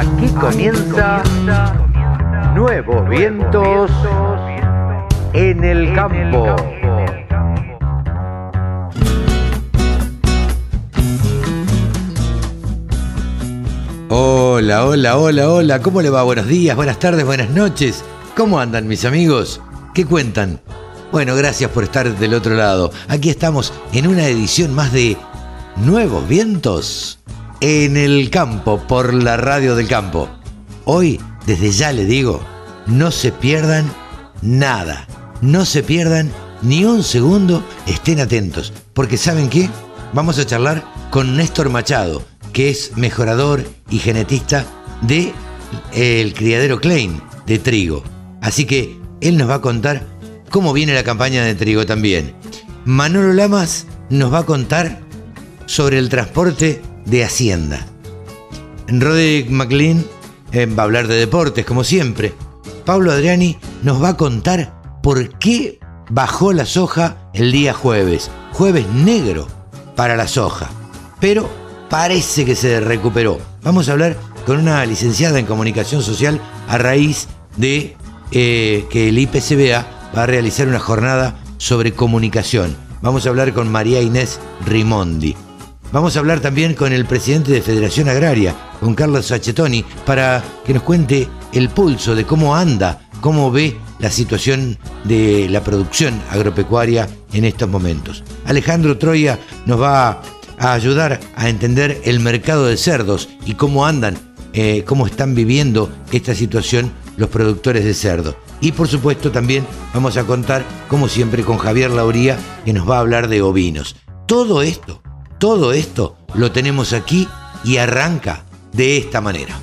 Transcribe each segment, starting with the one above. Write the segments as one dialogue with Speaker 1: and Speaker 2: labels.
Speaker 1: Aquí comienza Nuevos Vientos en el Campo.
Speaker 2: Hola, hola, hola, hola, ¿cómo le va? Buenos días, buenas tardes, buenas noches. ¿Cómo andan mis amigos? ¿Qué cuentan? Bueno, gracias por estar del otro lado. Aquí estamos en una edición más de Nuevos Vientos en el campo por la radio del campo. Hoy, desde ya le digo, no se pierdan nada. No se pierdan ni un segundo, estén atentos. Porque ¿saben qué? Vamos a charlar con Néstor Machado, que es mejorador y genetista de eh, el criadero Klein de trigo. Así que él nos va a contar cómo viene la campaña de trigo también. Manolo Lamas nos va a contar sobre el transporte de Hacienda. Roderick McLean eh, va a hablar de deportes, como siempre. Pablo Adriani nos va a contar por qué bajó la soja el día jueves. Jueves negro para la soja. Pero parece que se recuperó. Vamos a hablar con una licenciada en comunicación social a raíz de eh, que el IPCBA va a realizar una jornada sobre comunicación. Vamos a hablar con María Inés Rimondi. Vamos a hablar también con el presidente de Federación Agraria, con Carlos Sachetoni, para que nos cuente el pulso de cómo anda, cómo ve la situación de la producción agropecuaria en estos momentos. Alejandro Troya nos va a ayudar a entender el mercado de cerdos y cómo andan, eh, cómo están viviendo esta situación los productores de cerdo. Y por supuesto también vamos a contar, como siempre, con Javier Lauría, que nos va a hablar de ovinos. Todo esto todo esto lo tenemos aquí y arranca de esta manera.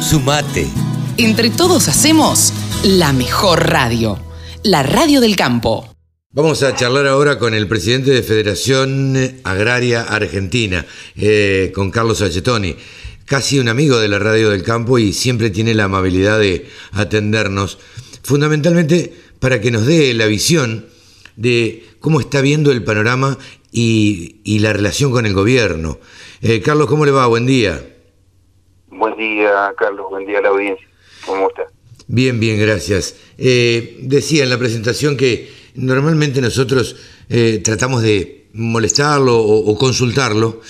Speaker 2: Sumate.
Speaker 3: Entre todos hacemos la mejor radio, la radio del campo.
Speaker 2: Vamos a charlar ahora con el presidente de Federación Agraria Argentina, eh, con Carlos Achetoni, casi un amigo de la Radio del Campo y siempre tiene la amabilidad de atendernos, fundamentalmente para que nos dé la visión de cómo está viendo el panorama y, la relación con el gobierno. Eh, Carlos, ¿cómo le va? Buen día.
Speaker 4: Buen día, Carlos. Buen día a la audiencia. ¿Cómo está?
Speaker 2: Bien, bien, gracias. Eh, decía en la presentación que normalmente nosotros eh, tratamos de molestarlo o, consultarlo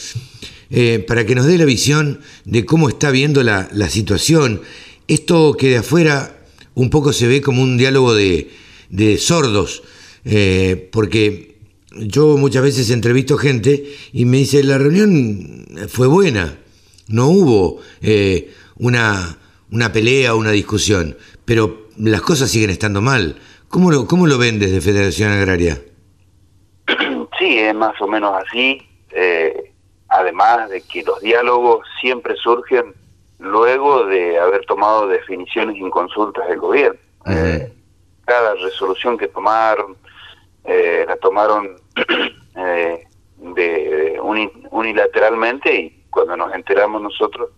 Speaker 2: eh, para que nos dé la visión de cómo está viendo la, situación. Esto que de afuera un poco se ve como un diálogo de, sordos, eh, porque yo muchas veces entrevisto gente y me dice, la reunión fue buena, no hubo una, una pelea o una discusión, pero las cosas siguen estando mal. ¿Cómo lo, cómo lo ven desde Federación Agraria?
Speaker 4: Sí, es más o menos así. Eh, además de que los diálogos siempre surgen luego de haber tomado definiciones en consultas del gobierno. Eh, cada resolución que tomaron, eh, la tomaron de unilateralmente y cuando nos enteramos nosotros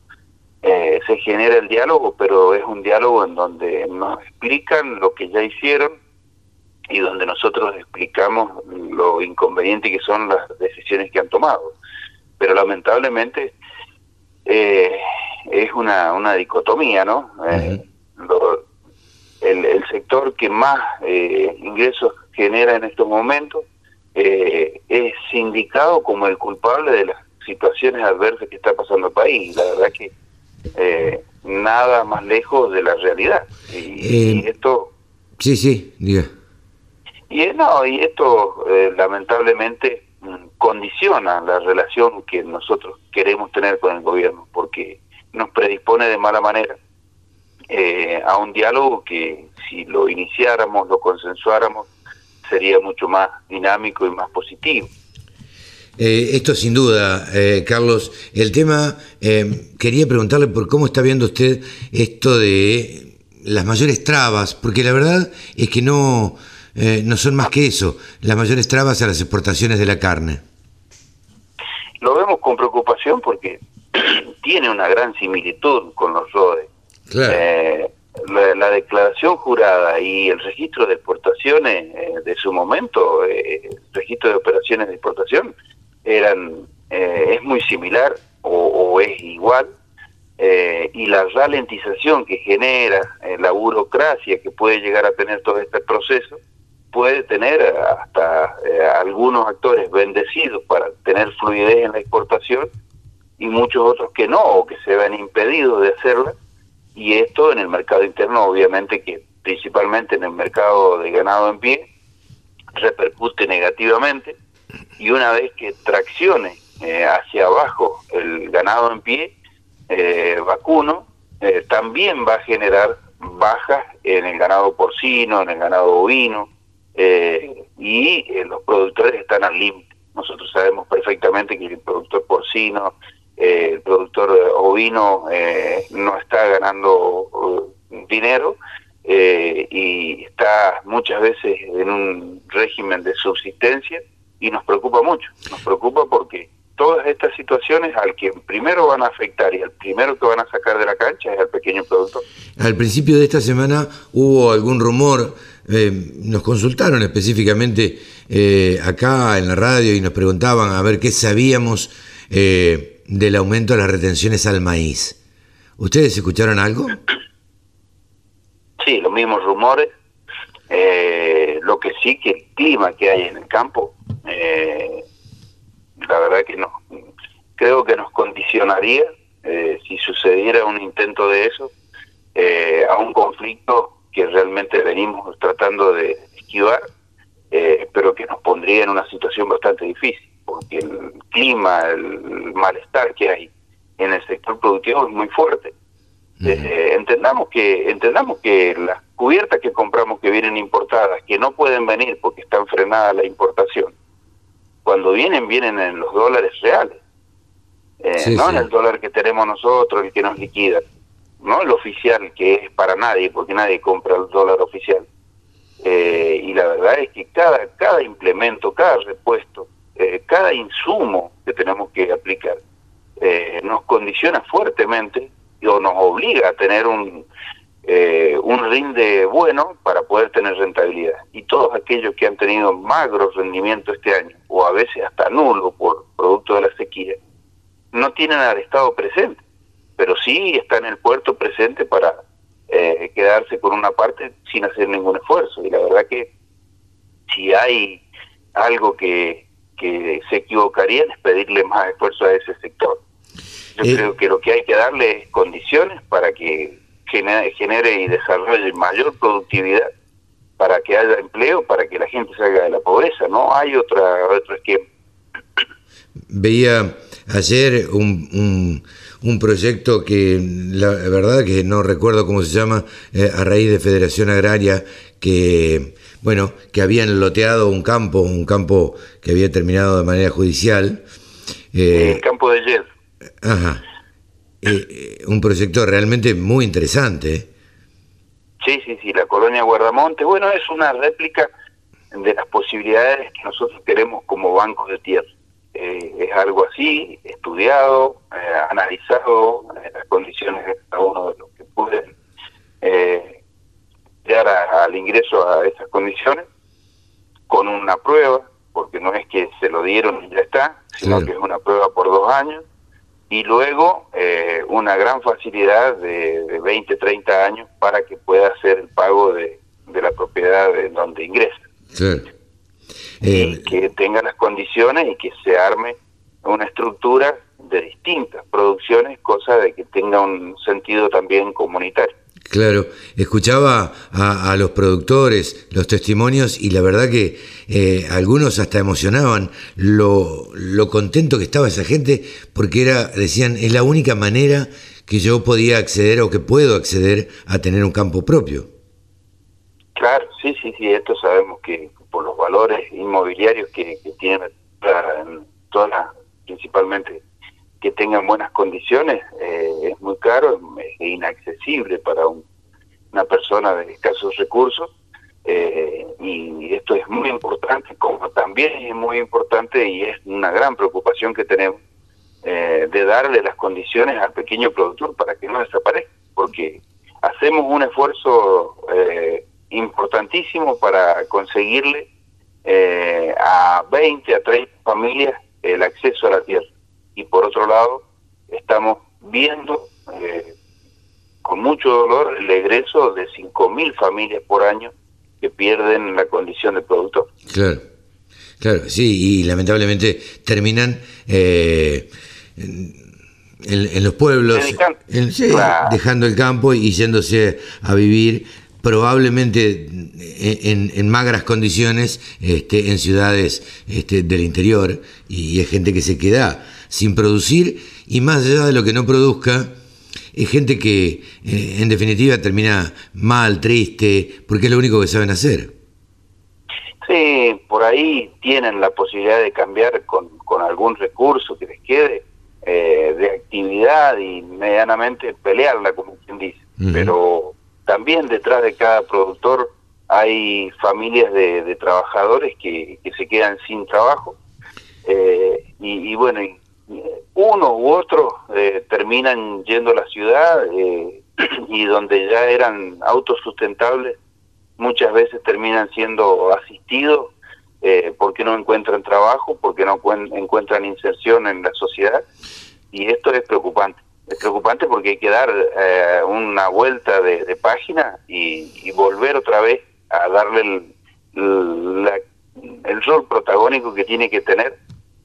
Speaker 4: se genera el diálogo, pero es un diálogo en donde nos explican lo que ya hicieron y donde nosotros explicamos lo inconveniente que son las decisiones que han tomado. Pero lamentablemente eh, es una, una dicotomía, ¿no? Eh, el, sector que más eh, ingresos genera en estos momentos es indicado como el culpable de las situaciones adversas que está pasando el país. La verdad que nada más lejos de la realidad. Y, esto...
Speaker 2: Sí, sí, diga.
Speaker 4: Y no, y esto eh, lamentablemente mm, condiciona la relación que nosotros queremos tener con el gobierno, porque nos predispone de mala manera eh, a un diálogo que si lo iniciáramos, lo consensuáramos, sería mucho más dinámico y más positivo.
Speaker 2: Eh, esto sin duda, Carlos. El tema, quería preguntarle por cómo está viendo usted esto de las mayores trabas, porque la verdad es que no, eh, no son más que eso, las mayores trabas a las exportaciones de la carne.
Speaker 4: Lo vemos con preocupación porque tiene una gran similitud con los RODE. Eh, la, declaración jurada y el registro de exportaciones eh, de su momento, el registro de operaciones de exportación, eran es muy similar o, es igual. y la ralentización que genera la burocracia que puede llegar a tener todo este proceso, puede tener hasta eh, algunos actores bendecidos para tener fluidez en la exportación y muchos otros que no, o que se ven impedidos de hacerla. Y esto en el mercado interno, obviamente que principalmente en el mercado de ganado en pie, repercute negativamente. Y una vez que traccione eh, hacia abajo el ganado en pie, eh, vacuno, también va a generar bajas en el ganado porcino, en el ganado bovino, eh, y eh, los productores están al límite. Nosotros sabemos perfectamente que el productor porcino, eh, el productor ovino no está ganando dinero y está muchas veces en un régimen de subsistencia y nos preocupa mucho. Nos preocupa porque todas estas situaciones al que primero van a afectar y al primero que van a sacar de la cancha es al pequeño productor.
Speaker 2: Al principio de esta semana hubo algún rumor eh, nos consultaron específicamente eh, acá en la radio y nos preguntaban a ver qué sabíamos eh, del aumento de las retenciones al maíz. ¿Ustedes escucharon algo?
Speaker 4: Sí, los mismos rumores. lo que sí que el clima que hay en el campo, la verdad que no. Creo que nos condicionaría, si sucediera un intento de eso, a un conflicto que realmente venimos tratando de esquivar, eh, pero que nos pondría en una situación bastante difícil, porque el clima, el malestar que hay en el sector productivo es muy fuerte. Eh, entendamos que entendamos que las cubiertas que compramos que vienen importadas, que no pueden venir porque están frenadas la importación, cuando vienen, vienen en los dólares reales, eh, no en el dólar que tenemos nosotros, el que nos liquida no el oficial, que es para nadie, porque nadie compra el dólar oficial. Eh, y la verdad es que cada, cada implemento, cada repuesto, eh, cada insumo que tenemos que aplicar, eh, nos condiciona fuertemente o nos obliga a tener un, un rinde bueno para poder tener rentabilidad. Y todos aquellos que han tenido magro rendimiento este año, o a veces hasta nulo por producto de la sequía, no tienen al Estado presente pero sí está en el puerto presente para eh, quedarse con una parte sin hacer ningún esfuerzo. Y la verdad que si hay algo que, que se equivocaría es pedirle más esfuerzo a ese sector. Yo eh, creo que lo que hay que darle es condiciones para que genere, genere y desarrolle mayor productividad, para que haya empleo, para que la gente salga de la pobreza. No hay otra otro esquema.
Speaker 2: Veía ayer un un proyecto que la verdad que no recuerdo cómo se llama, eh, a raíz de Federación Agraria, que bueno, que habían loteado un campo, un campo que había terminado de manera judicial.
Speaker 4: Eh, el campo de Jet.
Speaker 2: Ajá. Eh, un proyecto realmente muy interesante.
Speaker 4: Sí, sí, sí, la colonia Guardamonte. Bueno, es una réplica de las posibilidades que nosotros queremos como bancos de tierra. Eh, es algo así, estudiado, eh, analizado eh, las condiciones de cada uno de los que pueden llegar al ingreso a esas condiciones, con una prueba, porque no es que se lo dieron y ya está, sino que es una prueba por dos años, y luego una gran facilidad de, 20, 30 años para que pueda hacer el pago de, la propiedad en donde ingresa. Sí. Eh, que tenga las condiciones y que se arme una estructura de distintas producciones, cosa de que tenga un sentido también comunitario.
Speaker 2: Claro, escuchaba a, los productores los testimonios y la verdad que eh, algunos hasta emocionaban lo, lo contento que estaba esa gente porque era, decían, es la única manera que yo podía acceder o que puedo acceder a tener un campo propio.
Speaker 4: Claro, sí, sí, sí, esto sabemos valores inmobiliarios que, que tienen todas principalmente que tengan buenas condiciones, eh, es muy caro, es inaccesible para una persona de escasos recursos, eh, y esto es muy importante, como también es muy importante y es una gran preocupación que tenemos, eh, de darle las condiciones al pequeño productor para que no desaparezca, porque hacemos un esfuerzo eh, importantísimo para conseguirle eh, a 20, a 30 familias el acceso a la tierra. Y por otro lado, estamos viendo eh, con mucho dolor el egreso de 5.000 familias por año que pierden la condición de productor.
Speaker 2: Claro, claro, sí, y lamentablemente terminan eh, en, los pueblos, dejando el campo y yéndose a vivir probablemente en, magras condiciones este, en ciudades este, del interior y es gente que se queda sin producir y más allá de lo que no produzca, es gente que eh, en definitiva termina mal, triste, porque es lo único que saben hacer.
Speaker 4: Sí, por ahí tienen la posibilidad de cambiar con, algún recurso que les quede eh, de actividad y medianamente pelearla, como quien dice. Pero también detrás de cada productor hay familias de, trabajadores que, se quedan sin trabajo. Eh, y, bueno, uno u otro eh, terminan yendo a la ciudad eh, y donde ya eran autosustentables, muchas veces terminan siendo asistidos porque no encuentran trabajo, porque no encuentran inserción en la sociedad. Y esto es preocupante es preocupante porque hay que dar eh, una vuelta de, página y, volver otra vez a darle el, el, rol protagónico que tiene que tener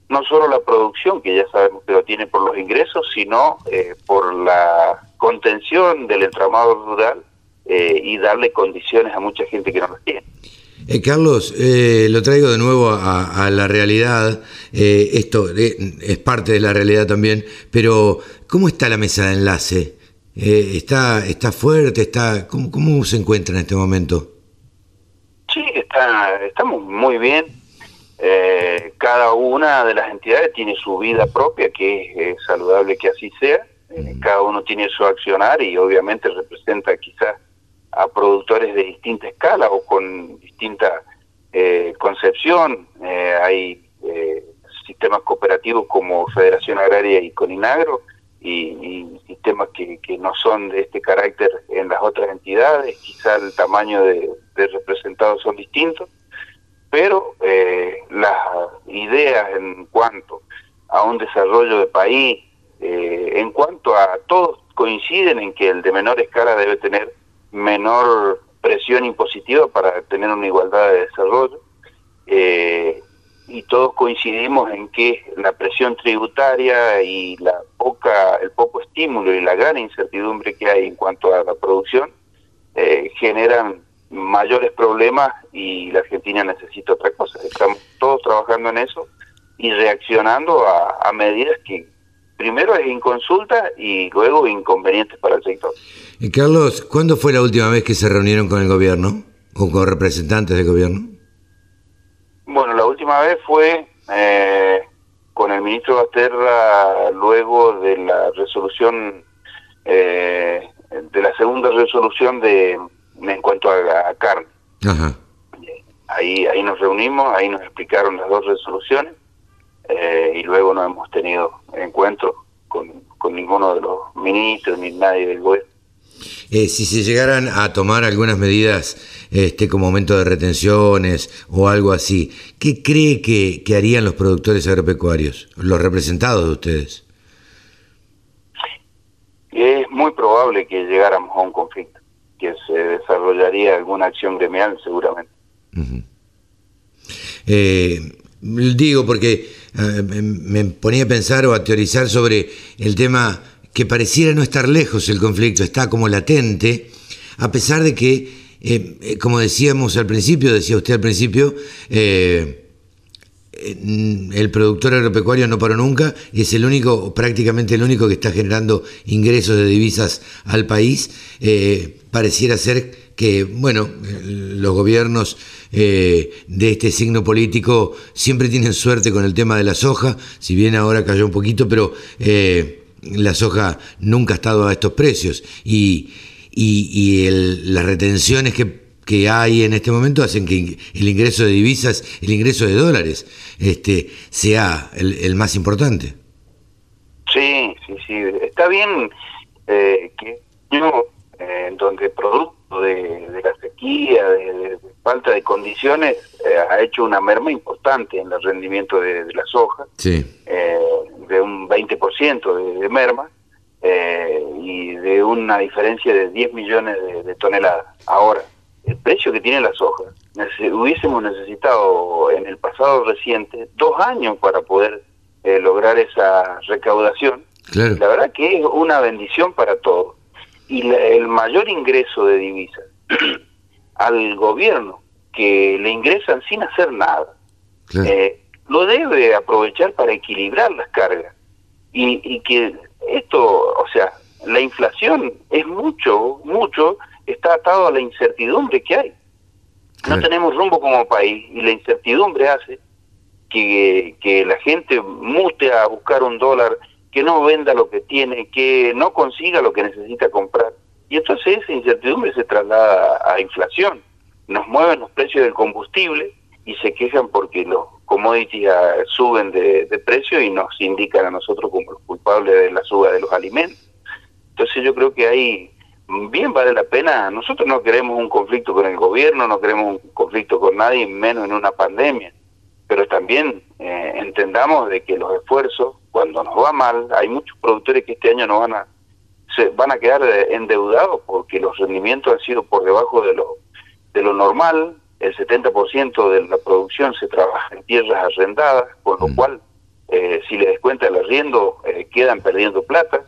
Speaker 4: no solo la producción, que ya sabemos que lo tiene por los ingresos, sino eh, por la contención del entramado rural eh, y darle condiciones a mucha gente que no las tiene.
Speaker 2: Eh, Carlos, eh, lo traigo de nuevo a, la realidad. Eh, esto es parte de la realidad también, pero ¿cómo está la mesa de enlace? ¿está, ¿Está fuerte? Está, ¿cómo, ¿Cómo se encuentra en este momento?
Speaker 4: Sí, está, estamos muy bien. cada una de las entidades tiene su vida propia, que es saludable que así sea. cada uno tiene su accionar y obviamente representa quizás a productores de distinta escala o con distinta eh, concepción. Eh, hay eh, sistemas cooperativos como Federación Agraria y Coninagro y, sistemas que, que, no son de este carácter en las otras entidades. Quizá el tamaño de, de representados son distintos, pero las ideas en cuanto a un desarrollo de país, en cuanto a todos coinciden en que el de menor escala debe tener menor presión impositiva para tener una igualdad de desarrollo. Eh, y todos coincidimos en que la presión tributaria y la poca, el poco estímulo y la gran incertidumbre que hay en cuanto a la producción eh, generan mayores problemas y la Argentina necesita otra cosa. Estamos todos trabajando en eso y reaccionando a medidas que primero es inconsulta y luego inconvenientes para el sector.
Speaker 2: Carlos, ¿cuándo fue la última vez que se reunieron con el gobierno o con representantes del gobierno?
Speaker 4: Bueno, la última vez fue eh, con el ministro Basterra luego de la resolución, eh, de la segunda resolución de en cuanto a, carne. Ajá. Ahí, ahí nos reunimos, ahí nos explicaron las dos resoluciones eh, y luego no hemos tenido encuentro con, con ninguno de los ministros ni nadie del gobierno.
Speaker 2: Eh, si se llegaran a tomar algunas medidas este, como aumento de retenciones o algo así, ¿qué cree que, que harían los productores agropecuarios, los representados de ustedes?
Speaker 4: Es muy probable que llegáramos a un conflicto, que se desarrollaría alguna acción gremial seguramente.
Speaker 2: eh, digo porque eh, me ponía a pensar o a teorizar sobre el tema que pareciera no estar lejos el conflicto, está como latente, a pesar de que, eh, eh, como decíamos al principio, decía usted al principio, el productor agropecuario no paró nunca y es el único, prácticamente el único que está generando ingresos de divisas al país. pareciera ser que, bueno, los gobiernos eh, de este signo político siempre tienen suerte con el tema de la soja, si bien ahora cayó un poquito, pero eh, la soja nunca ha estado a estos precios y, y, las retenciones que, que, hay en este momento hacen que el ingreso de divisas, el ingreso de dólares, este, sea el, más importante.
Speaker 4: Sí, sí, sí. Está bien eh, que yo, eh, donde producto de, la sequía, de, falta de condiciones, eh, ha hecho una merma importante en el rendimiento de, la soja,
Speaker 2: sí.
Speaker 4: de un 20% de, de merma y de una diferencia de 10 millones de, toneladas. Ahora, el precio que tiene la soja, hubiésemos necesitado en el pasado reciente dos años para poder lograr esa recaudación. La verdad que es una bendición para todos. Y el mayor ingreso de divisas al gobierno que le ingresan sin hacer nada, eh, lo debe aprovechar para equilibrar las cargas. Y, y que esto, o sea, la inflación es mucho, mucho, está atado a la incertidumbre que hay. No tenemos rumbo como país y la incertidumbre hace que, que la gente mute a buscar un dólar, que no venda lo que tiene, que no consiga lo que necesita comprar. Y entonces esa incertidumbre se traslada a inflación. Nos mueven los precios del combustible y se quejan porque los commodities ah, suben de, precio y nos indican a nosotros como los culpables de la suba de los alimentos. Entonces yo creo que ahí bien vale la pena. Nosotros no queremos un conflicto con el gobierno, no queremos un conflicto con nadie, menos en una pandemia pero también eh, entendamos de que los esfuerzos, cuando nos va mal, hay muchos productores que este año no van a se van a quedar eh, endeudados porque los rendimientos han sido por debajo de lo de lo normal, el 70% de la producción se trabaja en tierras arrendadas, con lo mm. cual eh, si le descuenta el arriendo quedan perdiendo plata.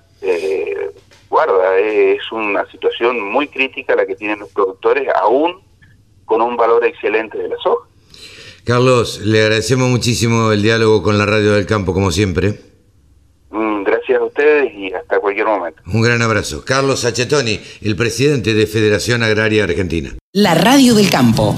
Speaker 4: guarda, es una situación muy crítica la que tienen los productores, aún con un valor excelente de la soja.
Speaker 2: Carlos, le agradecemos muchísimo el diálogo con la Radio del Campo, como siempre.
Speaker 4: Mm, gracias a ustedes y hasta cualquier momento.
Speaker 2: Un gran abrazo. Carlos Sachetoni, el presidente de Federación Agraria Argentina.
Speaker 3: La Radio del Campo.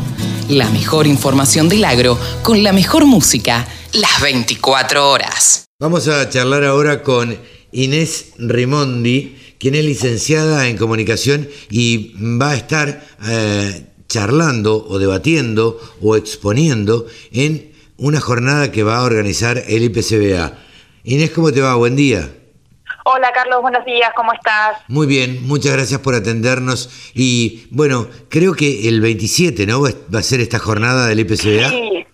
Speaker 3: La mejor información del agro con la mejor música las 24 horas.
Speaker 2: Vamos a charlar ahora con Inés Rimondi, quien es licenciada en comunicación y va a estar eh, charlando o debatiendo o exponiendo en una jornada que va a organizar el IPCBA. Inés, ¿cómo te va? Buen día.
Speaker 5: Hola Carlos, buenos días, ¿cómo estás?
Speaker 2: Muy bien, muchas gracias por atendernos. Y bueno, creo que el 27, ¿no? Va a ser esta jornada del IPCBA.
Speaker 5: Sí,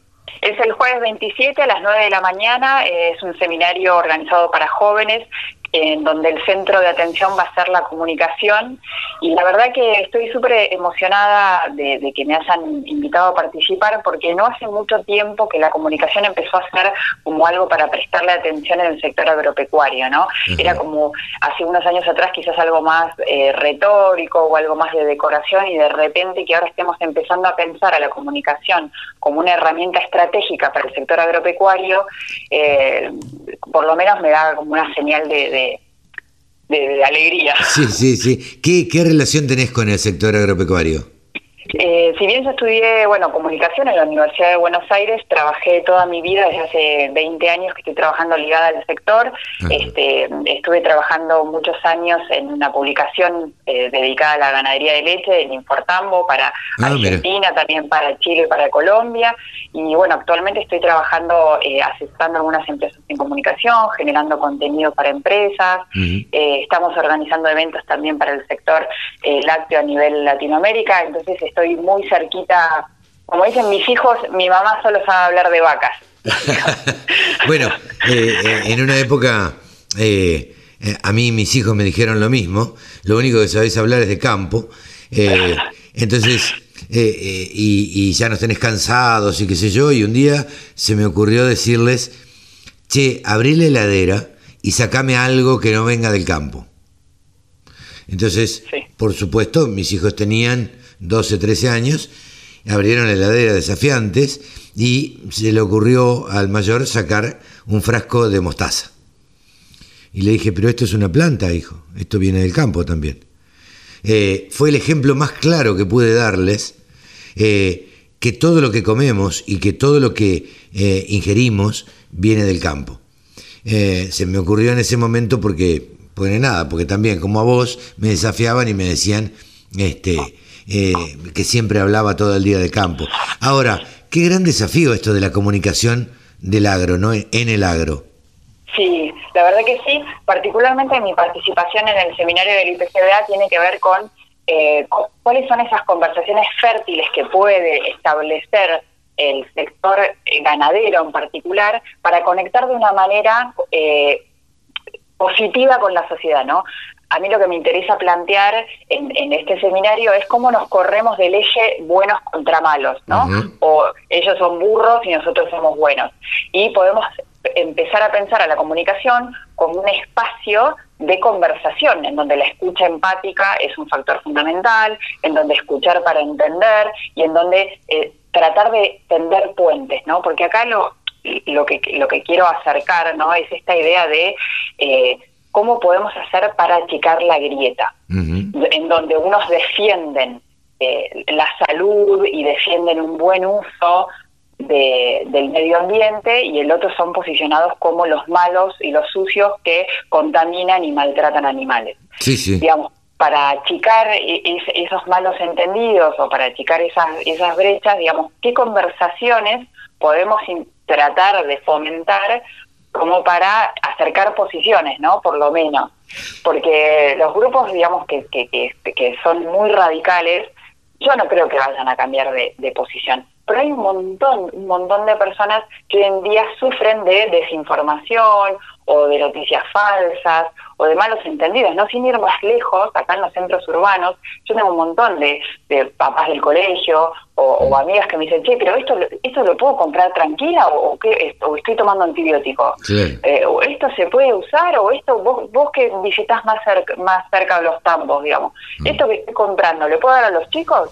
Speaker 5: es el jueves 27 a las 9 de la mañana, es un seminario organizado para jóvenes en donde el centro de atención va a ser la comunicación y la verdad que estoy súper emocionada de, que me hayan invitado a participar porque no hace mucho tiempo que la comunicación empezó a ser como algo para prestarle atención en el sector agropecuario, ¿no? Era como hace unos años atrás quizás algo más eh, retórico o algo más de decoración y de repente que ahora estemos empezando a pensar a la comunicación como una herramienta estratégica para el sector agropecuario, eh, por lo menos me da como una señal de, de, alegría.
Speaker 2: Sí, sí, sí. ¿Qué, ¿Qué relación tenés con el sector agropecuario?
Speaker 5: Eh, si bien yo estudié, bueno, comunicación en la Universidad de Buenos Aires, trabajé toda mi vida, desde hace 20 años que estoy trabajando ligada al sector. Este, estuve trabajando muchos años en una publicación eh, dedicada a la ganadería de leche, en Infortambo, para ah, Argentina, también para Chile, para Colombia. Y bueno, actualmente estoy trabajando, eh, asesorando algunas empresas en comunicación, generando contenido para empresas. Eh, estamos organizando eventos también para el sector lácteo a nivel Latinoamérica. Entonces, estoy muy cerquita, como dicen mis hijos, mi mamá solo sabe hablar de vacas.
Speaker 2: bueno, eh, eh, en una época eh, a mí mis hijos me dijeron lo mismo, lo único que sabés hablar es de campo, entonces, y, y, ya nos tenés cansados y qué sé yo, y un día se me ocurrió decirles, che, abrí la heladera y sacame algo que no venga del campo. Entonces, por supuesto, mis hijos tenían 12, 13 años, abrieron la heladera desafiantes y se le ocurrió al mayor sacar un frasco de mostaza. Y le dije, pero esto es una planta, hijo, esto viene del campo también. Eh, fue el ejemplo más claro que pude darles, eh, que todo lo que comemos y que todo lo que eh, ingerimos viene del campo. se me ocurrió en ese momento porque, pues nada, porque también como a vos me desafiaban y me decían, este, eh, que siempre hablaba todo el día de campo. Ahora, qué gran desafío esto de la comunicación del agro, ¿no? En el agro.
Speaker 5: Sí, la verdad que sí, particularmente mi participación en el seminario del IPCBA tiene que ver con eh, cuáles son esas conversaciones fértiles que puede establecer el sector ganadero en particular para conectar de una manera eh, positiva con la sociedad, ¿no? A mí lo que me interesa plantear en, este seminario es cómo nos corremos del eje buenos contra malos, ¿no? O ellos son burros y nosotros somos buenos. Y podemos empezar a pensar a la comunicación como un espacio de conversación, en donde la escucha empática es un factor fundamental, en donde escuchar para entender y en donde eh, tratar de tender puentes, ¿no? Porque acá lo, lo, que, lo que quiero acercar, ¿no? Es esta idea de eh, cómo podemos hacer para achicar la grieta, en donde unos defienden eh, la salud y defienden un buen uso del medio ambiente y el otro son posicionados como los malos y los sucios que contaminan y maltratan animales.
Speaker 2: Sí, sí.
Speaker 5: Digamos, para achicar e, esos malos entendidos o para achicar esas, esas brechas, digamos, ¿qué conversaciones podemos tratar de fomentar como para acercar posiciones, ¿no? Por lo menos. Porque los grupos, digamos, que, que, que, son muy radicales, yo no creo que vayan a cambiar de, de posición pero hay un montón, un montón de personas que hoy en día sufren de desinformación o de noticias falsas o de malos entendidos, no sin ir más lejos, acá en los centros urbanos, yo tengo un montón de, papás del colegio o, amigas que me dicen, che, pero esto, esto lo puedo comprar tranquila o, qué, o estoy tomando antibiótico, eh, o esto se puede usar o esto, vos, vos que visitas más cerca, más cerca de los tambos, digamos, mm. esto que estoy comprando, ¿le puedo dar a los chicos?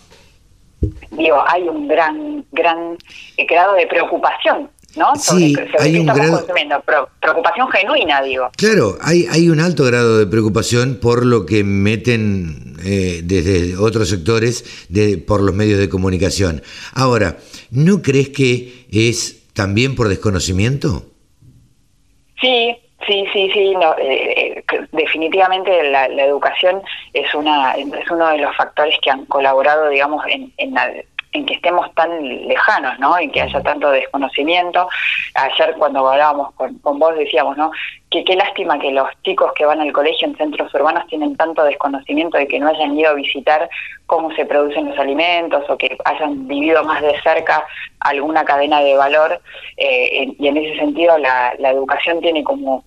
Speaker 5: digo, hay un gran, gran eh, grado de preocupación ¿no?
Speaker 2: sí, hay un grado...
Speaker 5: preocupación genuina, digo.
Speaker 2: Claro, hay, hay un alto grado de preocupación por lo que meten eh, desde otros sectores de, por los medios de comunicación. Ahora, ¿no crees que es también por desconocimiento?
Speaker 5: Sí, Sí, sí, sí, no, eh, eh, definitivamente la, educación es una es uno de los factores que han colaborado, digamos, en, en, en que estemos tan lejanos, ¿no? En que haya tanto desconocimiento. Ayer cuando hablábamos con, con vos decíamos, ¿no? Que qué lástima que los chicos que van al colegio en centros urbanos tienen tanto desconocimiento de que no hayan ido a visitar cómo se producen los alimentos o que hayan vivido más de cerca alguna cadena de valor. Eh, y en ese sentido la, la educación tiene como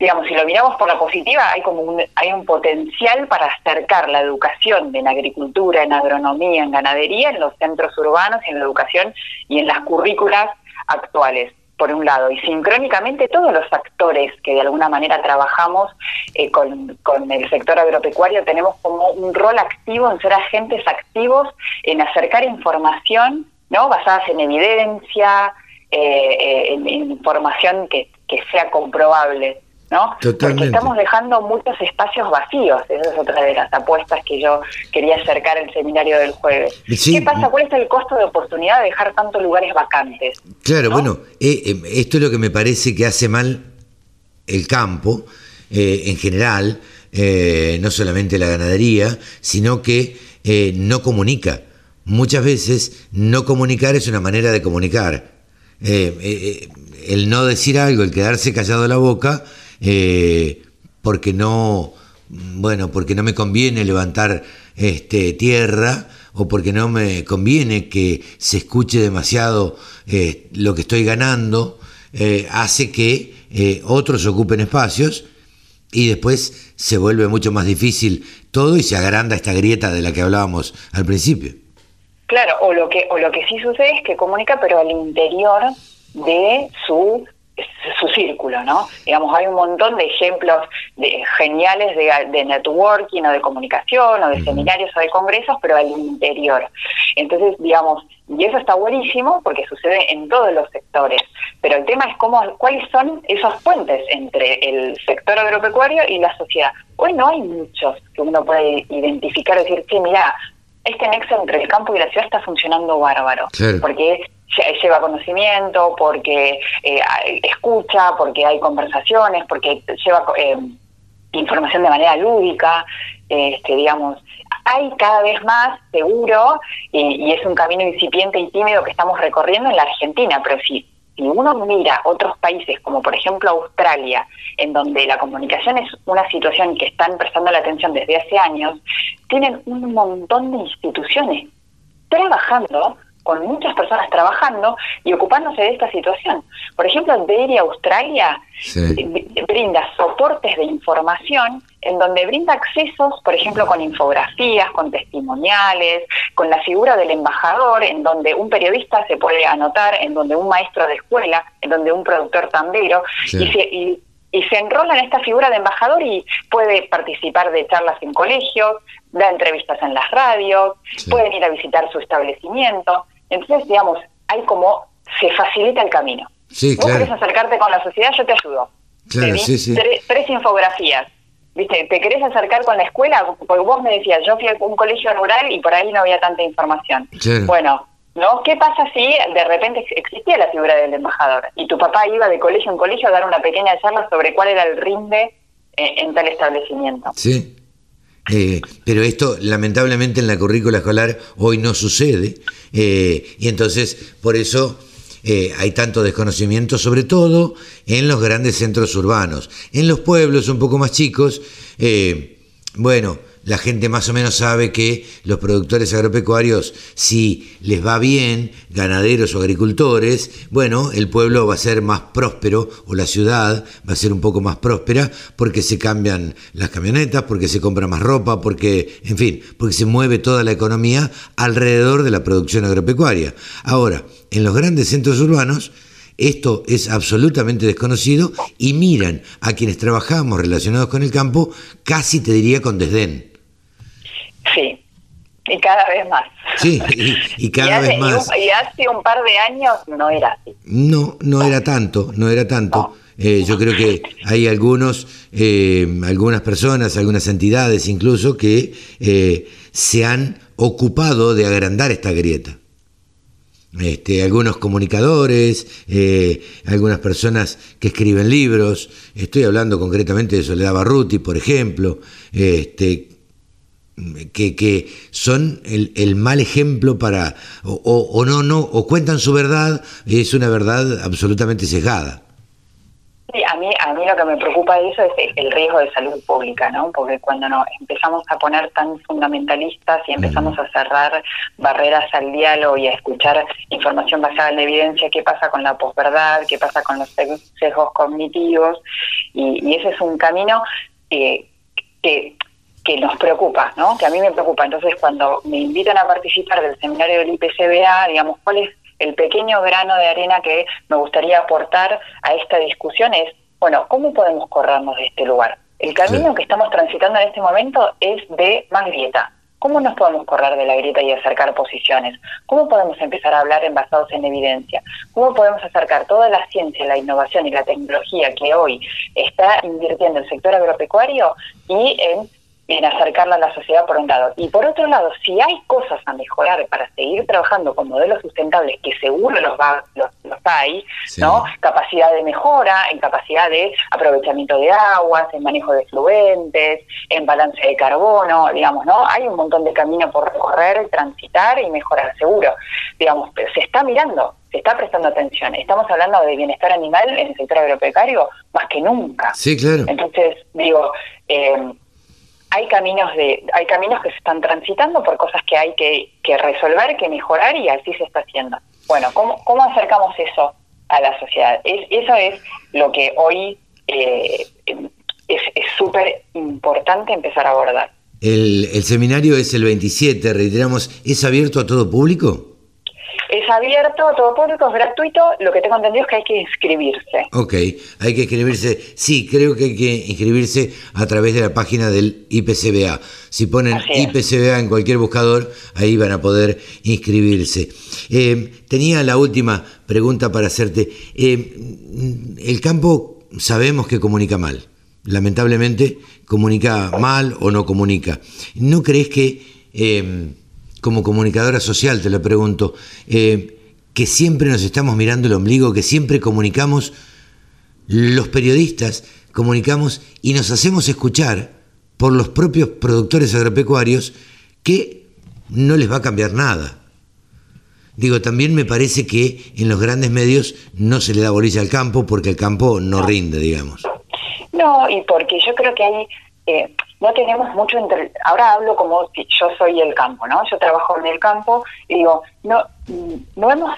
Speaker 5: digamos, si lo miramos por la positiva, hay como un, hay un potencial para acercar la educación en agricultura, en agronomía, en ganadería, en los centros urbanos, en la educación y en las currículas actuales por un lado, y sincrónicamente todos los actores que de alguna manera trabajamos eh, con, con, el sector agropecuario tenemos como un rol activo en ser agentes activos en acercar información no basadas en evidencia, eh, eh, en, información que, que sea comprobable. ¿No? Porque estamos dejando muchos espacios vacíos. Esa es otra de las apuestas que yo quería acercar el seminario del jueves. ¿Qué pasa? ¿Cuál es el costo de oportunidad de dejar tantos lugares vacantes?
Speaker 2: Claro, bueno, eh, eh, esto es lo que me parece que hace mal el campo eh, en general, no solamente la ganadería, sino que no comunica. Muchas veces no comunicar es una manera de comunicar. el no decir algo, el quedarse callado la boca, eh, porque no, bueno, porque no me conviene levantar este, tierra o porque no me conviene que se escuche demasiado eh, lo que estoy ganando, eh, hace que otros ocupen espacios y después se vuelve mucho más difícil todo y se agranda esta grieta de la que hablábamos al principio.
Speaker 5: Claro, o lo que, o lo que sí sucede es que comunica pero al interior de su su círculo, ¿no? Digamos, hay un montón de ejemplos de, geniales de, networking o de comunicación o de seminarios o de congresos, pero al interior. Entonces, digamos, y eso está buenísimo porque sucede en todos los sectores, pero el tema es cómo, cuáles son esos puentes entre el sector agropecuario y la sociedad. Hoy no hay muchos que uno puede identificar y decir, que mira, este nexo entre el campo y la ciudad está funcionando bárbaro, porque lleva conocimiento, porque eh, escucha, porque hay conversaciones, porque lleva eh, información de manera lúdica, este, digamos, hay cada vez más seguro y, es un camino incipiente y tímido que estamos recorriendo en la Argentina, pero si, si uno mira otros países, como por ejemplo Australia, en donde la comunicación es una situación que están prestando la atención desde hace años, tienen un montón de instituciones trabajando con muchas personas trabajando y ocupándose de esta situación. Por ejemplo, Dairy Australia eh, brinda soportes de información en donde brinda accesos, por ejemplo, con infografías, con testimoniales, con la figura del embajador, en donde un periodista se puede anotar, en donde un maestro de escuela, en donde un productor tambero, y, y se enrola en esta figura de embajador y puede participar de charlas en colegios, da entrevistas en las radios, pueden ir a visitar su establecimiento. Entonces, digamos, hay como, se facilita el camino.
Speaker 2: Sí,
Speaker 5: Vos querés acercarte con la sociedad, yo te ayudo.
Speaker 2: Claro, sí, sí.
Speaker 5: Tres, infografías. ¿Viste? ¿Te querés acercar con la escuela? Porque vos me decías, yo fui a un colegio rural y por ahí no había tanta información. Bueno, ¿no? ¿Qué pasa si de repente existía la figura del embajador y tu papá iba de colegio en colegio a dar una pequeña charla sobre cuál era el rinde eh, en tal establecimiento?
Speaker 2: Sí. Eh, pero esto lamentablemente en la currícula escolar hoy no sucede eh, y entonces por eso hay tanto desconocimiento, sobre todo en los grandes centros urbanos. En los pueblos un poco más chicos, bueno, la gente más o menos sabe que los productores agropecuarios, si les va bien, ganaderos o agricultores, bueno, el pueblo va a ser más próspero o la ciudad va a ser un poco más próspera porque se cambian las camionetas, porque se compra más ropa, porque, en fin, porque se mueve toda la economía alrededor de la producción agropecuaria. Ahora, en los grandes centros urbanos, esto es absolutamente desconocido y miran a quienes trabajamos relacionados con el campo casi te diría con desdén.
Speaker 5: Sí, y cada vez más.
Speaker 2: Sí, y, cada vez más.
Speaker 5: Y, hace un par de años no era así.
Speaker 2: No, no era tanto, no era tanto. Eh, yo creo que hay algunos, eh, algunas personas, algunas entidades incluso que eh, se han ocupado de agrandar esta grieta. Este, algunos comunicadores, algunas personas que escriben libros, estoy hablando concretamente de Soledad Barruti, por ejemplo, este, que, que son el, el, mal ejemplo para, o, o, no, no, o cuentan su verdad, es una verdad absolutamente sesgada.
Speaker 5: Sí, a mí, a mí lo que me preocupa de eso es el riesgo de salud pública, ¿no? Porque cuando nos empezamos a poner tan fundamentalistas y empezamos a cerrar barreras al diálogo y a escuchar información basada en evidencia, qué pasa con la posverdad, qué pasa con los sesgos cognitivos, y, y ese es un camino que, que que nos preocupa, ¿no? Que a mí me preocupa. Entonces, cuando me invitan a participar del seminario del IPCBA, digamos, ¿cuál es el pequeño grano de arena que me gustaría aportar a esta discusión? Es, bueno, ¿cómo podemos corrernos de este lugar? El camino que estamos transitando en este momento es de más grieta. ¿Cómo nos podemos correr de la grieta y acercar posiciones? ¿Cómo podemos empezar a hablar en basados en evidencia? ¿Cómo podemos acercar toda la ciencia, la innovación y la tecnología que hoy está invirtiendo el sector agropecuario y en en acercarla a la sociedad por un lado. Y por otro lado, si hay cosas a mejorar para seguir trabajando con modelos sustentables, que seguro los, va, los, hay, ¿no? Capacidad de mejora, en capacidad de aprovechamiento de aguas, en manejo de fluentes, en balance de carbono, digamos, ¿no? Hay un montón de camino por recorrer, transitar y mejorar, seguro. Digamos, pero se está mirando, se está prestando atención. Estamos hablando de bienestar animal en el sector agropecuario más que nunca.
Speaker 2: Sí, claro.
Speaker 5: Entonces, digo, eh, hay caminos de hay caminos que se están transitando por cosas que hay que, resolver, que mejorar y así se está haciendo. Bueno, ¿cómo, cómo acercamos eso a la sociedad? Es, eso es lo que hoy eh, es súper importante empezar a abordar.
Speaker 2: El, el seminario es el 27, reiteramos, ¿es abierto a todo público?
Speaker 5: Es abierto a todo público, es gratuito. Lo que tengo entendido es que hay que inscribirse.
Speaker 2: Ok, hay que inscribirse. Sí, creo que hay que inscribirse a través de la página del IPCBA. Si ponen IPCBA en cualquier buscador, ahí van a poder inscribirse. Eh, tenía la última pregunta para hacerte. Eh, el campo sabemos que comunica mal. Lamentablemente comunica mal o no comunica. ¿No crees que... Eh, como comunicadora social, te lo pregunto, eh, que siempre nos estamos mirando el ombligo, que siempre comunicamos, los periodistas comunicamos y nos hacemos escuchar por los propios productores agropecuarios que no les va a cambiar nada. Digo, también me parece que en los grandes medios no se le da bolilla al campo porque el campo no rinde, digamos.
Speaker 5: No, y porque yo creo que hay... Eh, no tenemos mucho entre ahora hablo como si yo soy el campo no yo trabajo en el campo y digo no no hemos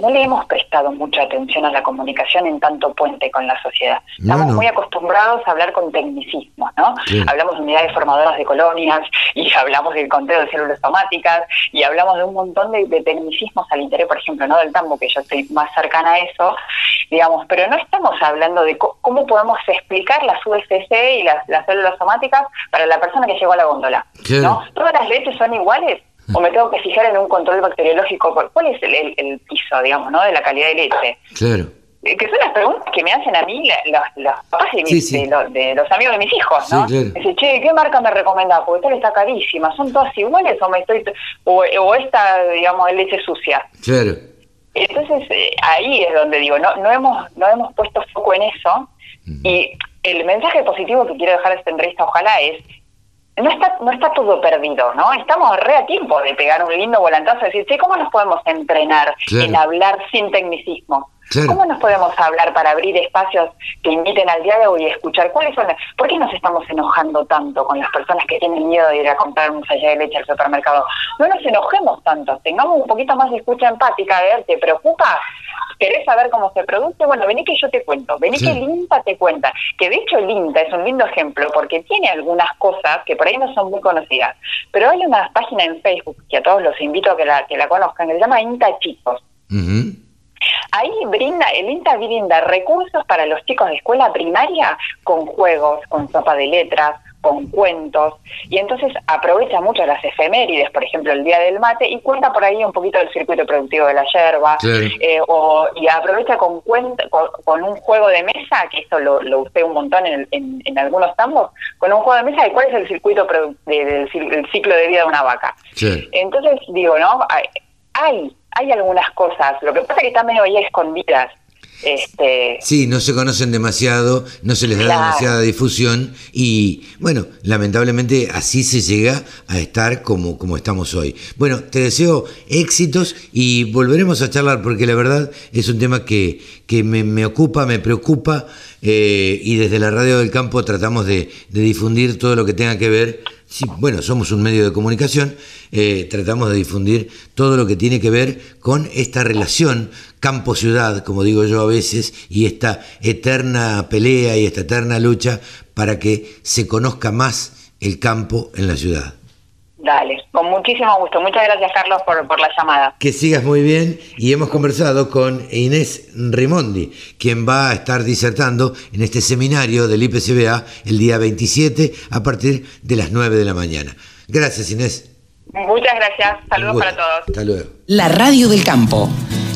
Speaker 5: no le hemos prestado mucha atención a la comunicación en tanto puente con la sociedad estamos muy acostumbrados a hablar con tecnicismos no hablamos de unidades formadoras de colonias y hablamos del conteo de células somáticas y hablamos de un montón de, tecnicismos al interior por ejemplo no del tambo que yo estoy más cercana a eso digamos pero no estamos hablando de cómo podemos explicar las USC y las, las células somáticas para la persona que llegó a la góndola. ¿no? ¿Todas las leches son iguales? ¿O me tengo que fijar en un control bacteriológico? ¿Cuál es el, piso, digamos, ¿no? de la calidad de leche?
Speaker 2: Claro.
Speaker 5: Eh, que son las preguntas que me hacen a mí los, papás de, De, los amigos de mis hijos, ¿no? Dice, che, ¿qué marca me recomendás? Porque tal está carísima. ¿Son todas iguales o me estoy o, o esta, digamos, de leche sucia?
Speaker 2: Claro.
Speaker 5: Entonces, eh, ahí es donde digo, no, no, hemos, no hemos puesto foco en eso. Y el mensaje positivo que quiero dejar esta entrevista, ojalá, es no está, no está todo perdido, ¿no? Estamos re a tiempo de pegar un lindo volantazo y decir, ¿cómo nos podemos entrenar en hablar sin tecnicismo? ¿Cómo nos podemos hablar para abrir espacios que inviten al diálogo y escuchar cuáles son ¿Por qué nos estamos enojando tanto con las personas que tienen miedo de ir a comprar un salla de leche al supermercado? No nos enojemos tanto, tengamos un poquito más de escucha empática, a ver, ¿te preocupa? ¿Querés saber cómo se produce? Bueno, vení que yo te cuento, vení que el INTA te cuenta. Que de hecho el INTA es un lindo ejemplo porque tiene algunas cosas que por ahí no son muy conocidas. Pero hay una página en Facebook que a todos los invito a que la, que la conozcan, que se llama INTA Chicos. Ahí brinda, el INTA brinda recursos para los chicos de escuela primaria con juegos, con sopa de letras, con cuentos, y entonces aprovecha mucho las efemérides, por ejemplo, el Día del Mate, y cuenta por ahí un poquito del circuito productivo de la yerba, eh, o, y aprovecha con, con, un juego de mesa, que esto lo, lo usé un montón en, en, algunos tambos, con un juego de mesa de cuál es el circuito del ciclo de vida de una vaca. Entonces, digo, ¿no? Hay, hay algunas cosas, lo que pasa es que están medio ahí escondidas, este...
Speaker 2: Sí, no se conocen demasiado, no se les da demasiada difusión y bueno, lamentablemente así se llega a estar como, como estamos hoy. Bueno, te deseo éxitos y volveremos a charlar porque la verdad es un tema que, que me, ocupa, me preocupa eh, y desde la radio del campo tratamos de, de difundir todo lo que tenga que ver Sí, bueno, somos un medio de comunicación, eh, tratamos de difundir todo lo que tiene que ver con esta relación campo-ciudad, como digo yo a veces, y esta eterna pelea y esta eterna lucha para que se conozca más el campo en la ciudad.
Speaker 5: Dale, con muchísimo gusto. Muchas gracias, Carlos, por, por, la llamada.
Speaker 2: Que sigas muy bien. Y hemos conversado con Inés Rimondi, quien va a estar disertando en este seminario del IPCBA el día 27 a partir de las 9 de la mañana. Gracias, Inés.
Speaker 5: Muchas gracias. Saludos para todos.
Speaker 2: Hasta luego.
Speaker 3: La Radio del Campo.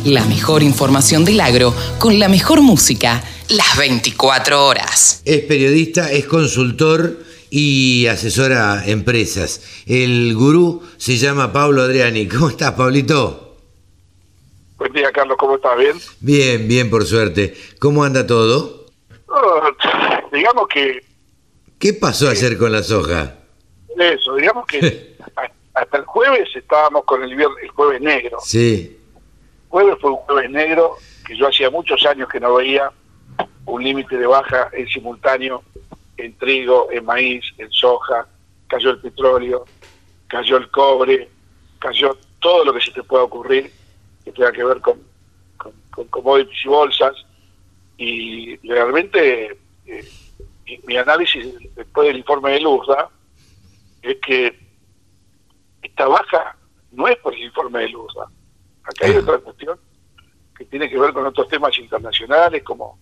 Speaker 3: La mejor información del agro con la mejor música las 24 horas.
Speaker 2: Es periodista, es consultor y asesora empresas. El gurú se llama Pablo Adriani. ¿Cómo estás, Pablito?
Speaker 6: Buen día, Carlos. ¿Cómo estás? ¿Bien?
Speaker 2: Bien, bien, por suerte. ¿Cómo anda todo?
Speaker 6: digamos que...
Speaker 2: ¿Qué pasó ayer con la soja?
Speaker 6: Eso, digamos que hasta el jueves estábamos con el, el jueves negro.
Speaker 2: Sí.
Speaker 6: jueves fue un jueves negro que yo hacía muchos años que no veía un límite de baja en simultáneo en trigo, en maíz, en soja, cayó el petróleo, cayó el cobre, cayó todo lo que se te pueda ocurrir que tenga que ver con, con, commodities y bolsas. Y realmente eh, mi, análisis después del informe de Luzda es que esta baja no es por el informe de Luzda. Acá hay otra cuestión que tiene que ver con otros temas internacionales como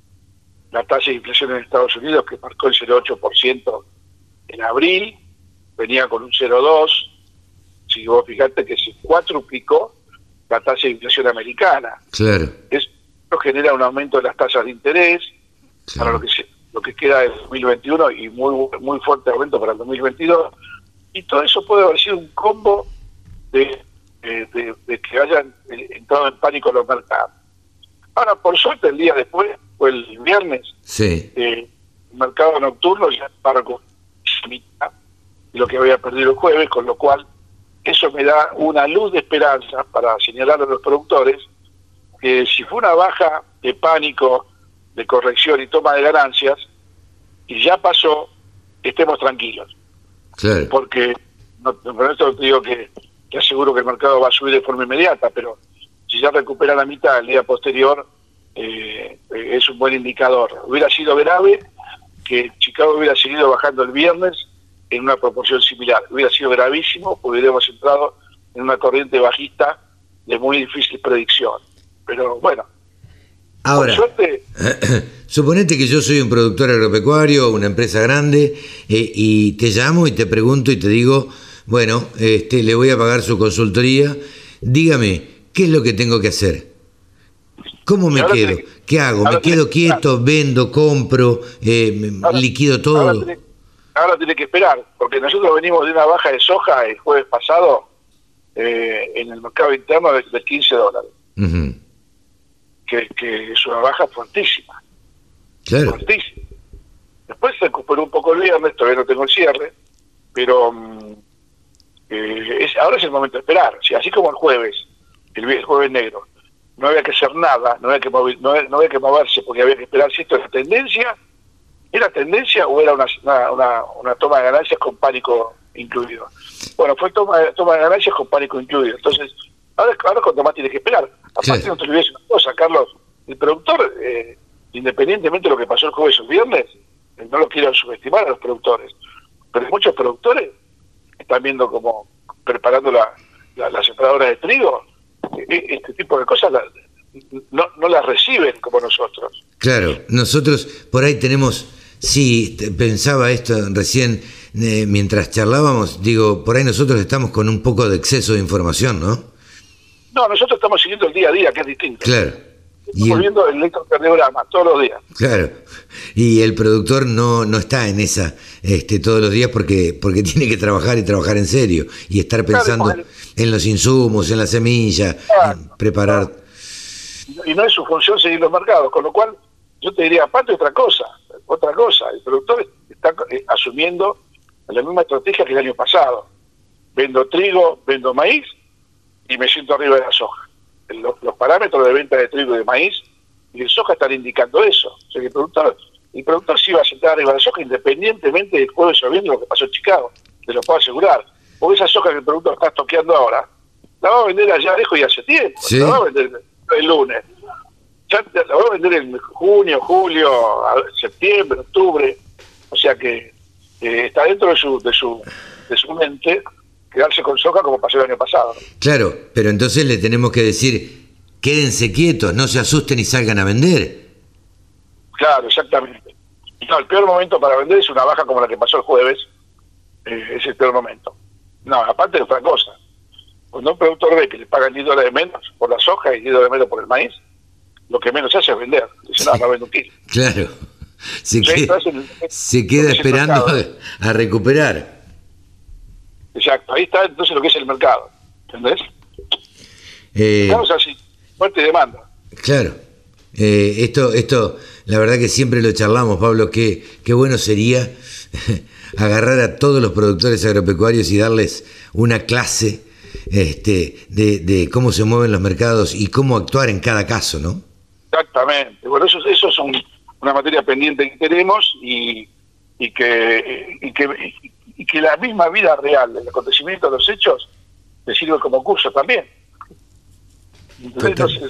Speaker 6: la tasa de inflación en Estados Unidos, que marcó el 0,8% en abril, venía con un 0,2%. Si vos fijate que se cuatruplicó la tasa de inflación americana.
Speaker 2: Claro.
Speaker 6: Eso genera un aumento de las tasas de interés para lo que lo que queda de 2021 y muy muy fuerte aumento para el 2022. Y todo eso puede haber sido un combo de, de que hayan eh, entrado en pánico los mercados. Ahora, por suerte, el día después fue el viernes.
Speaker 2: Sí.
Speaker 6: Eh, el mercado nocturno ya para con mitad de lo que había perdido el jueves, con lo cual eso me da una luz de esperanza para señalar a los productores que si fue una baja de pánico, de corrección y toma de ganancias, y ya pasó, estemos tranquilos. Porque, no, con esto te digo que, que aseguro que el mercado va a subir de forma inmediata, pero si ya recupera la mitad el día posterior, eh, es un buen indicador. Hubiera sido grave que Chicago hubiera seguido bajando el viernes en una proporción similar. Hubiera sido gravísimo, hubiéramos entrado en una corriente bajista de muy difícil predicción. Pero bueno,
Speaker 2: Ahora, suponete que yo soy un productor agropecuario, una empresa grande, eh, y te llamo y te pregunto y te digo, bueno, este, le voy a pagar su consultoría, dígame, ¿qué es lo que tengo que hacer? ¿Cómo me quedo? ¿Qué hago? ¿Me quedo quieto, vendo, compro, eh, liquido todo?
Speaker 6: ahora tiene que esperar, porque nosotros venimos de una baja de soja el jueves pasado eh, en el mercado interno de, 15 dólares, que, es una baja fuertísima.
Speaker 2: Claro.
Speaker 6: Después se recuperó un poco el viernes, todavía no tengo el cierre, pero mm, eh, ahora es el momento de esperar. así como el jueves, el jueves negro, no había que hacer nada, no había que, no, había que moverse porque había que esperar si esto es tendencia ¿Era tendencia o era una, una, una, toma de ganancias con pánico incluido? Bueno, fue toma, toma de ganancias con pánico incluido. Entonces, ahora, ahora cuando más tiene que esperar. Aparte, no te olvides una cosa, Carlos. El productor, eh, independientemente de lo que pasó el jueves o el viernes, eh, no lo quiero subestimar a los productores, pero muchos productores están viendo como preparando la, la, la separadora de trigo, este tipo de cosas no, no las reciben como nosotros.
Speaker 2: Claro, nosotros por ahí tenemos Sí, pensaba esto recién eh, mientras charlábamos. Digo, por ahí nosotros estamos con un poco de exceso de información, ¿no?
Speaker 6: No, nosotros estamos siguiendo el día a día, que es distinto.
Speaker 2: Claro.
Speaker 6: Estamos viendo el electrocardiograma todos los días.
Speaker 2: Claro. Y el productor no, no está en esa este, todos los días porque, porque tiene que trabajar y trabajar en serio. Y estar pensando en los insumos, en la semilla, preparar.
Speaker 6: Y no es su función seguir los mercados, con lo cual yo te diría, aparte otra cosa, otra cosa, el productor está eh, asumiendo la misma estrategia que el año pasado. Vendo trigo, vendo maíz y me siento arriba de la soja. Los, parámetros de venta de trigo y de maíz y de soja están indicando eso. O sea que el productor, el productor sí va a sentar arriba de soja independientemente del jueves o viernes lo que pasó en Chicago. Te lo puedo asegurar. Porque esa soja que el productor está toqueando ahora, la va a vender allá lejos y hace tiempo. La va a vender el lunes ya la voy a vender en junio, julio, septiembre, octubre, o sea que eh, está dentro de su, de su, de su mente quedarse con soja como pasó el año pasado.
Speaker 2: Claro, pero entonces le tenemos que decir, quédense quietos, no se asusten y salgan a vender.
Speaker 6: Claro, exactamente. No, el peor momento para vender es una baja como la que pasó el jueves, eh, es el peor momento. No, aparte de otra cosa, cuando un productor ve que le pagan 10 dólares menos por la soja y 10 dólares menos por el maíz, lo que menos hace es vender. Dice, no, no vendo un kilo.
Speaker 2: Claro. Se, queda, esperando a, recuperar.
Speaker 6: Exacto, ahí está entonces lo que es el mercado. ¿Entendés? Eh, Estamos así, fuerte demanda.
Speaker 2: Claro. Eh, esto, esto, la verdad que siempre lo charlamos, Pablo, qué, qué bueno sería agarrar a todos los productores agropecuarios y darles una clase este, de, de cómo se mueven los mercados y cómo actuar en cada caso, ¿no?
Speaker 6: Exactamente. Bueno, eso, eso es una materia pendiente que tenemos y, y, que, y, que, y que la misma vida real, el acontecimiento de los hechos, le sirve como curso también. Entonces,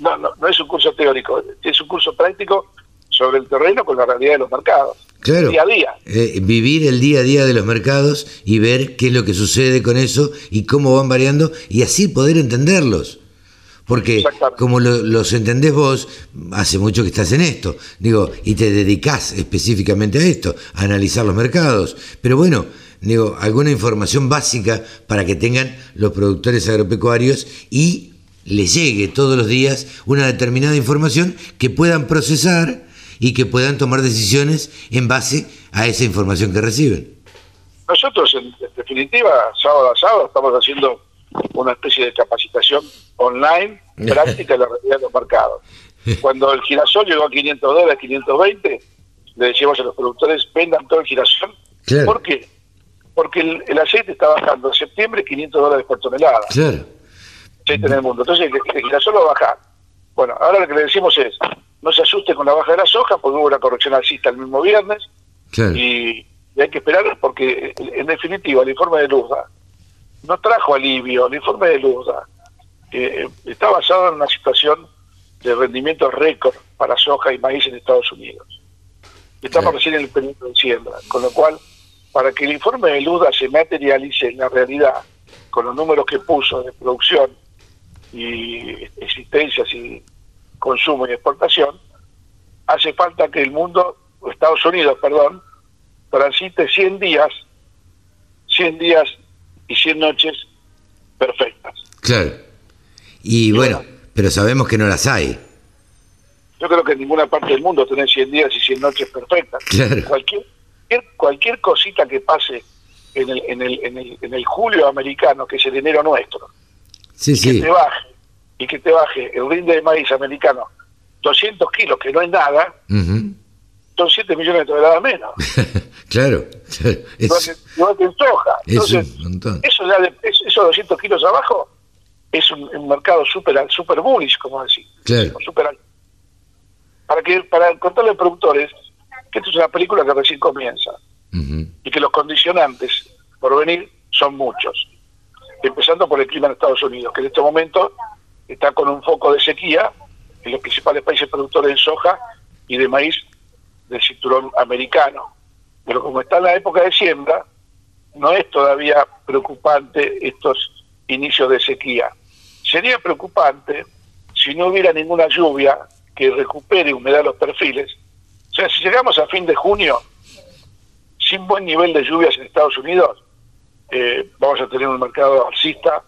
Speaker 6: no, no, no, es un curso teórico, es un curso práctico sobre el terreno con la realidad de los mercados.
Speaker 2: Claro.
Speaker 6: Día a día.
Speaker 2: Eh, vivir el día a día de los mercados y ver qué es lo que sucede con eso y cómo van variando y así poder entenderlos. Porque como los entendés vos, hace mucho que estás en esto, digo, y te dedicás específicamente a esto, a analizar los mercados. Pero bueno, digo, alguna información básica para que tengan los productores agropecuarios y les llegue todos los días una determinada información que puedan procesar y que puedan tomar decisiones en base a esa información que reciben.
Speaker 6: Nosotros, en definitiva, sábado a sábado estamos haciendo una especie de capacitación online práctica de la realidad de los mercados. Cuando el girasol llegó a 500 dólares, 520, le decíamos a los productores, vendan todo el girasol. ¿Por qué? porque el, aceite está bajando en septiembre 500 dólares por tonelada.
Speaker 2: Claro.
Speaker 6: Aceite en el mundo. Entonces el girasol va a bajar. Bueno, ahora lo que le decimos es, no se asuste con la baja de la soja, porque hubo una corrección alcista el mismo viernes.
Speaker 2: Claro.
Speaker 6: Y, hay que esperar porque, en definitiva, el informe de Luzda no trajo alivio. El informe de Luzda eh, está basado en una situación de rendimiento récord para soja y maíz en Estados Unidos. Estamos recién en el periodo de siembra, con lo cual, para que el informe de Luda se materialice en la realidad, con los números que puso de producción y existencias y consumo y exportación, hace falta que el mundo, Estados Unidos, perdón, transite 100 días, 100 días y 100 noches perfectas.
Speaker 2: Claro. Y, bueno, pero sabemos que no las hay.
Speaker 6: Yo creo que en ninguna parte del mundo tenés 100 días y 100 noches perfectas. Cualquier, cualquier cosita que pase en el, en, el, en, el, en el julio americano, que es el enero nuestro,
Speaker 2: sí,
Speaker 6: y
Speaker 2: sí.
Speaker 6: que te baje, y que te baje el rinde de maíz americano 200 kilos, que no es nada, son 7 millones de toneladas menos.
Speaker 2: claro, claro.
Speaker 6: Es, igual que en soja. Entonces, Eso, ya de, esos 200 kilos abajo es un, mercado súper super bullish, como decir.
Speaker 2: Claro.
Speaker 6: Super, para que para contarle a los productores que esto es una película que recién comienza y que los condicionantes por venir son muchos. Empezando por el clima en Estados Unidos, que en este momento está con un foco de sequía en los principales países productores de soja y de maíz del cinturón americano. Pero como está en la época de siembra, no es todavía preocupante estos inicios de sequía. Sería preocupante si no hubiera ninguna lluvia que recupere humedad los perfiles. O sea, si llegamos a fin de junio sin buen nivel de lluvias en Estados Unidos, eh, vamos a tener un mercado alcista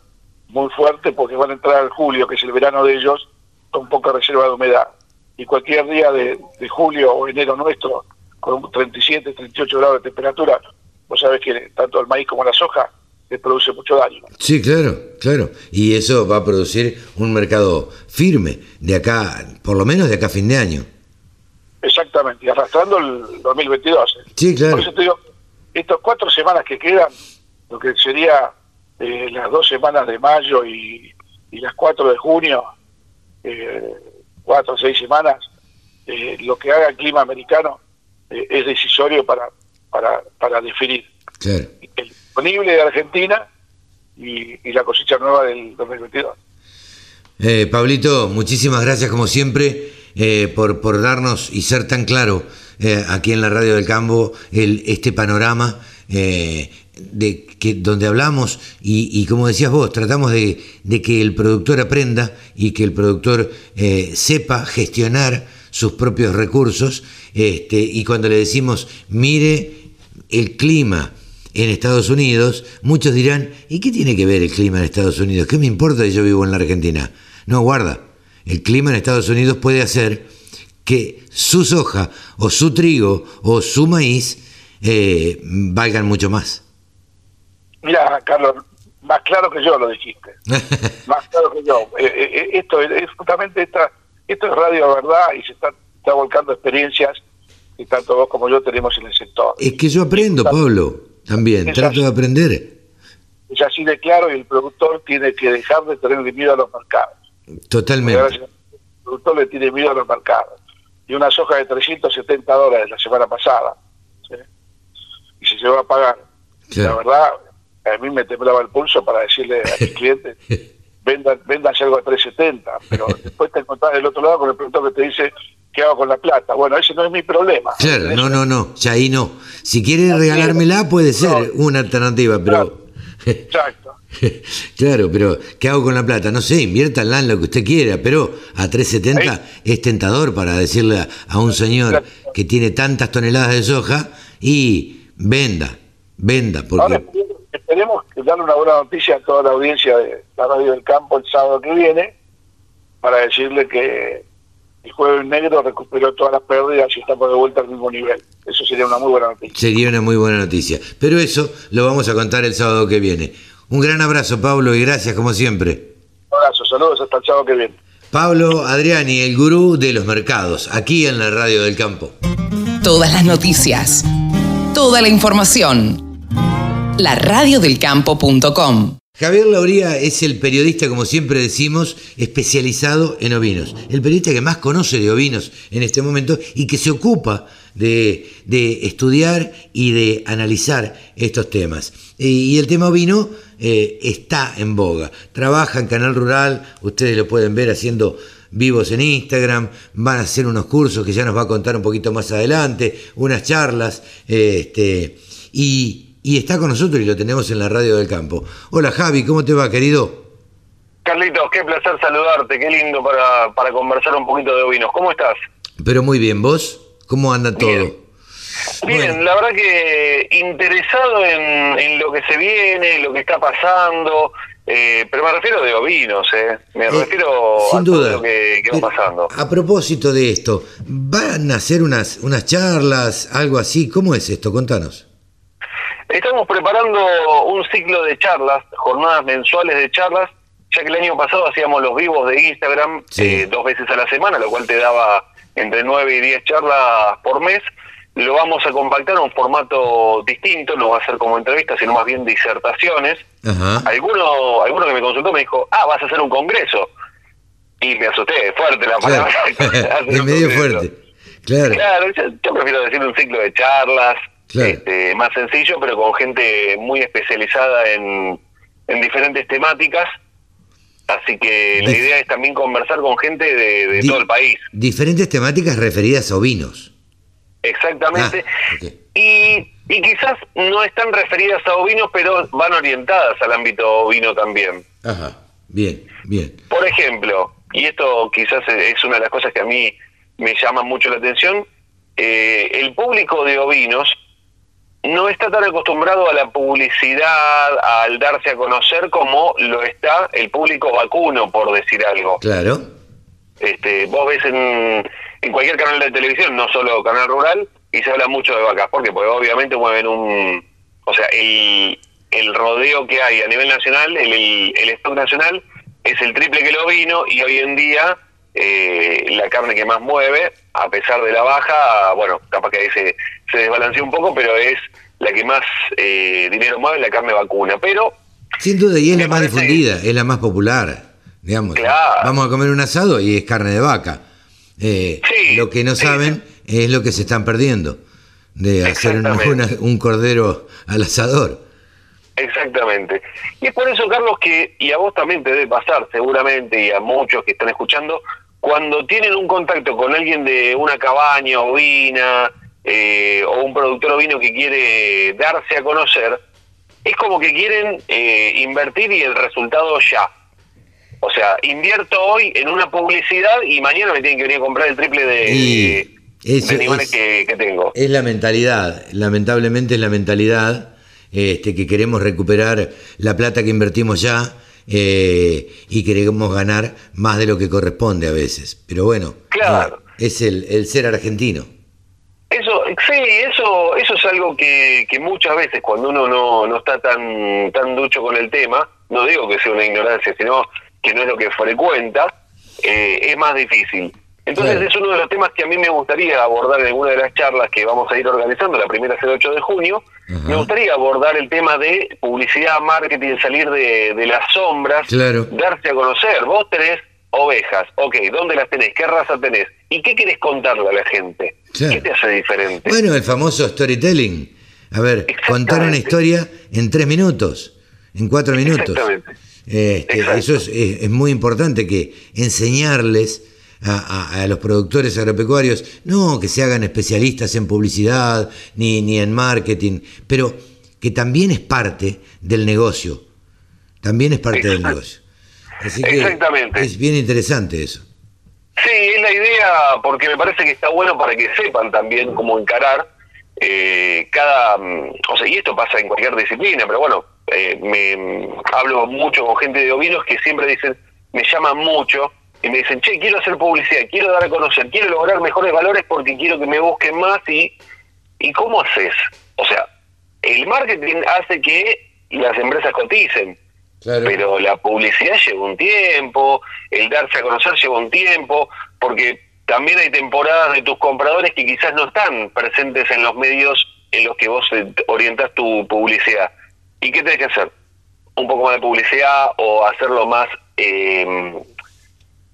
Speaker 6: muy fuerte porque van a entrar al julio, que es el verano de ellos, con poca reserva de humedad. Y cualquier día de, julio o enero nuestro, con 37, 38 grados de temperatura, vos sabés que tanto el maíz como la soja le produce mucho daño.
Speaker 2: Sí, claro, claro. Y eso va a producir un mercado firme de acá, por lo menos de acá a fin de año.
Speaker 6: Exactamente, y arrastrando el 2022.
Speaker 2: Sí, claro.
Speaker 6: Por eso te digo, estas cuatro semanas que quedan, lo que sería eh, las dos semanas de mayo y, las cuatro de junio, eh, cuatro o seis semanas, eh, lo que haga el clima americano es decisorio para, para, para definir.
Speaker 2: Claro
Speaker 6: disponible de Argentina y, la cosecha nueva del 2022.
Speaker 2: Eh, Pablito, muchísimas gracias como siempre eh, por, por darnos y ser tan claro eh, aquí en la radio del campo el, este panorama eh, de que donde hablamos y, como decías vos tratamos de, que el productor aprenda y que el productor sepa gestionar sus propios recursos este, y cuando le decimos mire el clima en Estados Unidos, muchos dirán, ¿y qué tiene que ver el clima en Estados Unidos? ¿Qué me importa si yo vivo en la Argentina? No, guarda, el clima en Estados Unidos puede hacer que su soja o su trigo o su maíz eh, valgan mucho más.
Speaker 6: Mira, Carlos, más claro que yo lo dijiste. más claro que yo. Eh, eh, esto es justamente esta, esto es radio verdad y se está, está volcando experiencias que tanto vos como yo tenemos en el sector.
Speaker 2: Es que yo aprendo, Pablo. También, trato de aprender.
Speaker 6: Es así de claro y el productor tiene que dejar de tener miedo a los mercados.
Speaker 2: Totalmente.
Speaker 6: El productor le tiene miedo a los mercados. Y una soja de 370 dólares la semana pasada. Y se llevó a pagar. La verdad, a mí me temblaba el pulso para decirle a mis clientes, vendan, vendan algo a 370. Pero después te encontrás del otro lado con el productor que te dice, ¿qué hago con la plata? Bueno, ese no es mi problema.
Speaker 2: Claro, no, no, no, ya ahí no. Si quiere regalármela puede ser una alternativa, pero...
Speaker 6: Exacto.
Speaker 2: claro, pero ¿qué hago con la plata? No sé, inviértanla en lo que usted quiera, pero a 370 es tentador para decirle a un señor que tiene tantas toneladas de soja y venda, venda. Porque...
Speaker 6: Ahora, esperemos darle una buena noticia a toda la audiencia de la Radio del Campo el sábado que viene para decirle que el jueves negro recuperó todas las pérdidas y estamos de vuelta al mismo nivel. Eso sería una muy buena noticia.
Speaker 2: Sería una muy buena noticia. Pero eso lo vamos a contar el sábado que viene. Un gran abrazo, Pablo, y gracias como siempre.
Speaker 6: Un abrazo, saludos hasta el sábado que viene.
Speaker 2: Pablo Adriani, el gurú de los mercados, aquí en la Radio del Campo.
Speaker 3: Todas las noticias, toda la información laradiodelcampo.com.
Speaker 2: Javier Lauría es el periodista, como siempre decimos, especializado en ovinos. El periodista que más conoce de ovinos en este momento y que se ocupa de, de estudiar y de analizar estos temas. Y, el tema ovino eh, está en boga. Trabaja en Canal Rural, ustedes lo pueden ver haciendo vivos en Instagram, van a hacer unos cursos que ya nos va a contar un poquito más adelante, unas charlas, eh, este, y, está con nosotros y lo tenemos en la radio del campo. Hola Javi, ¿cómo te va, querido?
Speaker 7: Carlitos, qué placer saludarte, qué lindo para, para conversar un poquito de ovinos. ¿Cómo estás?
Speaker 2: Pero muy bien, ¿vos? ¿Cómo anda todo?
Speaker 7: Bien, la verdad que interesado en, lo que se viene, lo que está pasando, eh, pero me refiero de ovinos, ¿eh? Me eh, refiero
Speaker 2: a todo
Speaker 7: lo que, va pasando.
Speaker 2: A propósito de esto, ¿van a hacer unas, unas charlas, algo así? ¿Cómo es esto? Contanos.
Speaker 7: Estamos preparando un ciclo de charlas, jornadas mensuales de charlas, ya que el año pasado hacíamos los vivos de Instagram eh, dos veces a la semana, lo cual te daba entre nueve y diez charlas por mes lo vamos a compactar en un formato distinto, no va a ser como entrevistas, sino más bien disertaciones. Alguno, alguno que me consultó me dijo, ah, vas a hacer un congreso. Y me asusté, fuerte la palabra.
Speaker 2: es medio fuerte. Claro.
Speaker 7: claro yo, prefiero decir un ciclo de charlas, este, más sencillo, pero con gente muy especializada en, en diferentes temáticas. Así que la idea es también conversar con gente de, todo el país.
Speaker 2: Diferentes temáticas referidas a ovinos.
Speaker 7: Exactamente. Ah, y, y quizás no están referidas a ovinos, pero van orientadas al ámbito ovino también.
Speaker 2: Ajá, bien, bien.
Speaker 7: Por ejemplo, y esto quizás es una de las cosas que a mí me llama mucho la atención, eh, el público de ovinos no está tan acostumbrado a la publicidad, al darse a conocer como lo está el público vacuno, por decir algo.
Speaker 2: Claro.
Speaker 7: Este, vos ves en, en cualquier canal de televisión, no solo canal rural, y se habla mucho de vacas. ¿Por qué? Porque obviamente mueven un... O sea, el, el rodeo que hay a nivel nacional, el, el, stock nacional, es el triple que lo vino y hoy en día eh, la carne que más mueve, a pesar de la baja, bueno, capaz que ahí se, se desbalanceó un poco, pero es la que más eh, dinero mueve, la carne vacuna. Pero...
Speaker 2: Sin duda, y es la más difundida, es la más popular. Digamos, vamos a comer un asado y es carne de vaca. Eh, lo que no saben es lo que se están perdiendo de hacer un cordero al asador.
Speaker 7: Exactamente. Y es por eso, Carlos, que, y a vos también te debe pasar seguramente, y a muchos que están escuchando, cuando tienen un contacto con alguien de una cabaña ovina eh, o un productor ovino que quiere darse a conocer, es como que quieren eh, invertir y el resultado ya. O sea, invierto hoy en una publicidad y mañana me tienen que venir a comprar el triple de, animales que, tengo.
Speaker 2: Es la mentalidad, lamentablemente es la mentalidad este, que queremos recuperar la plata que invertimos ya eh, y queremos ganar más de lo que corresponde a veces. Pero bueno,
Speaker 7: claro.
Speaker 2: es el, el ser argentino.
Speaker 7: Eso, sí, eso, eso es algo que, que muchas veces cuando uno no, no está tan, tan ducho con el tema, no digo que sea una ignorancia, sino que no es lo que frecuenta, eh, es más difícil. Entonces es uno de los temas que a mí me gustaría abordar en alguna de las charlas que vamos a ir organizando, la primera es el 8 de junio, me gustaría abordar el tema de publicidad, marketing, salir de, las sombras, darse a conocer. Vos tenés ovejas, ok, ¿dónde las tenés? ¿Qué raza tenés? ¿Y qué querés contarle a la gente? ¿Qué te hace diferente?
Speaker 2: Bueno, el famoso storytelling. A ver, contar una historia en tres minutos, en cuatro minutos. Exactamente. Este, eso es, muy importante que enseñarles a, los productores agropecuarios, no que se hagan especialistas en publicidad ni, ni en marketing, pero que también es parte del negocio. También es parte del negocio.
Speaker 7: Exactamente.
Speaker 2: Es bien interesante eso.
Speaker 7: Sí, es la idea, porque me parece que está bueno para que sepan también cómo encarar eh, cada. Mm, o sea, y esto pasa en cualquier disciplina, pero bueno, eh, me hablo mucho con gente de ovinos que siempre dicen, me llaman mucho y me dicen, che, quiero hacer publicidad, quiero dar a conocer, quiero lograr mejores valores porque quiero que me busquen más y, ¿y cómo haces? O sea, el marketing hace que las empresas coticen, pero la publicidad lleva un tiempo, el darse a conocer lleva un tiempo, porque también hay temporadas de tus compradores que quizás no están presentes en los medios en los que vos orientas tu publicidad. ¿Y qué tenés que hacer? Un poco más de publicidad o hacerlo más... Eh,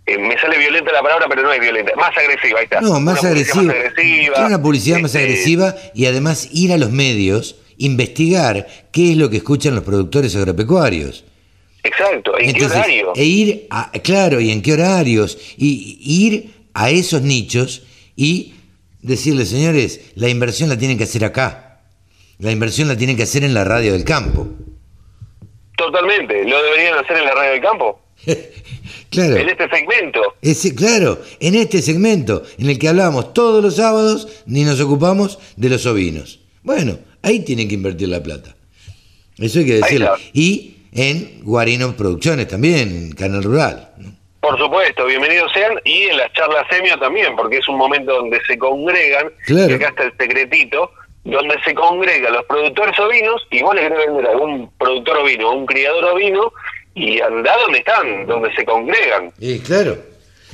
Speaker 7: eh, me sale violenta la palabra, pero no es violenta, más agresiva, ahí está.
Speaker 2: No, más
Speaker 7: Una
Speaker 2: agresiva.
Speaker 7: Más agresiva
Speaker 2: Tiene una publicidad más
Speaker 7: este,
Speaker 2: agresiva y además ir a los medios, investigar qué es lo que escuchan los productores agropecuarios.
Speaker 7: Exacto, ¿en
Speaker 2: Entonces,
Speaker 7: qué horario?
Speaker 2: E ir a, claro, y en qué horarios, y, y ir a esos nichos y decirles, señores, la inversión la tienen que hacer acá. La inversión la tienen que hacer en la radio del campo.
Speaker 7: Totalmente, lo deberían hacer en la radio del campo,
Speaker 2: Claro.
Speaker 7: en este segmento.
Speaker 2: Ese, claro, en este segmento en el que hablamos todos los sábados, ni nos ocupamos de los ovinos. Bueno, ahí tienen que invertir la plata. Eso hay que decirlo. Y en Guarino Producciones también, en Canal Rural. ¿no?
Speaker 7: Por supuesto, bienvenidos sean, y en las charlas semio también, porque es un momento donde se congregan,
Speaker 2: Claro.
Speaker 7: y acá está el secretito, donde se congregan los productores ovinos, y vos le querés vender a algún productor ovino, a un criador ovino, y andá donde están, donde se congregan.
Speaker 2: Y claro.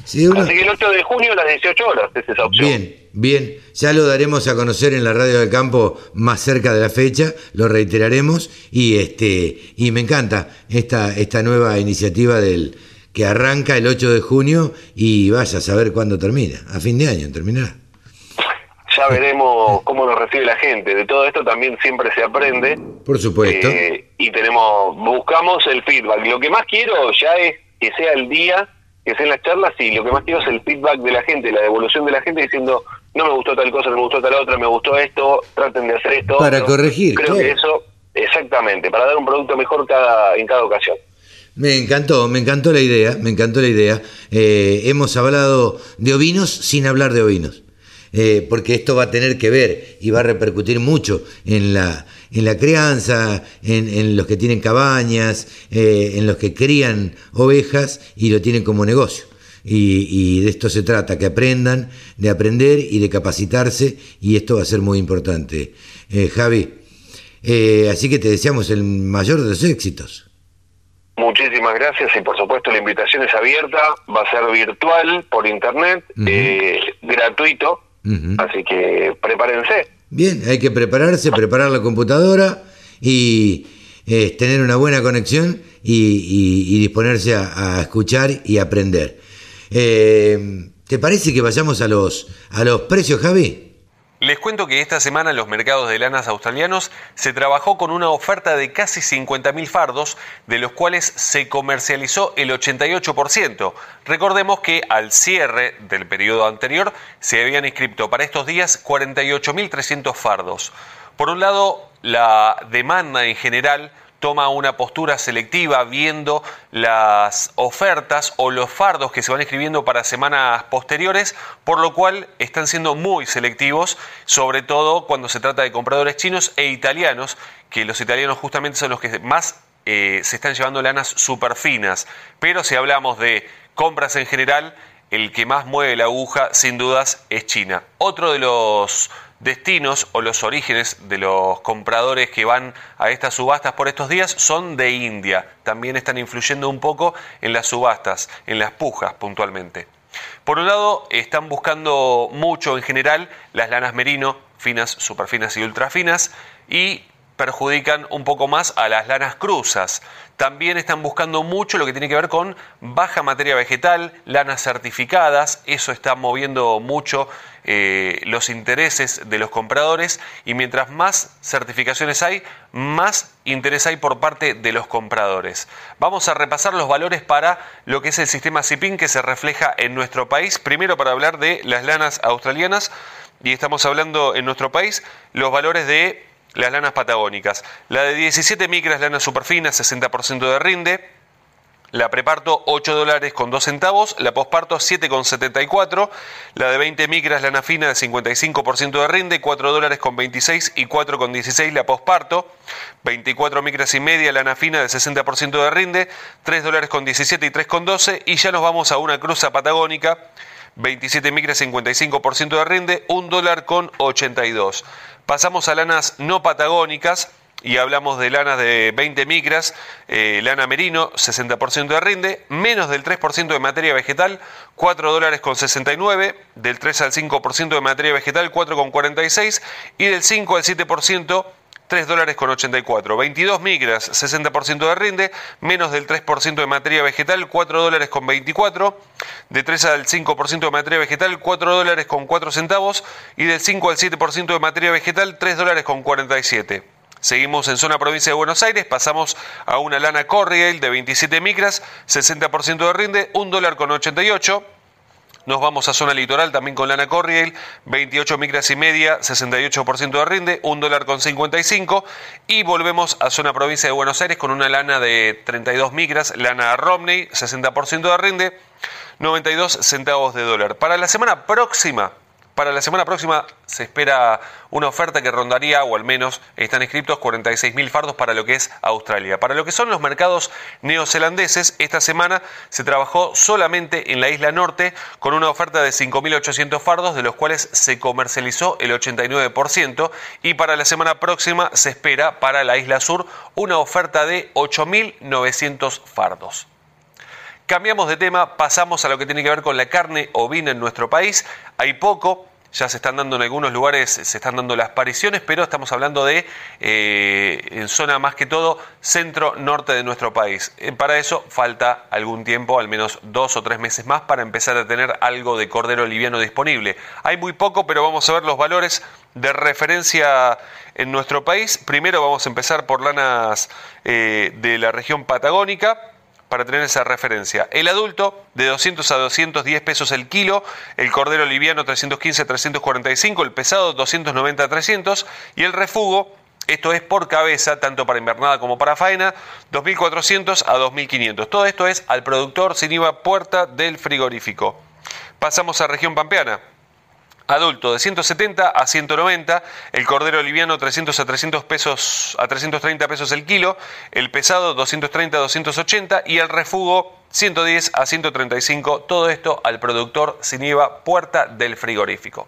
Speaker 2: Sí,
Speaker 7: Así que el 8 de junio a las 18 horas es esa opción.
Speaker 2: Bien, bien. Ya lo daremos a conocer en la radio del campo más cerca de la fecha, lo reiteraremos y este y me encanta esta esta nueva iniciativa del que arranca el 8 de junio y vaya a saber cuándo termina. A fin de año terminará.
Speaker 7: Ya veremos cómo nos recibe la gente. De todo esto también siempre se aprende.
Speaker 2: Por supuesto.
Speaker 7: Eh, y tenemos, buscamos el feedback. Lo que más quiero ya es que sea el día, que sean las charlas, y lo que más quiero es el feedback de la gente, la devolución de la gente diciendo, no me gustó tal cosa, no me gustó tal otra, me gustó esto, traten de hacer esto.
Speaker 2: Para
Speaker 7: otro".
Speaker 2: corregir,
Speaker 7: Creo
Speaker 2: claro.
Speaker 7: que eso, exactamente, para dar un producto mejor cada en cada ocasión.
Speaker 2: Me encantó, me encantó la idea, me encantó la idea. Eh, hemos hablado de ovinos sin hablar de ovinos, Eh, porque esto va a tener que ver y va a repercutir mucho en la, en la crianza, en, en los que tienen cabañas, eh, en los que crían ovejas y lo tienen como negocio. Y, y de esto se trata, que aprendan, de aprender y de capacitarse, y esto va a ser muy importante. Eh, Javi, eh, así que te deseamos el mayor de los éxitos.
Speaker 7: Muchísimas gracias y por supuesto la invitación es abierta, va a ser virtual, por internet, eh, gratuito, Así que prepárense.
Speaker 2: Bien, hay que prepararse, preparar la computadora y eh, tener una buena conexión y, y- y disponerse a, a escuchar y aprender. Eh, ¿Te parece que vayamos a los, a los precios, Javi?
Speaker 8: Les cuento que esta semana en los mercados de lanas australianos se trabajó con una oferta de casi 50.000 fardos, de los cuales se comercializó el 88%. Recordemos que al cierre del periodo anterior se habían inscrito para estos días 48.300 fardos. Por un lado, la demanda en general toma una postura selectiva viendo las ofertas o los fardos que se van escribiendo para semanas posteriores, por lo cual están siendo muy selectivos, sobre todo cuando se trata de compradores chinos e italianos, que los italianos justamente son los que más eh, se están llevando lanas super finas. Pero si hablamos de compras en general, el que más mueve la aguja sin dudas es China. Otro de los destinos o los orígenes de los compradores que van a estas subastas por estos días son de India. También están influyendo un poco en las subastas, en las pujas puntualmente. Por un lado, están buscando mucho en general las lanas merino, finas, superfinas y ultrafinas, y perjudican un poco más a las lanas cruzas. También están buscando mucho lo que tiene que ver con baja materia vegetal, lanas certificadas, eso está moviendo mucho eh, los intereses de los compradores y mientras más certificaciones hay, más interés hay por parte de los compradores. Vamos a repasar los valores para lo que es el sistema CIPIN que se refleja en nuestro país. Primero para hablar de las lanas australianas y estamos hablando en nuestro país los valores de las lanas patagónicas. La de 17 micras, lana superfina, 60% de rinde. La preparto 8 dólares con 2 centavos, la posparto 7,74, la de 20 micras lana fina de 55% de rinde, 4 dólares con 26 y 4,16 la posparto, 24 micras y media lana fina de 60% de rinde, 3 dólares con 17 y 3,12 y ya nos vamos a una cruza patagónica, 27 micras 55% de rinde, 1 dólar con 82. Pasamos a lanas no patagónicas y hablamos de lanas de 20 micras, eh, lana merino, 60% de rinde, menos del 3% de materia vegetal, 4 dólares con 69, del 3 al 5% de materia vegetal, 4 con 46 y del 5 al 7% 3 dólares con 84. 22 micras, 60% de rinde, menos del 3% de materia vegetal, 4 dólares con 24. De 3 al 5% de materia vegetal, 4 dólares con 4 centavos. Y del 5 al 7% de materia vegetal, 3 dólares con 47. Seguimos en zona provincia de Buenos Aires, pasamos a una lana Corriel de 27 micras, 60% de rinde, 1 dólar con 88. Nos vamos a zona litoral también con lana Corriel, 28 micras y media, 68% de rinde, 1 dólar con 55. Y volvemos a zona provincia de Buenos Aires con una lana de 32 micras, lana Romney, 60% de rinde, 92 centavos de dólar. Para la semana próxima, para la semana próxima se espera una oferta que rondaría, o al menos están escritos, 46.000 fardos para lo que es Australia. Para lo que son los mercados neozelandeses, esta semana se trabajó solamente en la isla norte con una oferta de 5.800 fardos, de los cuales se comercializó el 89%, y para la semana próxima se espera para la isla sur una oferta de 8.900 fardos. Cambiamos de tema, pasamos a lo que tiene que ver con la carne ovina en nuestro país. Hay poco, ya se están dando en algunos lugares, se están dando las apariciones, pero estamos hablando de eh, en zona más que todo centro-norte de nuestro país. Eh, para eso falta algún tiempo, al menos dos o tres meses más, para empezar a tener algo de cordero liviano disponible. Hay muy poco, pero vamos a ver los valores de referencia en nuestro país. Primero vamos a empezar por lanas eh, de la región patagónica para tener esa referencia. El adulto de 200 a 210 pesos el kilo, el cordero liviano 315 a 345, el pesado 290 a 300 y el refugo, esto es por cabeza, tanto para invernada como para faena, 2.400 a 2.500. Todo esto es al productor sin IVA puerta del frigorífico. Pasamos a región pampeana adulto de 170 a 190, el cordero liviano 300 a 300 pesos a 330 pesos el kilo, el pesado 230 a 280 y el refugo 110 a 135, todo esto al productor sin IVA puerta del frigorífico.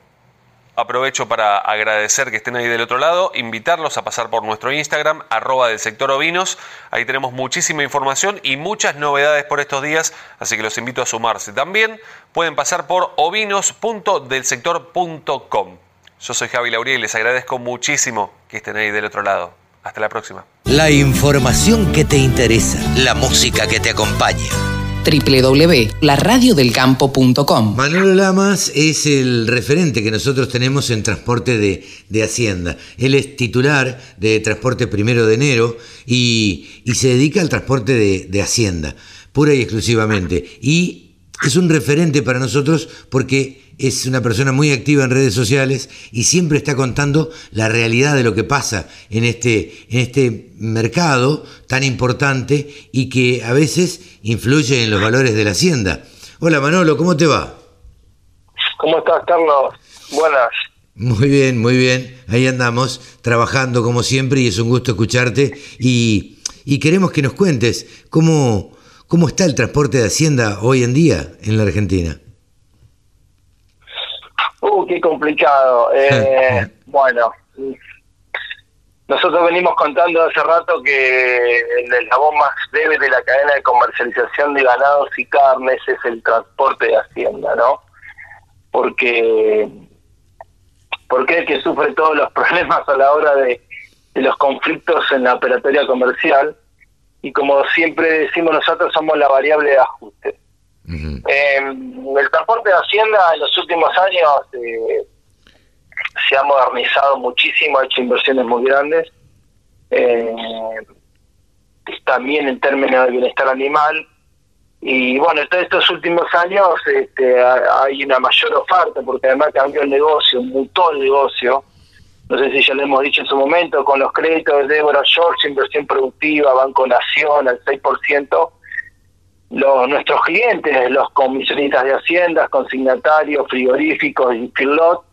Speaker 8: Aprovecho para agradecer que estén ahí del otro lado, invitarlos a pasar por nuestro Instagram, arroba del sector ovinos. Ahí tenemos muchísima información y muchas novedades por estos días, así que los invito a sumarse. También pueden pasar por ovinos.delsector.com. Yo soy Javi Lauría y les agradezco muchísimo que estén ahí del otro lado. Hasta la próxima.
Speaker 2: La información que te interesa, la música que te acompaña
Speaker 3: www.laradiodelcampo.com.
Speaker 2: Manolo Lamas es el referente que nosotros tenemos en transporte de, Hacienda. Él es titular de Transporte Primero de Enero y, se dedica al transporte de, de Hacienda, pura y exclusivamente. Y es un referente para nosotros porque es una persona muy activa en redes sociales y siempre está contando la realidad de lo que pasa en este, en este mercado tan importante y que a veces influye en los valores de la hacienda. Hola Manolo, ¿cómo te va?
Speaker 9: ¿Cómo estás, Carlos? Buenas.
Speaker 2: Muy bien, muy bien. Ahí andamos, trabajando como siempre y es un gusto escucharte y, y queremos que nos cuentes cómo, cómo está el transporte de Hacienda hoy en día en la Argentina.
Speaker 9: Uh, qué complicado. Eh, bueno, nosotros venimos contando hace rato que el eslabón más débil de la cadena de comercialización de ganados y carnes es el transporte de Hacienda, ¿no? Porque, porque es el que sufre todos los problemas a la hora de, de los conflictos en la operatoria comercial y como siempre decimos nosotros somos la variable de ajuste. Eh, el transporte de Hacienda en los últimos años eh, se ha modernizado muchísimo, ha hecho inversiones muy grandes. Eh, también en términos de bienestar animal. Y bueno, en estos últimos años este, hay una mayor oferta porque además cambió el negocio, mutó el negocio. No sé si ya lo hemos dicho en su momento, con los créditos de Deborah George, inversión productiva, Banco Nación al 6%, los, nuestros clientes, los comisionistas de haciendas, consignatarios, frigoríficos y pilot,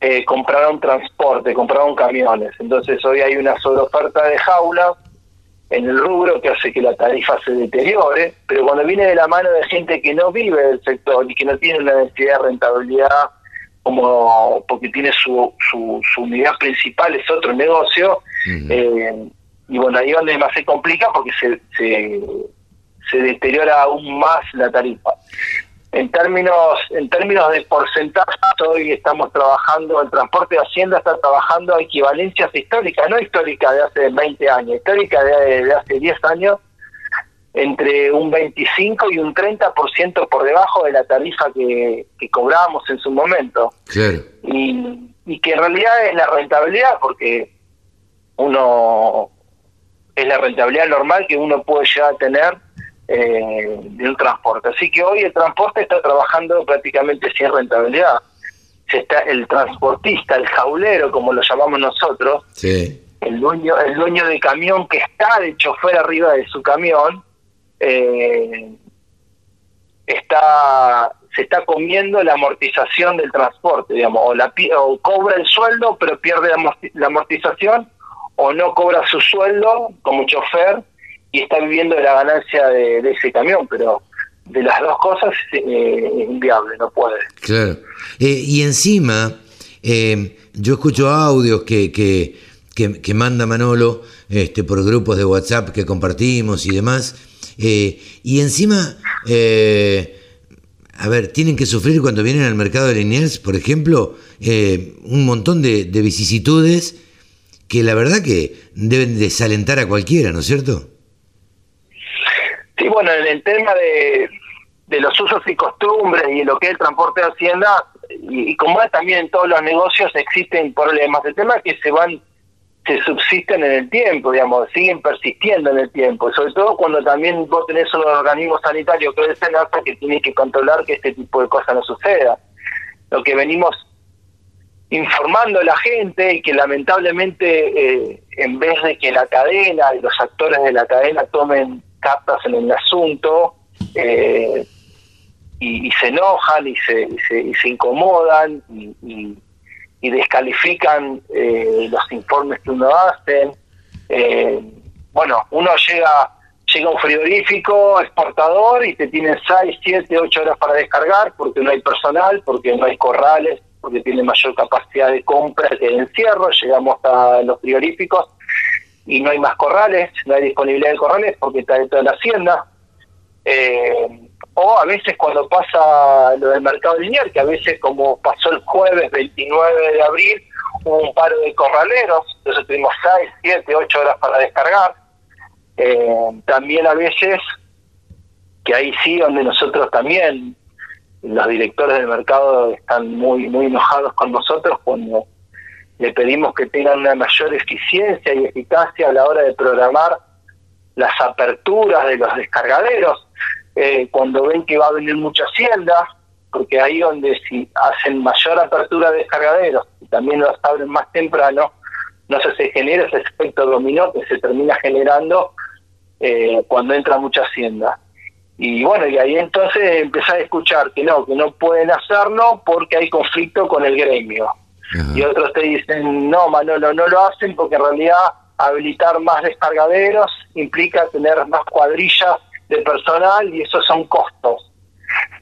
Speaker 9: eh, compraron transporte, compraron camiones. Entonces hoy hay una sobreoferta de jaulas en el rubro que hace que la tarifa se deteriore, pero cuando viene de la mano de gente que no vive del sector y que no tiene una necesidad de rentabilidad como porque tiene su, su, su unidad principal es otro negocio, eh, y bueno, ahí es donde más se complica porque se, se se deteriora aún más la tarifa. En términos, en términos de porcentaje, hoy estamos trabajando, el transporte de Hacienda está trabajando a equivalencias históricas, no históricas de hace 20 años, históricas de, de hace 10 años, entre un 25 y un 30% por debajo de la tarifa que, que cobramos en su momento.
Speaker 2: Claro.
Speaker 9: Y, y que en realidad es la rentabilidad, porque uno es la rentabilidad normal que uno puede llegar a tener eh, de un transporte. Así que hoy el transporte está trabajando prácticamente sin rentabilidad. Se está el transportista, el jaulero, como lo llamamos nosotros,
Speaker 2: Sí.
Speaker 9: el dueño, el dueño de camión que está de chofer arriba de su camión, eh, está se está comiendo la amortización del transporte, digamos, o, la, o cobra el sueldo pero pierde la, la amortización, o no cobra su sueldo como chofer y está viviendo de la ganancia de, ese camión, pero de las dos cosas eh, es inviable, no puede.
Speaker 2: Claro. Eh, y encima, eh, yo escucho audios que, que, que, que manda Manolo este, por grupos de WhatsApp que compartimos y demás. eh, y encima, eh, a ver, tienen que sufrir cuando vienen al mercado de Liniers, por ejemplo, un montón de, de vicisitudes que la verdad que deben desalentar a cualquiera, ¿no es cierto?
Speaker 9: Sí, bueno, en el tema de, de los usos y costumbres y lo que es el transporte de Hacienda, y, como es también en todos los negocios, existen problemas. El tema es que se van, se subsisten en el tiempo, digamos, siguen persistiendo en el tiempo. Sobre todo cuando también vos tenés un organismo sanitario que es SENASA que tiene que controlar que este tipo de cosas no suceda. Lo que venimos informando a la gente y que lamentablemente eh, en vez de que la cadena y los actores de la cadena tomen cartas en el asunto eh, y, se enojan y se, y se, y se incomodan y, descalifican eh, los informes que uno hace. Eh, bueno, uno llega llega un frigorífico exportador y te tienen 6, 7, 8 horas para descargar porque no hay personal, porque no hay corrales, porque tiene mayor capacidad de compra que de encierro. Llegamos a los frigoríficos y no hay más corrales, no hay disponibilidad de corrales porque está dentro de la hacienda. Eh, o a veces cuando pasa lo del mercado lineal, que a veces como pasó el jueves 29 de abril, hubo un paro de corraleros, entonces tuvimos 6, 7, 8 horas para descargar. Eh, también a veces, que ahí sí, donde nosotros también, los directores del mercado están muy, muy enojados con nosotros cuando le pedimos que tengan una mayor eficiencia y eficacia a la hora de programar las aperturas de los descargaderos, eh, cuando ven que va a venir mucha hacienda, porque ahí donde si hacen mayor apertura de descargaderos y también los abren más temprano, no se, se genera ese efecto dominó que se termina generando eh, cuando entra mucha hacienda. Y bueno, y ahí entonces empezás a escuchar que no, que no pueden hacerlo porque hay conflicto con el gremio. Y otros te dicen, no, Manolo, no lo hacen porque en realidad habilitar más descargaderos implica tener más cuadrillas de personal y esos son costos.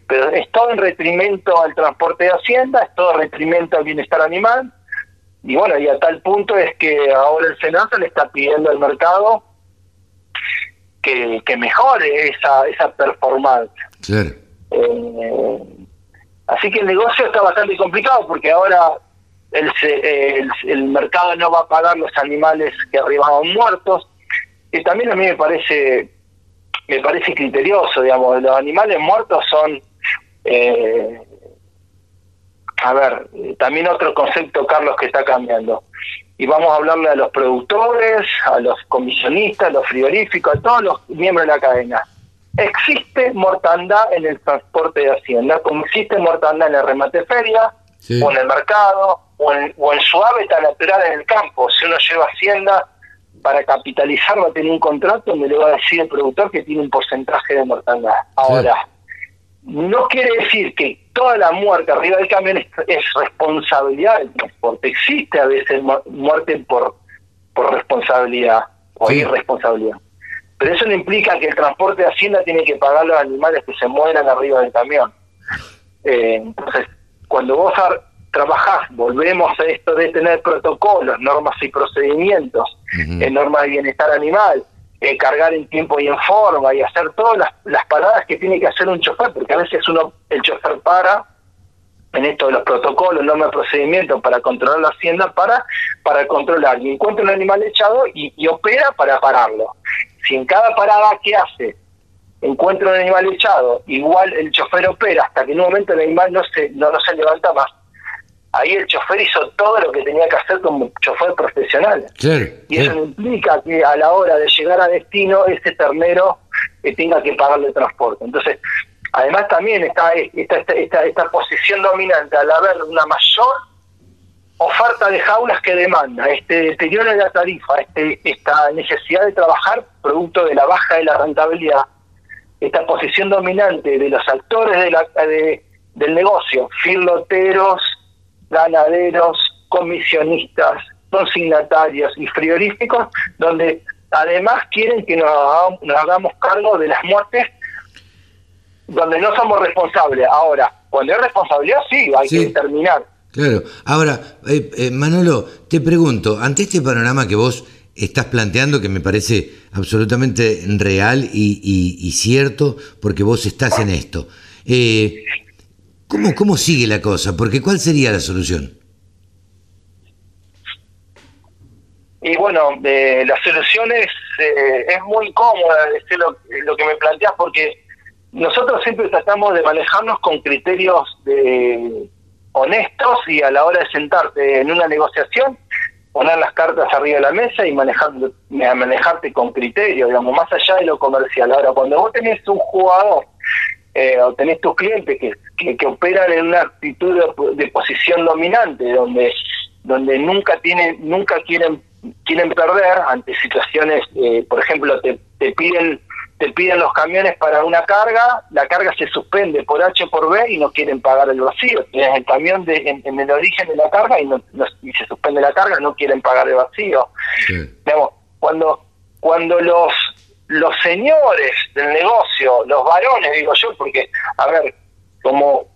Speaker 9: Pero es todo en retrimento al transporte de Hacienda, es todo en retrimento al bienestar animal. Y bueno, y a tal punto es que ahora el Senado le está pidiendo al mercado que, que mejore esa, esa performance.
Speaker 2: Claro.
Speaker 9: Eh, así que el negocio está bastante complicado porque ahora el, el, el mercado no va a pagar los animales que arribaban muertos. Y también a mí me parece me parece criterioso, digamos, los animales muertos son, eh, a ver, también otro concepto, Carlos, que está cambiando. Y vamos a hablarle a los productores, a los comisionistas, a los frigoríficos, a todos los miembros de la cadena. Existe mortandad en el transporte de Hacienda, como existe mortandad en el remate feria,
Speaker 2: Sí.
Speaker 9: o en el mercado, o en, o en su hábitat natural en el campo. Si uno lleva Hacienda para capitalizar, va a tener un contrato donde le va a decir el productor que tiene un porcentaje de mortandad. Ahora, no quiere decir que toda la muerte arriba del camión es, es responsabilidad del transporte. Existe a veces mu- muerte por, por responsabilidad o
Speaker 2: Sí.
Speaker 9: irresponsabilidad. Pero eso no implica que el transporte de Hacienda tiene que pagar los animales que se mueran arriba del camión. Eh, entonces, cuando vos ar- trabajás, volvemos a esto de tener protocolos, normas y procedimientos, en normas de bienestar animal, eh, cargar en tiempo y en forma y hacer todas las, las paradas que tiene que hacer un chofer, porque a veces uno el chofer para en esto de los protocolos, normas de procedimiento para controlar la hacienda, para, para controlar y encuentra un animal echado y, y opera para pararlo. Si en cada parada que hace encuentra un animal echado, igual el chofer opera hasta que en un momento el animal no se, no, no se levanta más. Ahí el chofer hizo todo lo que tenía que hacer como chofer profesional. Y eso implica que a la hora de llegar a destino, ese ternero eh, tenga que pagarle transporte. Entonces, además también está esta, esta, esta, esta posición dominante al haber una mayor oferta de jaulas que demanda, este deterioro de la tarifa, este, esta necesidad de trabajar producto de la baja de la rentabilidad, esta posición dominante de los actores de la, de- del negocio, filoteros, ganaderos, comisionistas, consignatarios y frigoríficos, donde además quieren que nos hagamos, nos hagamos cargo de las muertes donde no somos responsables. Ahora, cuando hay responsabilidad, sí, hay
Speaker 2: Sí.
Speaker 9: que determinar.
Speaker 2: Claro. Ahora, eh, eh, Manolo, te pregunto, ante este panorama que vos estás planteando, que me parece absolutamente real y, y- y cierto, porque vos estás en esto, eh, ¿cómo, ¿cómo sigue la cosa? Porque ¿cuál sería la solución?
Speaker 9: Y bueno, eh, la solución es, eh, es muy cómoda, es lo, lo que me planteas, porque nosotros siempre tratamos de manejarnos con criterios de, honestos y a la hora de sentarte en una negociación, poner las cartas arriba de la mesa y manejar, manejarte con criterio, digamos, más allá de lo comercial. Ahora, cuando vos tenés un jugador eh, o tenés tus clientes que, que, que operan en una actitud de, de posición dominante, donde donde nunca tienen nunca quieren quieren perder ante situaciones eh, por ejemplo te, te piden te piden los camiones para una carga la carga se suspende por H o por B y no quieren pagar el vacío. Tienes el camión de, en, en el origen de la carga y, no, no- y se suspende la carga no quieren pagar el vacío. Digamos cuando cuando los los señores del negocio los varones digo yo porque a ver como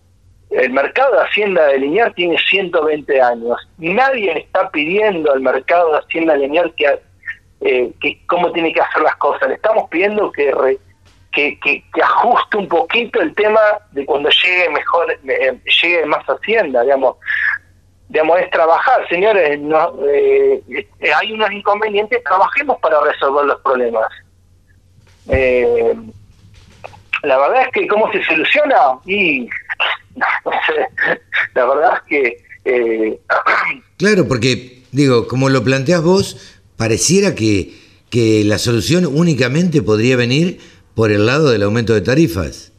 Speaker 9: el mercado de Hacienda de Liniar tiene 120 años. Nadie le está pidiendo al mercado de Hacienda Liniar que, eh, que cómo tiene que hacer las cosas. Le estamos pidiendo que, re- que, ajuste un poquito el tema de cuando llegue mejor, eh, llegue más Hacienda, digamos. Digamos, es trabajar, señores, no, eh, hay unos inconvenientes, trabajemos para resolver los problemas. Eh, la verdad es que cómo se soluciona y no sé, la verdad es que eh,
Speaker 2: Claro, porque, digo, como lo planteás vos, pareciera que, que la solución únicamente podría venir por el lado del aumento de tarifas.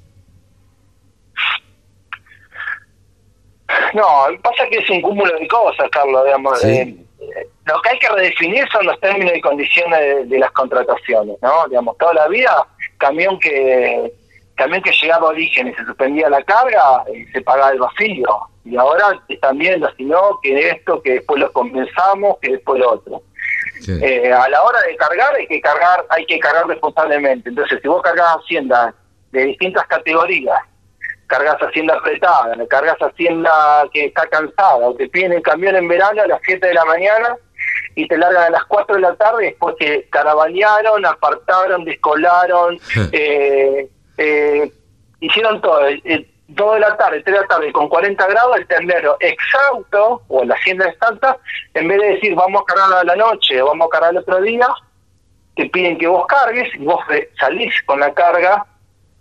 Speaker 9: no, pasa que es un cúmulo de cosas, Carlos, digamos.
Speaker 2: Sí.
Speaker 9: eh, lo que hay que redefinir son los términos y condiciones de, de las contrataciones, ¿no? Digamos, toda la vida, camión que camión que llegaba a origen y se suspendía la carga, eh, se pagaba el vacío. Y ahora están viendo, si no, que esto, que después lo compensamos, que después lo otro. Eh, a la hora de cargar hay que cargar hay que cargar responsablemente entonces si vos cargas hacienda de distintas categorías cargas hacienda apretada cargas hacienda que está cansada o te piden el camión en verano a las 7 de la mañana y te largan a las 4 de la tarde después que caravanearon apartaron descolaron eh, eh, hicieron todo. Eh, dos de la tarde, tres de la tarde, con 40 grados, el ternero exhausto, o la hacienda exhausta, en vez de decir vamos a cargar a la noche o vamos a cargar el otro día, te piden que vos cargues y vos salís con la carga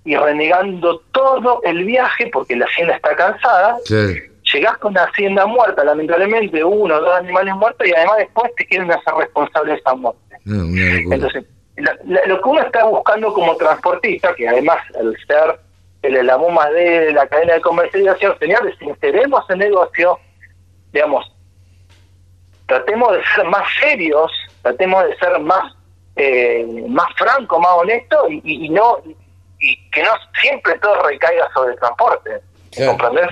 Speaker 9: y renegando todo el viaje porque la hacienda está cansada,
Speaker 2: Claro.
Speaker 9: llegás con la hacienda muerta, lamentablemente uno o dos animales muertos y además después te quieren hacer responsable de esa muerte.
Speaker 2: No, una locura.
Speaker 9: Entonces, la- la- lo que uno está buscando como transportista, que además al ser el eslabón más de la cadena de comercialización, señores, si queremos el negocio, digamos, tratemos de ser más serios, tratemos de ser más eh, más franco, más honesto y no y que no siempre todo recaiga sobre el transporte. ¿Me comprendés?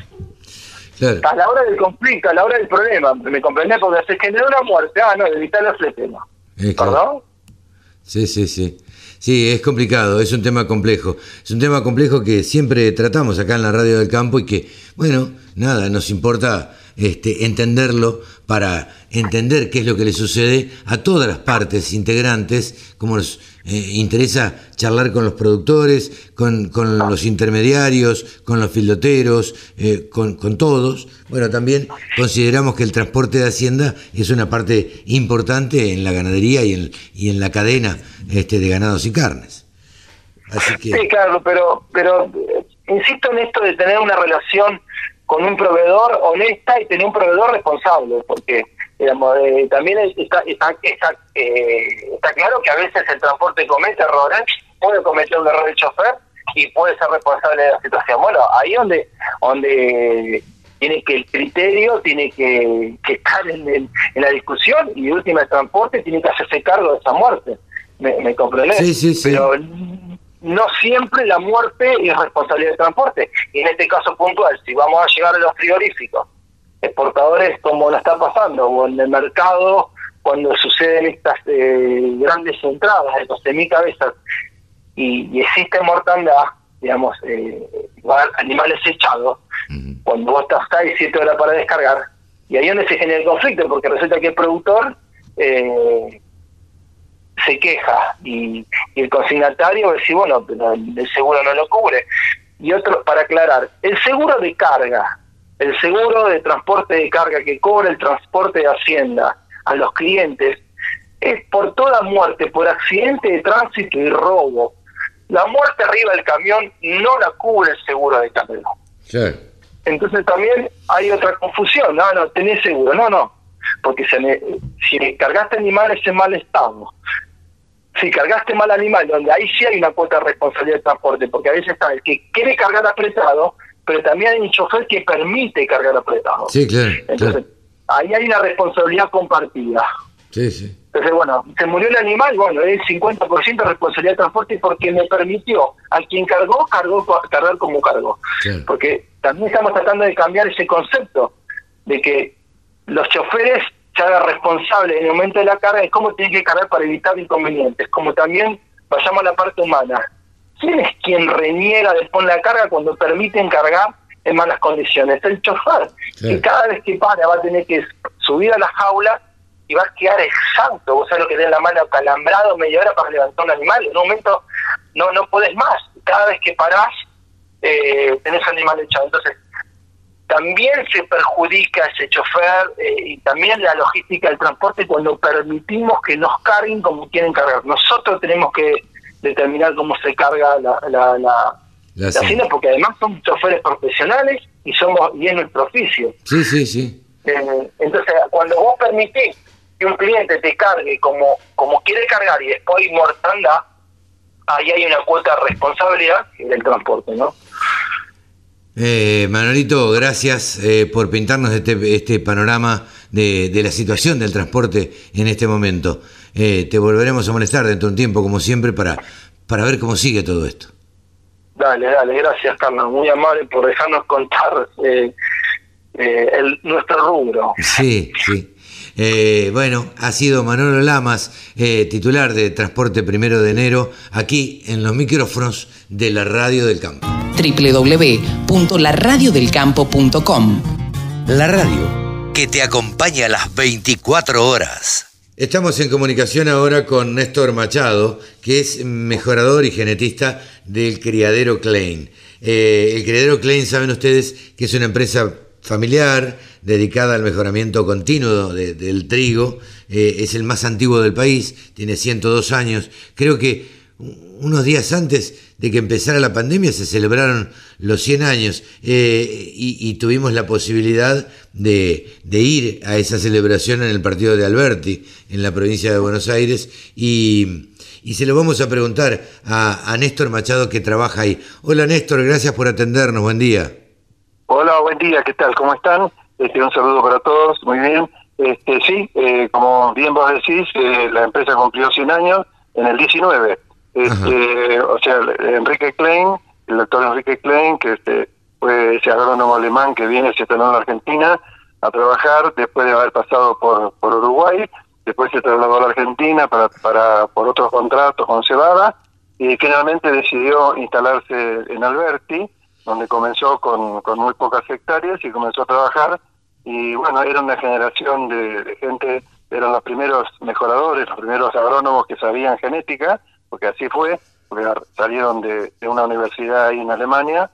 Speaker 2: Claro.
Speaker 9: A la hora del conflicto, a la hora del problema, ¿me comprendés? Porque se generó una muerte, ah, no, evitar el tema.
Speaker 2: Eh, claro.
Speaker 9: ¿Perdón?
Speaker 2: Sí, sí, sí. Sí, es complicado, es un tema complejo. Es un tema complejo que siempre tratamos acá en la radio del campo y que, bueno, nada, nos importa este, entenderlo, para entender qué es lo que le sucede a todas las partes integrantes, como nos eh, interesa charlar con los productores, con, los intermediarios, con los filoteros, eh, con, todos. Bueno, también consideramos que el transporte de Hacienda es una parte importante en la ganadería y en, y en la cadena este, de ganados y carnes.
Speaker 9: Sí, claro, pero, pero eh, insisto en esto de tener una relación con un proveedor honesta y tener un proveedor responsable, porque digamos, eh, también está, está, está, eh, está, claro que a veces el transporte comete errores, puede cometer un error el chofer y puede ser responsable de la situación. Bueno, ahí donde donde tiene que el criterio tiene que, estar en, en, la discusión y de última el transporte tiene que hacerse cargo de esa muerte. ¿Me, me
Speaker 2: Sí, sí, sí.
Speaker 9: Pero no siempre la muerte es responsabilidad del transporte. Y en este caso puntual, si vamos a llegar a los frigoríficos, exportadores como lo está pasando, o en el mercado, cuando suceden estas eh, grandes entradas de los semicabezas y, y existe mortandad, digamos, eh, animales echados, cuando vos estás ahí siete horas para descargar, y ahí es donde se genera el conflicto, porque resulta que el productor eh, se queja y, el consignatario dice, bueno, pero el seguro no lo cubre. Y otro, para aclarar, el seguro de carga, el seguro de transporte de carga que cobra el transporte de Hacienda a los clientes, es por toda muerte, por accidente de tránsito y robo. La muerte arriba del camión no la cubre el seguro de carga. Entonces también hay otra confusión, no, no, tenés seguro, no, no, porque se si cargaste animales en mal estado, si cargaste mal animal, donde ahí sí hay una cuota de responsabilidad de transporte, porque a veces está el que quiere cargar apretado, pero también hay un chofer que permite cargar apretado.
Speaker 2: Sí, claro.
Speaker 9: Entonces, ahí hay una responsabilidad compartida.
Speaker 2: Sí, sí.
Speaker 9: Entonces, bueno, se murió el animal, bueno, es 50% de responsabilidad de transporte porque me permitió a quien cargó, cargó cargar como cargó. Porque también estamos tratando de cambiar ese concepto de que los choferes se haga responsable en el momento de la carga y cómo tiene que cargar para evitar inconvenientes. Como también vayamos a la parte humana. ¿Quién es quien reniega después la carga cuando permiten cargar en malas condiciones? El chofer, que cada vez que para va a tener que subir a la jaula y va a quedar exhausto. Vos sabés lo que tiene la mano calambrado media hora para levantar un animal. En un momento no no podés más. Cada vez que parás, eh, tenés animal echado. Entonces, también se perjudica ese chofer eh, y también la logística del transporte cuando permitimos que nos carguen como quieren cargar. Nosotros tenemos que determinar cómo se carga la, la, la, porque además son choferes profesionales y somos y es nuestro oficio.
Speaker 2: Sí, sí, sí.
Speaker 9: Eh, entonces, cuando vos permitís que un cliente te cargue como, como quiere cargar y después hay mortandad, ahí hay una cuota de responsabilidad del transporte, ¿no?
Speaker 2: Eh, Manolito, gracias eh, por pintarnos este, este panorama de, la situación del transporte en este momento. Eh, te volveremos a molestar dentro de un tiempo, como siempre, para, para ver cómo sigue todo esto.
Speaker 9: Dale, dale, gracias, Carlos. Muy amable por dejarnos contar el, nuestro rubro.
Speaker 2: Sí, sí. bueno, ha sido Manolo Lamas, titular de Transporte Primero de Enero, aquí en los micrófonos de la Radio del Campo
Speaker 3: www.laradiodelcampo.com.
Speaker 2: La radio que te acompaña a las 24 horas. Estamos en comunicación ahora con Néstor Machado, que es mejorador y genetista del criadero Klein. Eh, el criadero Klein, saben ustedes que es una empresa familiar dedicada al mejoramiento continuo del trigo. Eh, es el más antiguo del país, tiene 102 años. Creo que unos días antes de que empezara la pandemia se celebraron los 100 años eh, y, tuvimos la posibilidad de, ir a esa celebración en el partido de Alberti, en la provincia de Buenos Aires, y, se lo vamos a preguntar a, Néstor Machado que trabaja ahí. Hola Néstor, gracias por atendernos, buen día.
Speaker 10: Hola, buen día, ¿qué tal? ¿Cómo están? Este, un saludo para todos, muy bien. Este, sí, eh, como bien vos decís, eh, la empresa cumplió 100 años en el 19 este, o sea, Enrique Klein, el doctor Enrique Klein, que este, fue ese agrónomo alemán que viene, se instaló en Argentina a trabajar después de haber pasado por, por Uruguay, después se trasladó a la Argentina para, para por otros contratos con Cebada y finalmente decidió instalarse en Alberti, donde comenzó con, con muy pocas hectáreas y comenzó a trabajar. Y bueno, era una generación de, de gente, eran los primeros mejoradores, los primeros agrónomos que sabían genética, porque así fue, porque salieron de, una universidad ahí en Alemania,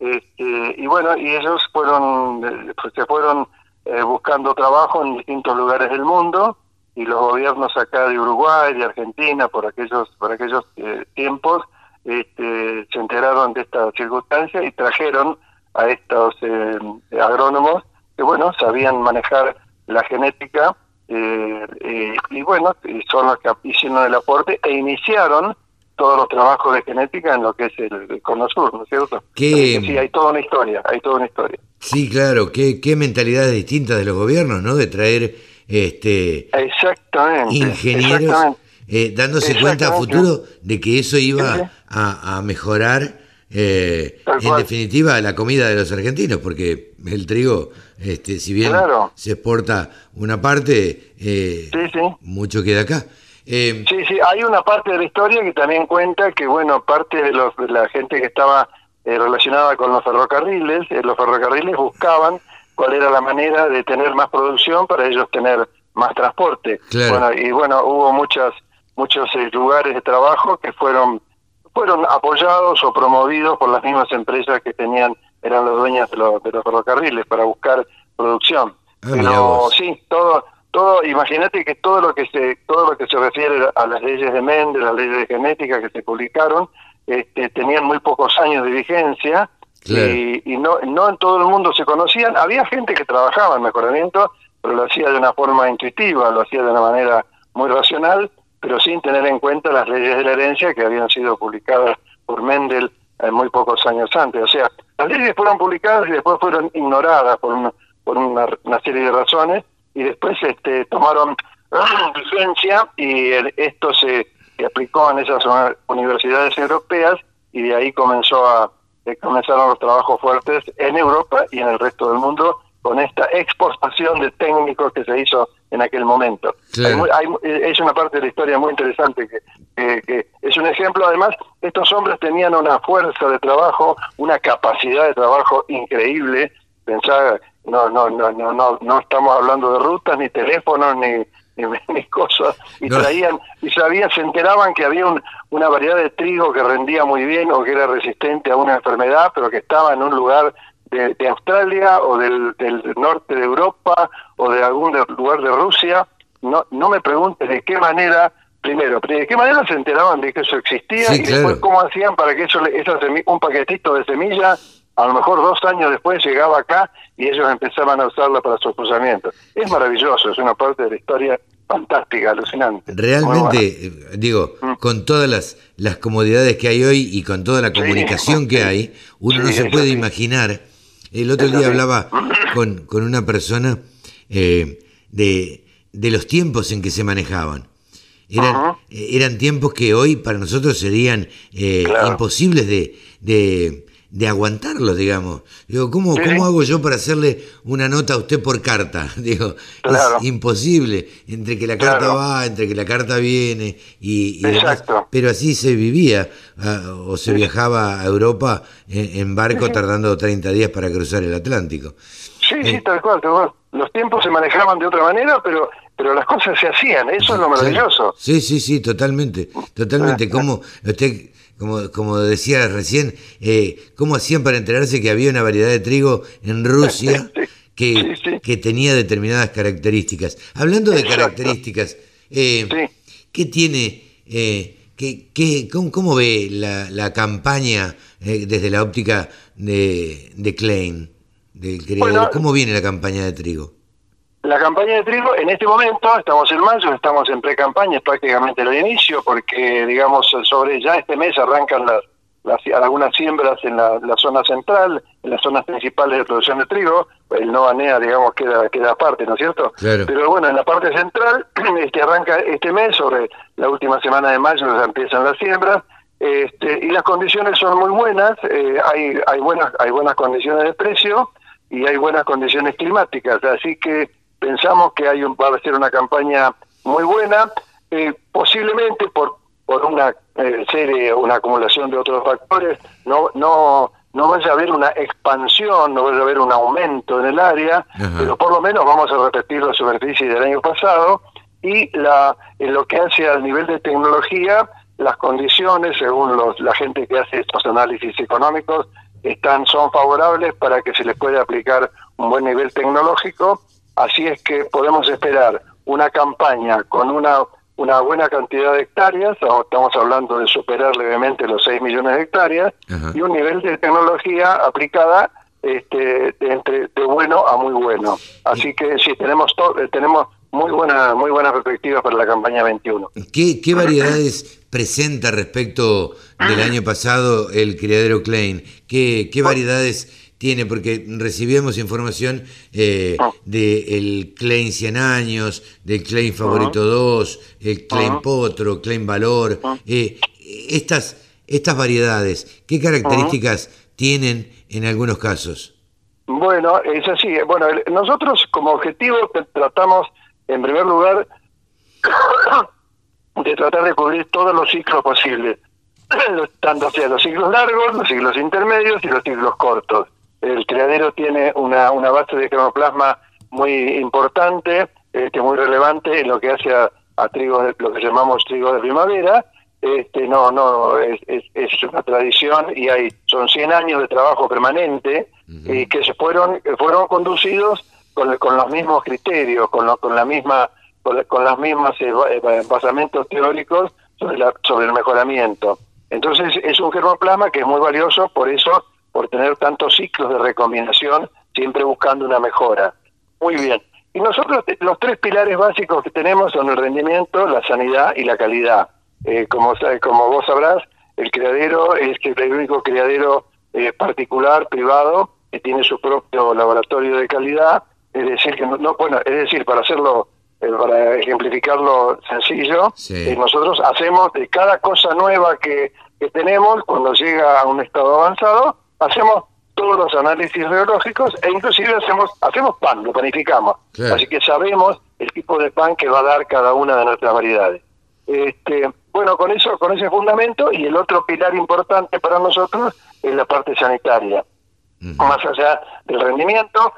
Speaker 10: este, y bueno, y ellos fueron, eh, pues, se fueron eh, buscando trabajo en distintos lugares del mundo, y los gobiernos acá de Uruguay, de Argentina, por aquellos, por aquellos eh, tiempos, este, se enteraron de esta circunstancia y trajeron a estos eh, agrónomos que, bueno, sabían manejar la genética eh, eh, y, bueno, son los que hicieron el aporte e iniciaron todos los trabajos de genética en lo que es el, el Cono Sur, ¿no es cierto?
Speaker 2: ¿Qué-
Speaker 10: Sí, hay toda una historia, hay toda una historia.
Speaker 2: Sí, claro, qué, qué mentalidades distintas de los gobiernos, ¿no? De traer este
Speaker 10: Exactamente.
Speaker 2: ingenieros
Speaker 10: exactamente.
Speaker 2: eh, dándose cuenta a futuro de que eso iba a, a mejorar eh, en definitiva la comida de los argentinos, porque el trigo, este, si bien
Speaker 10: Claro.
Speaker 2: se exporta una parte, eh,
Speaker 10: Sí, sí.
Speaker 2: mucho queda acá. Eh,
Speaker 10: Sí, sí, hay una parte de la historia que también cuenta que, bueno, parte de, los, de la gente que estaba eh, relacionada con los ferrocarriles, eh, los ferrocarriles buscaban cuál era la manera de tener más producción para ellos tener más transporte.
Speaker 2: Claro.
Speaker 10: Bueno, y bueno, hubo muchas muchos eh, lugares de trabajo que fueron fueron apoyados o promovidos por las mismas empresas que tenían eran los dueños de los, de los ferrocarriles para buscar producción.
Speaker 2: Ah,
Speaker 10: Pero sí, todo todo imagínate que todo lo que se todo lo que se refiere a las leyes de Mendel, las leyes de genética que se publicaron, este, tenían muy pocos años de vigencia
Speaker 2: Claro.
Speaker 10: y, y no no en todo el mundo se conocían. Había gente que trabajaba en mejoramiento, pero lo hacía de una forma intuitiva, lo hacía de una manera muy racional, pero sin tener en cuenta las leyes de la herencia que habían sido publicadas por Mendel eh, muy pocos años antes. O sea, las leyes fueron publicadas y después fueron ignoradas por una, por una, una serie de razones y después este, tomaron vigencia y el- esto se, aplicó en esas uni- universidades europeas y de ahí comenzó a eh, comenzaron los trabajos fuertes en Europa y en el resto del mundo con esta exportación de técnicos que se hizo en aquel momento. Hay hay eh, es una parte de la historia muy interesante que, que- que es un ejemplo. Además, estos hombres tenían una fuerza de trabajo, una capacidad de trabajo increíble. Pensar, no, no, no, no, no, no estamos hablando de rutas, ni teléfonos, ni, ni, ni cosas. Y
Speaker 2: No.
Speaker 10: traían, y sabían, se enteraban que había un- una variedad de trigo que rendía muy bien o que era resistente a una enfermedad, pero que estaba en un lugar de, de Australia o del, del norte de Europa o de algún de- lugar de Rusia. No, no me preguntes de qué manera, primero, de qué manera se enteraban de que eso existía
Speaker 2: Sí,
Speaker 10: y después cómo hacían para que eso, esa un paquetito de semilla, a lo mejor dos años después llegaba acá y ellos empezaban a usarla para su procesamiento. Es maravilloso, es una parte de la historia fantástica, alucinante.
Speaker 2: Realmente, eh, digo,
Speaker 10: Mm.
Speaker 2: con todas las, las comodidades que hay hoy y con toda la comunicación que hay, uno no se puede imaginar. El otro día hablaba con, con una persona eh, de, de los tiempos en que se manejaban. Eran, eh, eran tiempos que hoy para nosotros serían eh,
Speaker 10: Claro.
Speaker 2: imposibles de, de, de aguantarlos, digamos. Digo, ¿cómo,
Speaker 10: Sí,
Speaker 2: ¿cómo
Speaker 10: sí.
Speaker 2: hago yo para hacerle una nota a usted por carta? Digo,
Speaker 10: Claro.
Speaker 2: es imposible. Entre que la carta
Speaker 10: Claro.
Speaker 2: va, entre que la carta viene y, y demás. Pero así se vivía ah, o se
Speaker 10: Sí.
Speaker 2: viajaba a Europa en, en barco tardando 30 días para cruzar el Atlántico.
Speaker 10: Sí, sí,
Speaker 2: Eh.
Speaker 10: tal cual, tal cual. Los tiempos se manejaban de otra manera, pero pero las cosas se hacían, eso es lo maravilloso.
Speaker 2: Sí, sí, sí, totalmente, totalmente. Como usted, como, como decía recién, eh, cómo hacían para enterarse que había una variedad de trigo en Rusia que,
Speaker 10: Sí, sí.
Speaker 2: que tenía determinadas características. Hablando de
Speaker 10: Exacto.
Speaker 2: características, eh,
Speaker 10: Sí.
Speaker 2: ¿qué tiene, eh, qué, qué- cómo, cómo ve la, la campaña eh, desde la óptica de, de Klein, del creador?
Speaker 10: Bueno,
Speaker 2: ¿Cómo viene la campaña de trigo?
Speaker 10: La campaña de trigo, en este momento, estamos en mayo, estamos en pre-campaña, es prácticamente el inicio, porque, digamos, sobre ya este mes arrancan las, las algunas siembras en la, la zona central, en las zonas principales de producción de trigo, el no anea, digamos, queda, queda aparte, ¿no es cierto?
Speaker 2: Claro.
Speaker 10: Pero bueno, en la parte central, este arranca este mes, sobre la última semana de mayo ya empiezan las siembras, este, y las condiciones son muy buenas, eh, hay, hay, buenas, hay buenas condiciones de precio y hay buenas condiciones climáticas, así que pensamos que hay un, va a ser una campaña muy buena, eh, posiblemente por por una eh, serie, una acumulación de otros factores, no no no vaya a haber una expansión, no vaya a haber un aumento en el área, pero por lo menos vamos a repetir la superficie del año pasado y la, en lo que hace al nivel de tecnología, las condiciones, según los, la gente que hace estos análisis económicos, están son favorables para que se les pueda aplicar un buen nivel tecnológico, así es que podemos esperar una campaña con una una buena cantidad de hectáreas, estamos hablando de superar levemente los 6 millones de hectáreas, y un nivel de tecnología aplicada este, de, entre, de bueno a muy bueno. Así que sí, tenemos, tenemos muy buena muy buena perspectiva para la campaña 21.
Speaker 2: ¿Qué, qué variedades presenta respecto del año pasado el criadero Klein? ¿Qué, qué variedades tiene, porque recibimos información eh, ah. del Klein 100 años, del Klein Favorito 2, el Klein Potro, Klein Valor, eh, estas, estas variedades, ¿qué características tienen en algunos casos?
Speaker 10: Bueno, es así. Bueno, nosotros como objetivo tratamos, en primer lugar, de tratar de cubrir todos los ciclos posibles, tanto sea los ciclos largos, los ciclos intermedios y los ciclos cortos. El criadero tiene una, una base de cromoplasma muy importante, este, muy relevante en lo que hace a, trigo, lo que llamamos trigo de primavera. Este, no, no, es, es, una tradición y hay, son 100 años de trabajo permanente y que se fueron, fueron conducidos con, con los mismos criterios, con, con la misma, con, con las mismas eh, eh, basamentos teóricos sobre, la, sobre el mejoramiento. Entonces es un germoplasma que es muy valioso, por eso por tener tantos ciclos de recombinación, siempre buscando una mejora. Muy bien. Y nosotros los tres pilares básicos que tenemos son el rendimiento, la sanidad y la calidad. Eh, como, como vos sabrás, el criadero es el único criadero eh, particular, privado, que tiene su propio laboratorio de calidad. Es decir, que no, bueno, es decir, para hacerlo, eh, para ejemplificarlo sencillo, nosotros hacemos de cada cosa nueva que, que tenemos, cuando llega a un estado avanzado, hacemos todos los análisis biológicos e inclusive hacemos hacemos pan, lo panificamos. Así que sabemos el tipo de pan que va a dar cada una de nuestras variedades. Este, bueno, con eso, con ese fundamento y el otro pilar importante para nosotros es la parte sanitaria. Más allá del rendimiento,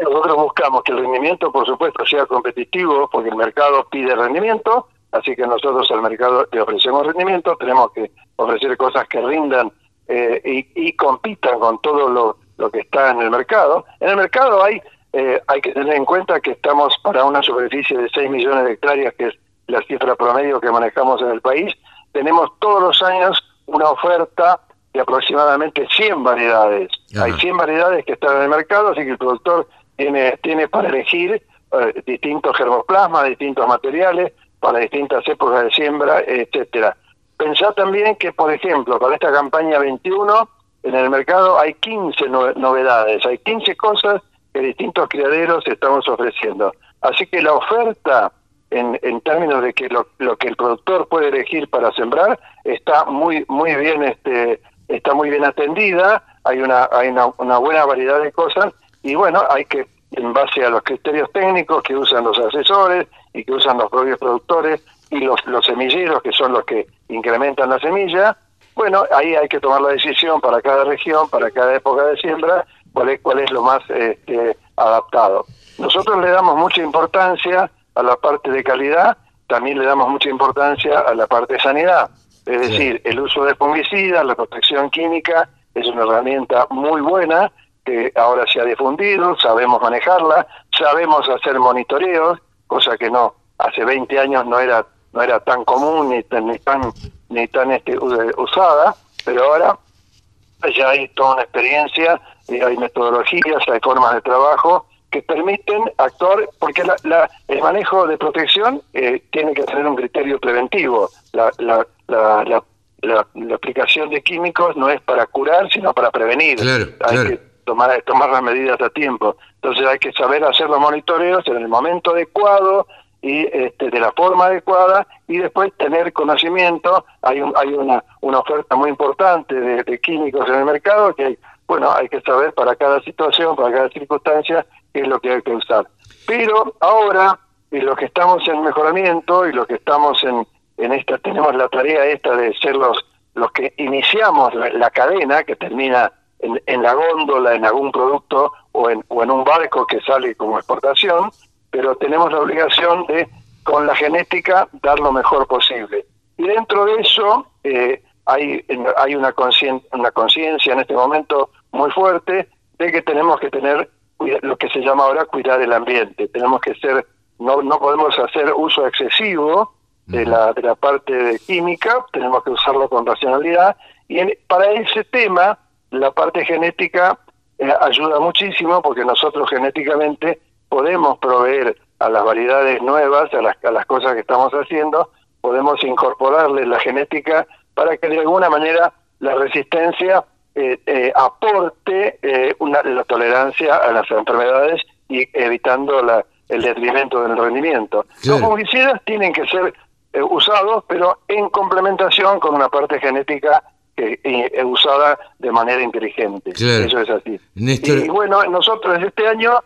Speaker 10: nosotros buscamos que el rendimiento, por supuesto, sea competitivo, porque el mercado pide rendimiento, así que nosotros al mercado le ofrecemos rendimiento, tenemos que ofrecer cosas que rindan eh, y, compitan con todo lo, lo, que está en el mercado. En el mercado hay, eh, hay que tener en cuenta que estamos para una superficie de 6 millones de hectáreas, que es la cifra promedio que manejamos en el país. Tenemos todos los años una oferta de aproximadamente 100 variedades. Hay 100 variedades que están en el mercado, así que el productor tiene, tiene para elegir eh, distintos germoplasmas, distintos materiales, para distintas épocas de siembra, etcétera. Pensá también que, por ejemplo, para esta campaña 21, en el mercado hay 15 novedades, hay 15 cosas que distintos criaderos estamos ofreciendo. Así que la oferta, en, en términos de que lo, lo, que el productor puede elegir para sembrar, está muy muy bien este está muy bien atendida, hay una hay una, una buena variedad de cosas y bueno, hay que en base a los criterios técnicos que usan los asesores y que usan los propios productores, y los, los semilleros, que son los que incrementan la semilla, bueno, ahí hay que tomar la decisión para cada región, para cada época de siembra, cuál es, cuál es lo más este, adaptado. Nosotros le damos mucha importancia a la parte de calidad, también le damos mucha importancia a la parte de sanidad. Es decir, el uso de fungicidas, la protección química, es una herramienta muy buena que ahora se ha difundido, sabemos manejarla, sabemos hacer monitoreos, cosa que no, hace 20 años no era no era tan común ni, ni tan ni tan este, usada, pero ahora ya hay toda una experiencia, y hay metodologías, hay formas de trabajo que permiten actuar, porque la, el manejo de protección eh, tiene que tener un criterio preventivo. La, la, la, la, aplicación de químicos no es para curar, sino para prevenir. hay que tomar, tomar las medidas a tiempo. Entonces hay que saber hacer los monitoreos en el momento adecuado, y este, de la forma adecuada y después tener conocimiento. Hay, un, hay una, una oferta muy importante de, químicos en el mercado que bueno, hay que saber para cada situación, para cada circunstancia, qué es lo que hay que usar. Pero ahora, y los que estamos en mejoramiento y los que estamos en, en esta, tenemos la tarea esta de ser los, los que iniciamos la, cadena que termina en, en la góndola, en algún producto o en, o en un barco que sale como exportación, pero tenemos la obligación de, con la genética, dar lo mejor posible. Y dentro de eso eh, hay, hay una conciencia en este momento muy fuerte de que tenemos que tener lo que se llama ahora cuidar el ambiente. Tenemos que ser, no, no podemos hacer uso excesivo de la, de la parte de química, tenemos que usarlo con racionalidad. Y para ese tema, la parte genética eh, ayuda muchísimo porque nosotros genéticamente podemos proveer a las variedades nuevas, a las, a las cosas que estamos haciendo, podemos incorporarle la genética para que de alguna manera la resistencia eh, eh, aporte eh, una, la tolerancia a las enfermedades y evitando la, el detrimento del rendimiento. Los fungicidas tienen que ser usados, pero en complementación con una parte genética que usada de manera inteligente. Eso es así. Y bueno, nosotros este año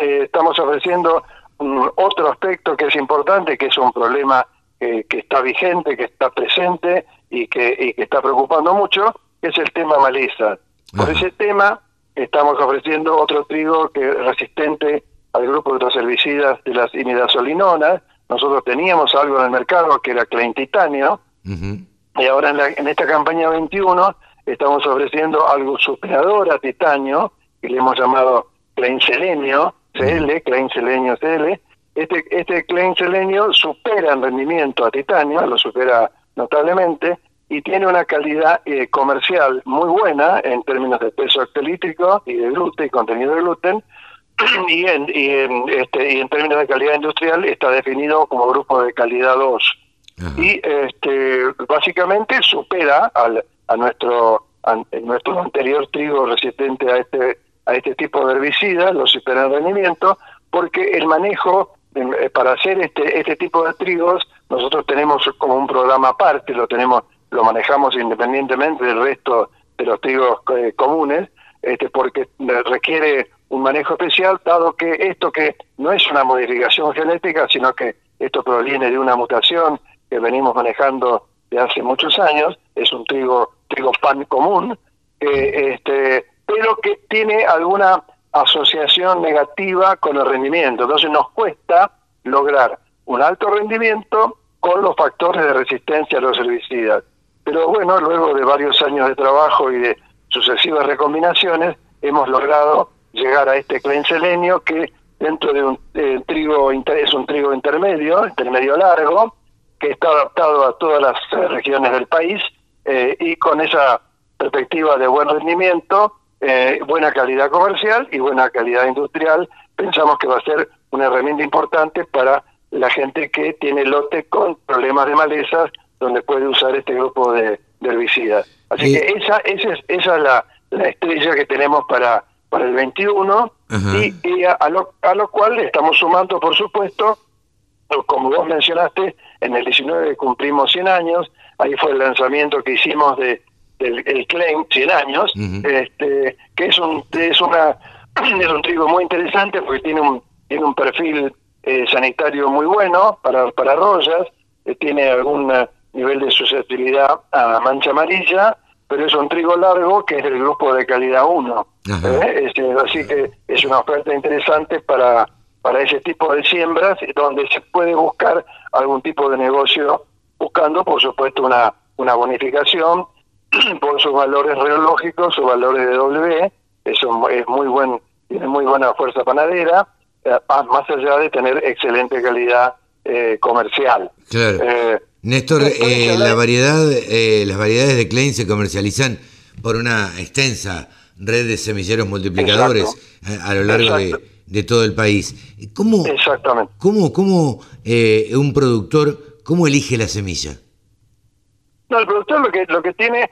Speaker 10: estamos ofreciendo otro aspecto que es importante, que es un problema que, está vigente, que está presente y que, y que está preocupando mucho, que es el tema maleza. Por ese tema estamos ofreciendo otro trigo que es resistente al grupo de los herbicidas de las imidazolinonas. Nosotros teníamos algo en el mercado que era Klein Titanio, y ahora en, la, en esta campaña 21 estamos ofreciendo algo superador a titanio, que le hemos llamado Klein Selenio, CL, Klein Selenio CL. Este, este Klein Selenio supera en rendimiento a titanio, lo supera notablemente, y tiene una calidad eh, comercial muy buena en términos de peso hectolítrico y de gluten y contenido de gluten y en, y en, este, y en términos de calidad industrial está definido como grupo de calidad 2 y este básicamente supera al, a nuestro a, nuestro anterior trigo resistente a este a este tipo de herbicidas lo supera en rendimiento porque el manejo eh, para hacer este este tipo de trigos nosotros tenemos como un programa aparte lo tenemos lo manejamos independientemente del resto de los trigos eh, comunes, este, porque requiere un manejo especial, dado que esto que no es una modificación genética, sino que esto proviene de una mutación que venimos manejando de hace muchos años, es un trigo, trigo pan común, este, pero que tiene alguna asociación negativa con el rendimiento. Entonces nos cuesta lograr un alto rendimiento con los factores de resistencia a los herbicidas. Pero bueno, luego de varios años de trabajo y de sucesivas recombinaciones, hemos logrado llegar a este clenselenio que dentro de un eh, trigo es un trigo intermedio, intermedio largo, que está adaptado a todas las eh, regiones del país eh, y con esa perspectiva de buen rendimiento, buena calidad comercial y buena calidad industrial, pensamos que va a ser una herramienta importante para la gente que tiene lote con problemas de malezas donde puede usar este grupo de, herbicidas. Así que esa, esa es, esa es la, estrella que tenemos para, para el 21 y, a, lo, a lo cual estamos sumando, por supuesto, como vos mencionaste, en el 19 cumplimos 100 años, ahí fue el lanzamiento que hicimos de el Claim 100 años, este, que es un es una es un trigo muy interesante porque tiene un tiene un perfil eh, sanitario muy bueno para para rollas, eh, tiene alguna nivel de susceptibilidad a mancha amarilla, pero es un trigo largo que es del grupo de calidad 1. ¿eh? así que es una oferta interesante para, para ese tipo de siembras, donde se puede buscar algún tipo de negocio, buscando, por supuesto, una, una bonificación por sus valores reológicos, sus valores de W, eso es muy buen, tiene muy buena fuerza panadera, eh, más allá de tener excelente calidad eh, comercial.
Speaker 2: Claro. Néstor, eh, la variedad, eh, las variedades de Klein se comercializan por una extensa red de semilleros multiplicadores a, lo largo de, todo el país. ¿Cómo,
Speaker 10: Exactamente.
Speaker 2: ¿Cómo, cómo eh, un productor, cómo elige la semilla?
Speaker 10: No, el productor lo que lo que tiene,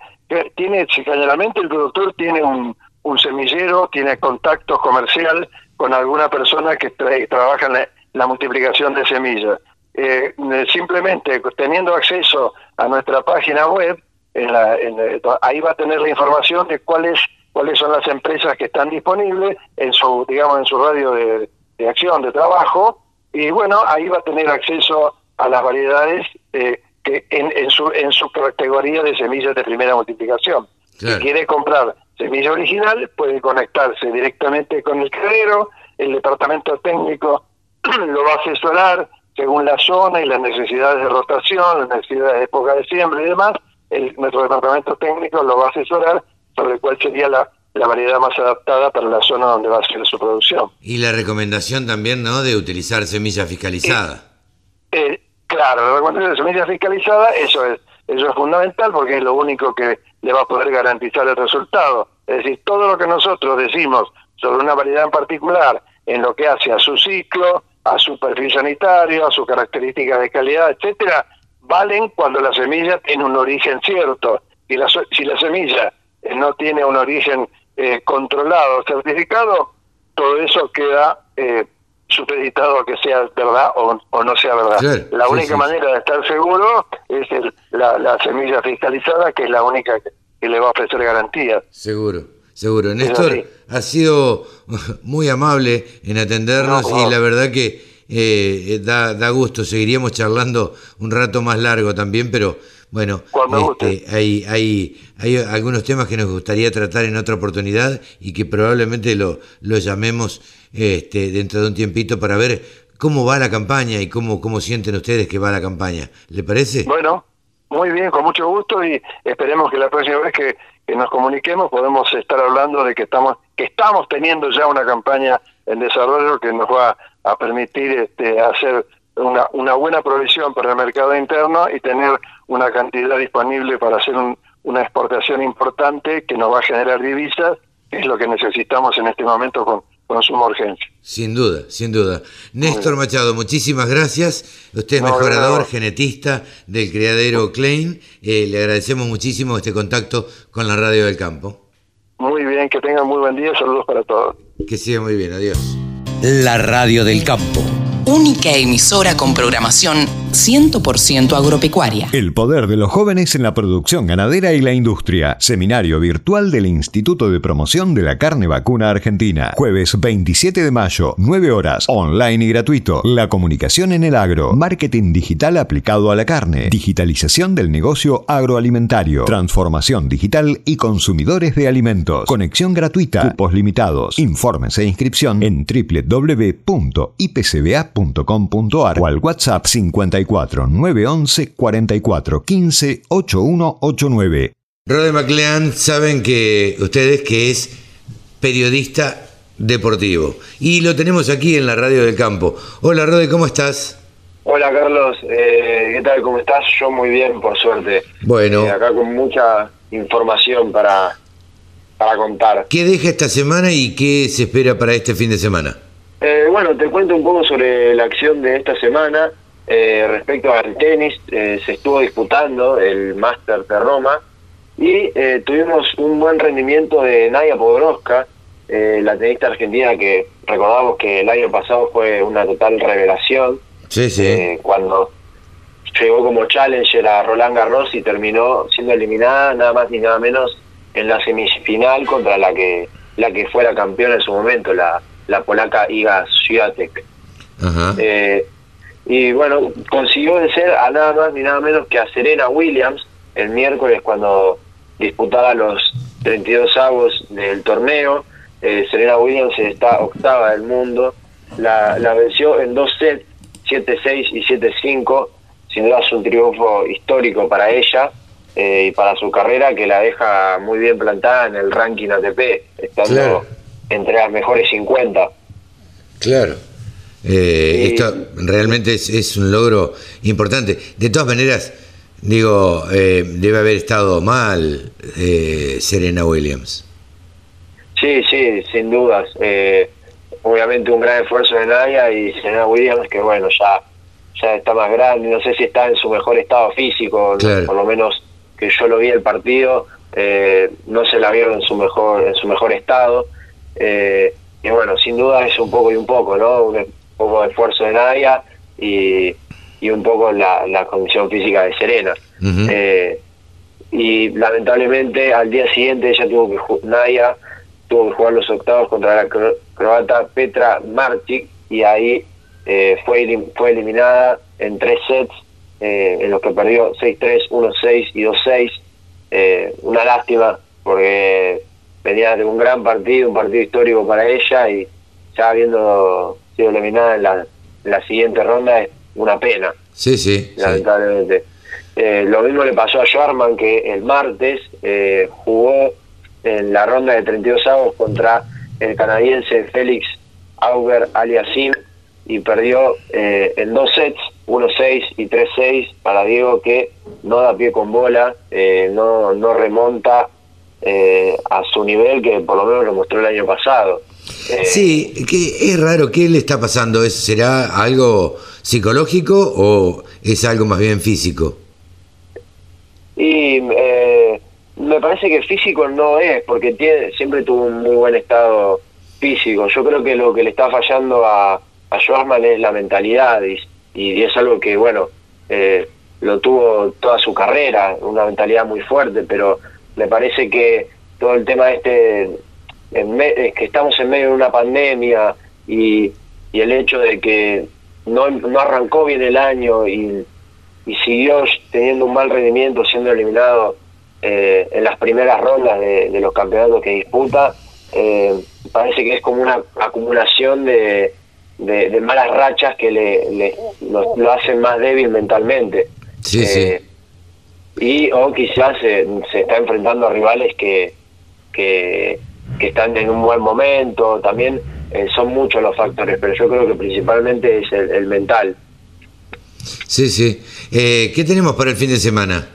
Speaker 10: tiene generalmente el productor tiene un, un semillero, tiene contacto comercial con alguna persona que trabaja en la multiplicación de semillas. Eh, simplemente teniendo acceso a nuestra página web, en la, ahí va a tener la información de cuáles cuáles son las empresas que están disponibles en su digamos en su radio de, acción de trabajo y bueno ahí va a tener acceso a las variedades eh, que en, en, su en su categoría de semillas de primera multiplicación si quiere comprar semilla original puede conectarse directamente con el criadero, el departamento técnico lo va a asesorar según la zona y las necesidades de rotación, las necesidades de época de siembra y demás, el, nuestro departamento técnico lo va a asesorar sobre cuál sería la, la variedad más adaptada para la zona donde va a ser su producción.
Speaker 2: Y la recomendación también, ¿no?, de utilizar semilla fiscalizada.
Speaker 10: Eh, claro, la recomendación de semilla fiscalizada, eso es, eso es fundamental porque es lo único que le va a poder garantizar el resultado. Es decir, todo lo que nosotros decimos sobre una variedad en particular, en lo que hace a su ciclo, a su perfil sanitario, a sus características de calidad, etcétera, valen cuando la semilla tiene un origen cierto. Y la, si la semilla eh, no tiene un origen eh, controlado, certificado, todo eso queda eh, supeditado a que sea verdad o, no sea verdad. la única manera de estar seguro es la, semilla fiscalizada, que es la única que, le va a ofrecer garantía.
Speaker 2: Seguro, seguro. Néstor, ha sido muy amable en atendernos y la verdad que eh, da, da gusto. Seguiríamos charlando un rato más largo también, pero bueno, este, hay, hay, hay algunos temas que nos gustaría tratar en otra oportunidad y que probablemente lo, lo llamemos este, dentro de un tiempito para ver cómo va la campaña y cómo, cómo sienten ustedes que va la campaña. ¿Le parece?
Speaker 10: Bueno, muy bien, con mucho gusto y esperemos que la próxima vez que, nos comuniquemos podemos estar hablando de que estamos, que estamos teniendo ya una campaña en desarrollo que nos va a permitir este, hacer una, buena provisión para el mercado interno y tener una cantidad disponible para hacer una exportación importante que nos va a generar divisas, que es lo que necesitamos en este momento con, con suma urgencia.
Speaker 2: Sin duda, sin duda. Néstor Machado, muchísimas gracias. Usted es mejorador, genetista del criadero Klein. Eh, le agradecemos muchísimo este contacto con la Radio del Campo.
Speaker 10: Muy bien, que tengan muy buen día. Saludos para todos.
Speaker 2: Que siga muy bien, adiós.
Speaker 3: La Radio del Campo única emisora con programación 100% agropecuaria.
Speaker 11: El poder de los jóvenes en la producción ganadera y la industria. Seminario virtual del Instituto de Promoción de la Carne Vacuna Argentina. Jueves 27 de mayo, 9 horas, online y gratuito. La comunicación en el agro. Marketing digital aplicado a la carne. Digitalización del negocio agroalimentario. Transformación digital y consumidores de alimentos. Conexión gratuita. Cupos limitados. Informes e inscripción en www.ipcba.com o al WhatsApp 54 911 44 15 8189.
Speaker 2: Rode McLean, saben que ustedes que es periodista deportivo y lo tenemos aquí en la radio del campo. Hola Rode, ¿cómo estás?
Speaker 12: Hola Carlos, eh, ¿qué tal? ¿Cómo estás? Yo muy bien, por suerte.
Speaker 2: Bueno.
Speaker 12: Eh, acá con mucha información para, para contar.
Speaker 2: ¿Qué deja esta semana y qué se espera para este fin de semana?
Speaker 12: Eh, bueno, te cuento un poco sobre la acción de esta semana. Eh, respecto al tenis, eh, se estuvo disputando el Master de Roma y tuvimos un buen rendimiento de Nadia Podoroska, la tenista argentina que recordamos que el año pasado fue una total revelación.
Speaker 2: Sí, sí.
Speaker 12: cuando llegó como challenger a Roland Garros y terminó siendo eliminada nada más ni nada menos en la semifinal contra la que la que fue la campeona en su momento, la la polaca Iga Swiatek. Eh, y bueno, consiguió vencer a nada más ni nada menos que a Serena Williams el miércoles cuando disputaba los 32 avos del torneo. Eh, Serena Williams está octava del mundo. La, la venció en dos sets, 7-6 y 7-5. Sin duda es un triunfo histórico para ella eh, y para su carrera que la deja muy bien plantada en el ranking ATP, estando entre las mejores 50.
Speaker 2: Claro. Eh, esto realmente es, un logro importante. De todas maneras, digo, eh, debe haber estado mal eh, Serena Williams.
Speaker 12: Sí, sí, sin dudas. obviamente un gran esfuerzo de Nadia y Serena Williams, que bueno, ya, ya está más grande, no sé si está en su mejor estado físico, por lo menos que yo lo vi el partido, no se la vieron en su mejor, en su mejor estado. Eh, y bueno, sin duda es un poco y un poco, ¿no? Un poco de esfuerzo de Nadia y, y un poco la, la condición física de Serena. Eh, y lamentablemente al día siguiente ella tuvo que Nadia tuvo que jugar los octavos contra la croata Petra Martic y ahí eh, fue, fue eliminada en tres sets en los que perdió 6-3, 1-6 y 2-6. una lástima porque venía de un gran partido, un partido histórico para ella y ya habiendo sido eliminada en la, en la siguiente ronda es una pena,
Speaker 2: Sí, sí. sí.
Speaker 12: lamentablemente. Eh, lo mismo le pasó a Schwarman que el martes eh, jugó en la ronda de 32 avos contra el canadiense Félix Auger Aliasim y perdió eh, en dos sets, 1-6 y 3-6 para Diego que no da pie con bola, eh, no, no remonta eh, a su nivel que por lo menos lo mostró el año pasado. Eh,
Speaker 2: Sí, que es raro, ¿qué le está pasando? ¿Es, ¿Será algo psicológico o es algo más bien físico?
Speaker 12: Y eh, me parece que físico no es, porque tiene, siempre tuvo un muy buen estado físico. Yo creo que lo que le está fallando a, a Schwarzman es la mentalidad y, y es algo que, bueno, eh, lo tuvo toda su carrera, una mentalidad muy fuerte, pero me parece que todo el tema este, en es que estamos en medio de una pandemia y, y el hecho de que no, no arrancó bien el año y, y siguió teniendo un mal rendimiento, siendo eliminado eh, en las primeras rondas de, de los campeonatos que disputa, eh, parece que es como una acumulación de, de, de malas rachas que le, le- lo, lo hacen más débil mentalmente.
Speaker 2: Sí,
Speaker 12: Eh, Y o quizás se, se está enfrentando a rivales que, que, que están en un buen momento, también eh, son muchos los factores, pero yo creo que principalmente es el, el mental.
Speaker 2: Sí, sí. Eh, ¿Qué tenemos para el fin de semana?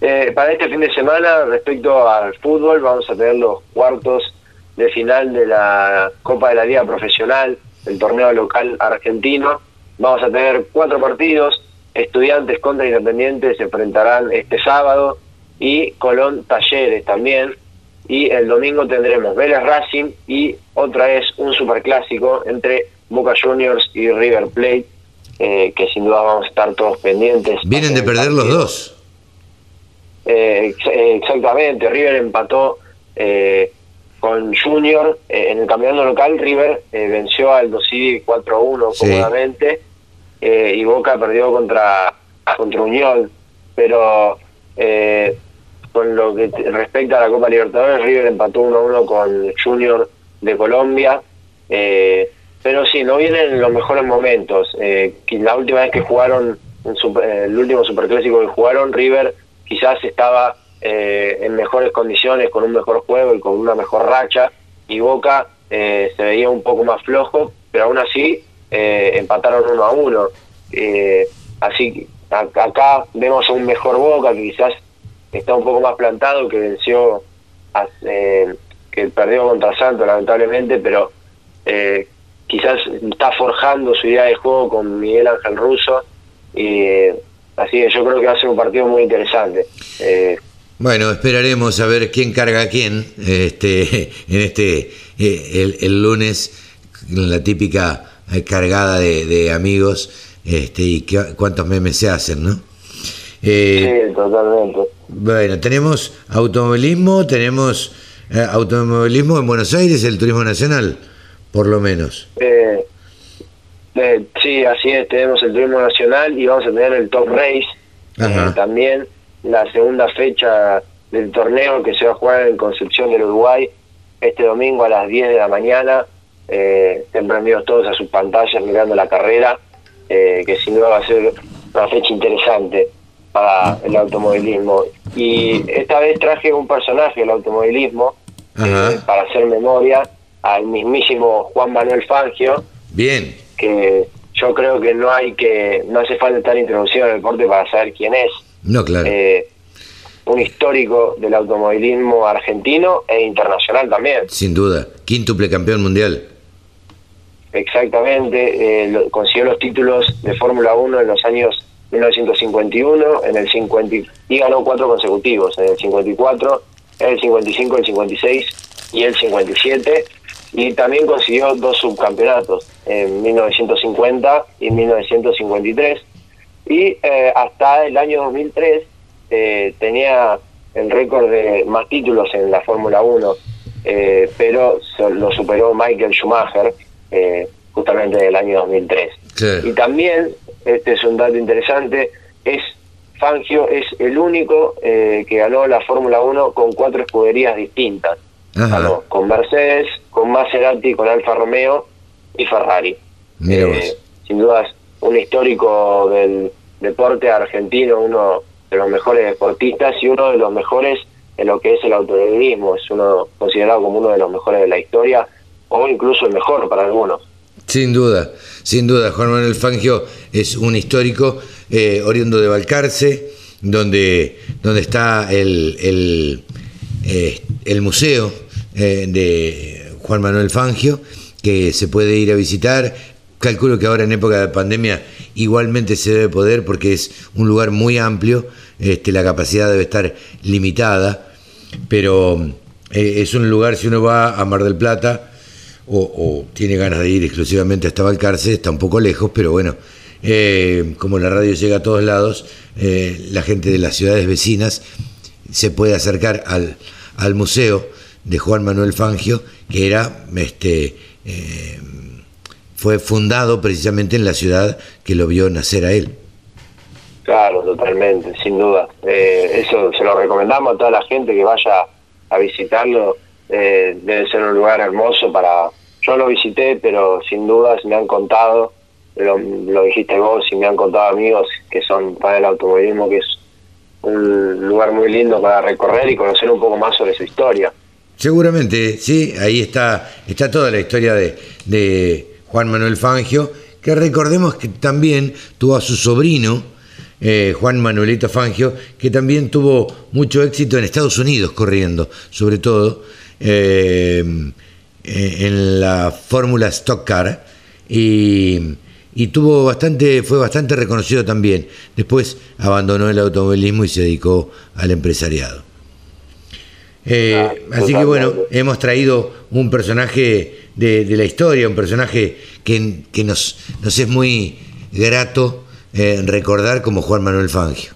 Speaker 12: Eh, para este fin de semana, respecto al fútbol, vamos a tener los cuartos de final de la Copa de la Liga Profesional, el torneo local argentino. Vamos a tener cuatro partidos. Estudiantes contra Independientes se enfrentarán este sábado y Colón Talleres también. Y el domingo tendremos Vélez Racing y otra vez un superclásico entre Boca Juniors y River Plate, eh, que sin duda vamos a estar todos pendientes.
Speaker 2: Vienen de perder los dos.
Speaker 12: Eh, eh, exactamente, River empató eh, con Junior eh, en el campeonato local. River eh, venció al Dosidi 4-1
Speaker 2: Sí.
Speaker 12: cómodamente eh, y Boca perdió contra, contra Unión. Pero eh, con lo que respecta a la Copa Libertadores, River empató 1-1 con Junior de Colombia. Eh, pero sí, no vienen los mejores momentos. Eh, la última vez que jugaron, eh, el último superclásico que jugaron, River quizás estaba eh, en mejores condiciones, con un mejor juego y con una mejor racha, y Boca se veía un poco más flojo, pero aún así eh, empataron uno a uno. Eh, así que acá vemos a un mejor Boca que quizás está un poco más plantado, que venció, eh, que perdió contra Santos lamentablemente, pero eh, quizás está forjando su idea de juego con Miguel Ángel Russo y eh, así que yo creo que va a ser un partido muy interesante.
Speaker 2: Bueno, esperaremos a ver quién carga a quién este, en este el, el lunes, la típica cargada de, de amigos este, y qué- cuántos memes se hacen, ¿no? Eh,
Speaker 12: sí, totalmente.
Speaker 2: Bueno, tenemos automovilismo, tenemos eh, automovilismo en Buenos Aires, el turismo nacional, por lo menos.
Speaker 12: Eh, eh, sí, así es, tenemos el turismo nacional y vamos a tener el Top Race también, la segunda fecha del torneo que se va a jugar en Concepción del Uruguay este domingo a las 10 de la mañana. Eh, estén prendidos todos a sus pantallas mirando la carrera, eh, que sin duda va a ser una fecha interesante para el automovilismo. Y esta vez traje un personaje del automovilismo eh, para hacer memoria al mismísimo Juan Manuel Fangio,
Speaker 2: Bien,
Speaker 12: que yo creo que no hay que no hace falta estar introducido en el deporte para saber quién es
Speaker 2: no, claro.
Speaker 12: Eh, un histórico del automovilismo argentino e internacional también
Speaker 2: Sin duda, quíntuple campeón mundial.
Speaker 12: Exactamente eh, consiguió los títulos de Fórmula 1 en los años 1951 en el 50 y- ganó cuatro consecutivos en el 54 en el 55 el 56 y el 57 y también consiguió dos subcampeonatos en 1950 y 1953 y eh, hasta el año 2003 eh, tenía el récord de más títulos en la Fórmula 1 eh, pero lo superó Michael Schumacher eh, justamente en el año 2003
Speaker 2: Claro.
Speaker 12: y también, este es un dato interesante, es Fangio es el único eh, que ganó la Fórmula 1 con cuatro escuderías distintas. Ganó con Mercedes, con Maserati, con Alfa Romeo y Ferrari. Eh, sin duda un histórico del deporte argentino, uno de los mejores deportistas y uno de los mejores en lo que es el automovilismo. Es uno considerado como uno de los mejores de la historia o incluso el mejor para algunos.
Speaker 2: Sin duda, sin duda, Juan Manuel Fangio es un histórico eh, oriundo de Balcarce, donde, donde está el, el, eh, el museo eh, de Juan Manuel Fangio, que se puede ir a visitar. Calculo que ahora en época de pandemia igualmente se debe poder porque es un lugar muy amplio, este, la capacidad debe estar limitada, pero es un lugar, si uno va a Mar del Plata, o, tiene ganas de ir exclusivamente hasta Balcarce, está un poco lejos, pero bueno, eh, como la radio llega a todos lados, eh, la gente de las ciudades vecinas se puede acercar al, al museo de Juan Manuel Fangio, que era este eh, fue fundado precisamente en la ciudad que lo vio nacer a él.
Speaker 12: Claro, totalmente, sin duda. eso se lo recomendamos a toda la gente que vaya a visitarlo eh, debe ser un lugar hermoso para... Yo lo visité, pero sin dudas me han contado, lo, dijiste vos y me han contado amigos que son para el automovilismo, que es un lugar muy lindo para recorrer y conocer un poco más sobre su historia.
Speaker 2: Seguramente, sí, ahí está, está toda la historia de, de Juan Manuel Fangio, que recordemos que también tuvo a su sobrino, eh, Juan Manuelito Fangio, que también tuvo mucho éxito en Estados Unidos corriendo, sobre todo. Eh, en la Fórmula Stock Car y, tuvo bastante, fue bastante reconocido también. Después abandonó el automovilismo y se dedicó al empresariado. Eh, ah, así que bueno, hemos traído un personaje de, la historia, un personaje que, que nos, nos, es muy grato eh, recordar como Juan Manuel Fangio.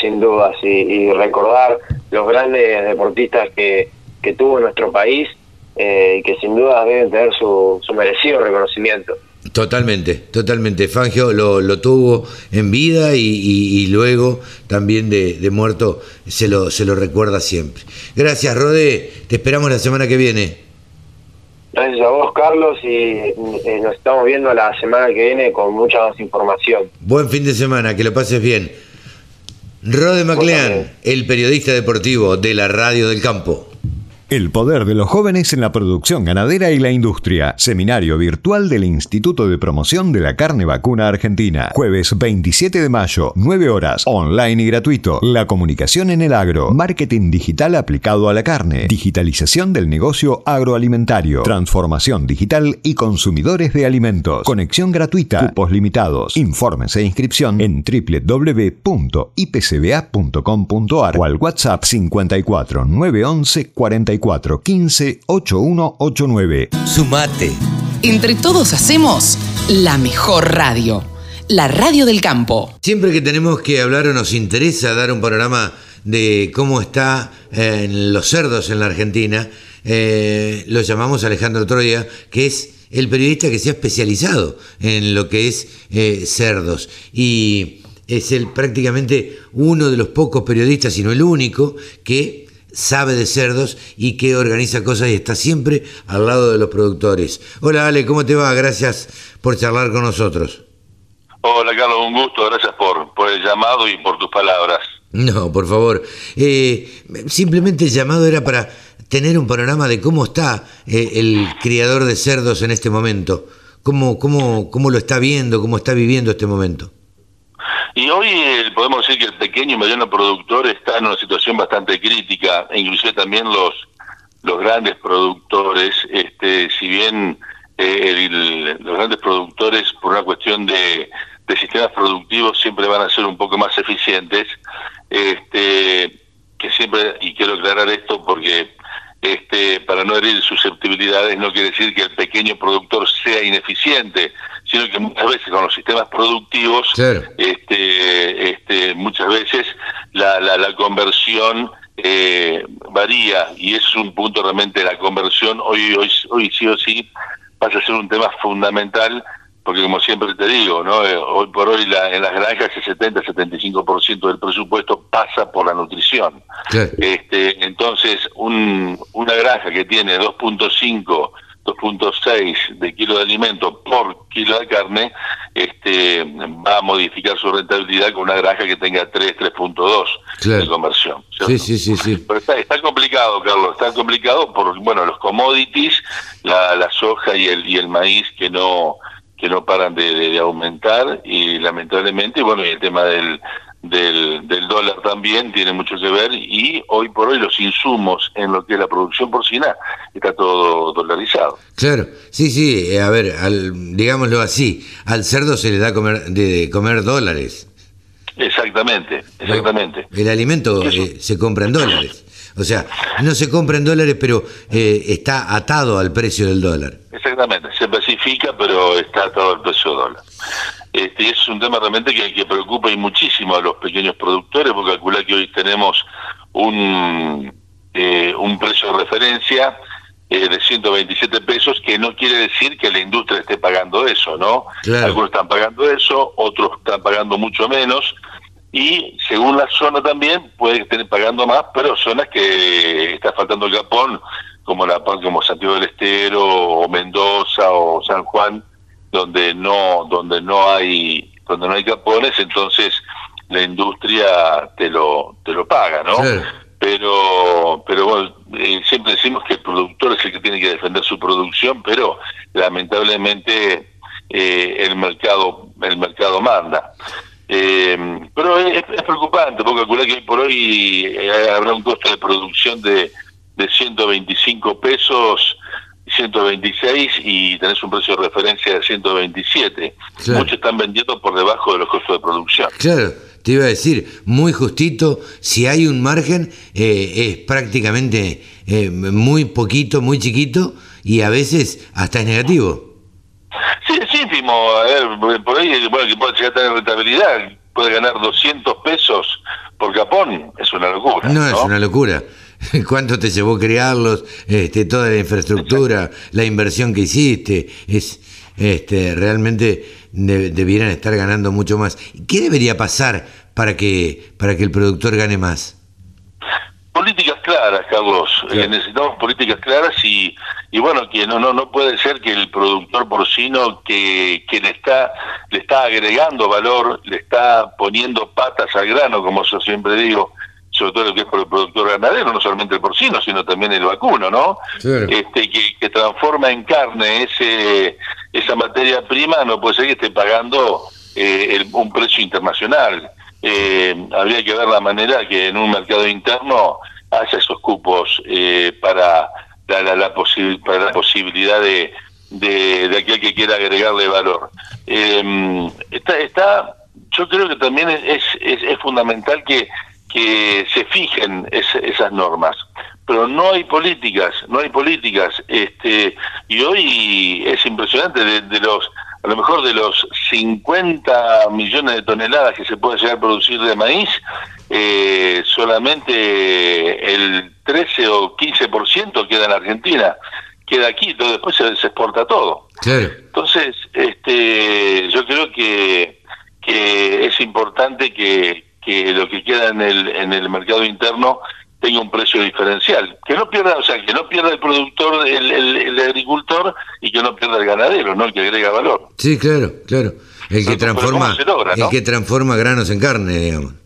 Speaker 12: sin duda, sí, y recordar los grandes deportistas que, que tuvo nuestro país eh, y que sin duda deben tener su, su merecido reconocimiento.
Speaker 2: Totalmente, totalmente. Fangio lo, lo tuvo en vida y, luego también de, de, muerto se lo, se lo recuerda siempre. Gracias, Rode. Te esperamos la semana que viene.
Speaker 12: Gracias a vos, Carlos, y eh, nos estamos viendo la semana que viene con mucha más información.
Speaker 2: Buen fin de semana, que lo pases bien. Rode MacLean, el periodista deportivo de la Radio del Campo.
Speaker 11: El poder de los jóvenes en la producción ganadera y la industria. Seminario virtual del Instituto de Promoción de la Carne Vacuna Argentina. Jueves 27 de mayo, 9 horas, online y gratuito. La comunicación en el agro. Marketing digital aplicado a la carne. Digitalización del negocio agroalimentario. Transformación digital y consumidores de alimentos. Conexión gratuita. Cupos limitados. Informes e inscripción en www.ipcba.com.ar o al WhatsApp 54 911 44 15 8189.
Speaker 3: Sumate. Entre todos hacemos la mejor radio. La radio del campo.
Speaker 2: Siempre que tenemos que hablar o nos interesa dar un panorama de cómo está eh, en los cerdos en la Argentina, eh, lo llamamos Alejandro Troya, que es el periodista que se ha especializado en lo que es eh, cerdos. Y es el, prácticamente uno de los pocos periodistas, si no el único, que sabe de cerdos y que organiza cosas y está siempre al lado de los productores. Hola Ale, ¿cómo te va? Gracias por charlar con nosotros.
Speaker 13: Hola Carlos, un gusto, gracias por, por el llamado y por tus palabras.
Speaker 2: No, por favor. Eh, simplemente el llamado era para tener un panorama de cómo está eh, el criador de cerdos en este momento. ¿Cómo, cómo, ¿Cómo lo está viendo, cómo está viviendo este momento?
Speaker 13: Y hoy eh, podemos decir que el pequeño y mediano productor está en una situación bastante crítica, e inclusive también los los grandes productores, este, si bien eh, los grandes productores por una cuestión de, de, sistemas productivos siempre van a ser un poco más eficientes, este, que siempre, y quiero aclarar esto porque este, para no herir susceptibilidades no quiere decir que el pequeño productor sea ineficiente, sino que muchas veces con los sistemas productivos, este, este, muchas veces la, la, conversión eh, varía y es un punto realmente la conversión hoy, hoy, hoy sí o sí pasa a ser un tema fundamental porque como siempre te digo, ¿no? Eh, hoy por hoy la, en las granjas el 70-75% del presupuesto pasa por la nutrición. Este, entonces, un, una granja que tiene 2.5 2.6 de kilo de alimento por kilo de carne, este, va a modificar su rentabilidad con una granja que tenga 3, 3.2 de conversión.
Speaker 2: Sí, sí, sí, sí.
Speaker 13: Pero está, está, complicado, Carlos, está complicado por, bueno, los commodities, la, la soja y el, y el maíz que no que no paran de, de, aumentar y lamentablemente, bueno, y el tema del, del, del, dólar también tiene mucho que ver y hoy por hoy los insumos en lo que es la producción porcina está todo dolarizado.
Speaker 2: Claro, sí, sí, eh, a ver, al, digámoslo así, al cerdo se le da comer, de comer dólares.
Speaker 13: Exactamente, exactamente.
Speaker 2: El alimento eh, se compra en dólares. O sea, no se compra en dólares, pero eh, está atado al precio del dólar.
Speaker 13: Exactamente, se especifica, pero está atado al precio del dólar. Este, es un tema realmente que, que preocupa y muchísimo a los pequeños productores, porque calcula que hoy tenemos un, eh, un precio de referencia eh, de 127 pesos, que no quiere decir que la industria esté pagando eso, ¿no? Algunos están pagando eso, otros están pagando mucho menos, y según la zona también puede estar pagando más, pero zonas que está faltando el Japón, como la como Santiago del Estero, o Mendoza, o San Juan, donde no, donde no hay, donde no hay capones, entonces la industria te lo, te lo paga, ¿no? Pero, pero bueno, eh, siempre decimos que el productor es el que tiene que defender su producción, pero lamentablemente eh, el mercado, el mercado manda. Eh, pero es, preocupante, porque calcular que por hoy eh, habrá un costo de producción de, de 125 pesos, 126 y tenés un precio de referencia de 127. Muchos están vendiendo por debajo de los costos de producción.
Speaker 2: Claro, te iba a decir, muy justito, si hay un margen eh, es prácticamente eh, muy poquito, muy chiquito y a veces hasta es negativo.
Speaker 13: Sí, es ínfimo. A ver, por ahí, bueno, que puede llegar a tener rentabilidad, puede ganar 200 pesos por capón, es una locura.
Speaker 2: No, es una locura. ¿Cuánto te llevó crearlos? Este, toda la infraestructura, la inversión que hiciste, es este, realmente debieran estar ganando mucho más. ¿Qué debería pasar para que para que el productor gane más?
Speaker 13: Políticas claras, Carlos. Eh, necesitamos políticas claras y, y bueno, que no no no puede ser que el productor porcino que, que le está le está agregando valor, le está poniendo patas al grano, como yo siempre digo, sobre todo lo que es por el productor ganadero, no solamente el porcino, sino también el vacuno, ¿no? Este que, que, transforma en carne ese esa materia prima, no puede ser que esté pagando eh, el, un precio internacional eh, habría que ver la manera que en un mercado interno haya esos cupos eh, para, la, la, para la posibilidad de, de, aquel que quiera agregarle valor. Eh, está, está, yo creo que también es, es, es fundamental que, que se fijen esas normas pero no hay políticas, no hay políticas, este, y hoy es impresionante de, de los a lo mejor de los 50 millones de toneladas que se puede llegar a producir de maíz, eh, solamente el 13 o 15% queda en Argentina, queda aquí, todo después se, exporta todo. Entonces, este, yo creo que, que es importante que, que lo que queda en el, en el mercado interno tenga un precio diferencial. Que no pierda, o sea, que no pierda el productor, el, el, agricultor y que no pierda el ganadero, ¿no? El que agrega valor.
Speaker 2: Sí, claro, claro. El que transforma, el que transforma granos en carne, digamos.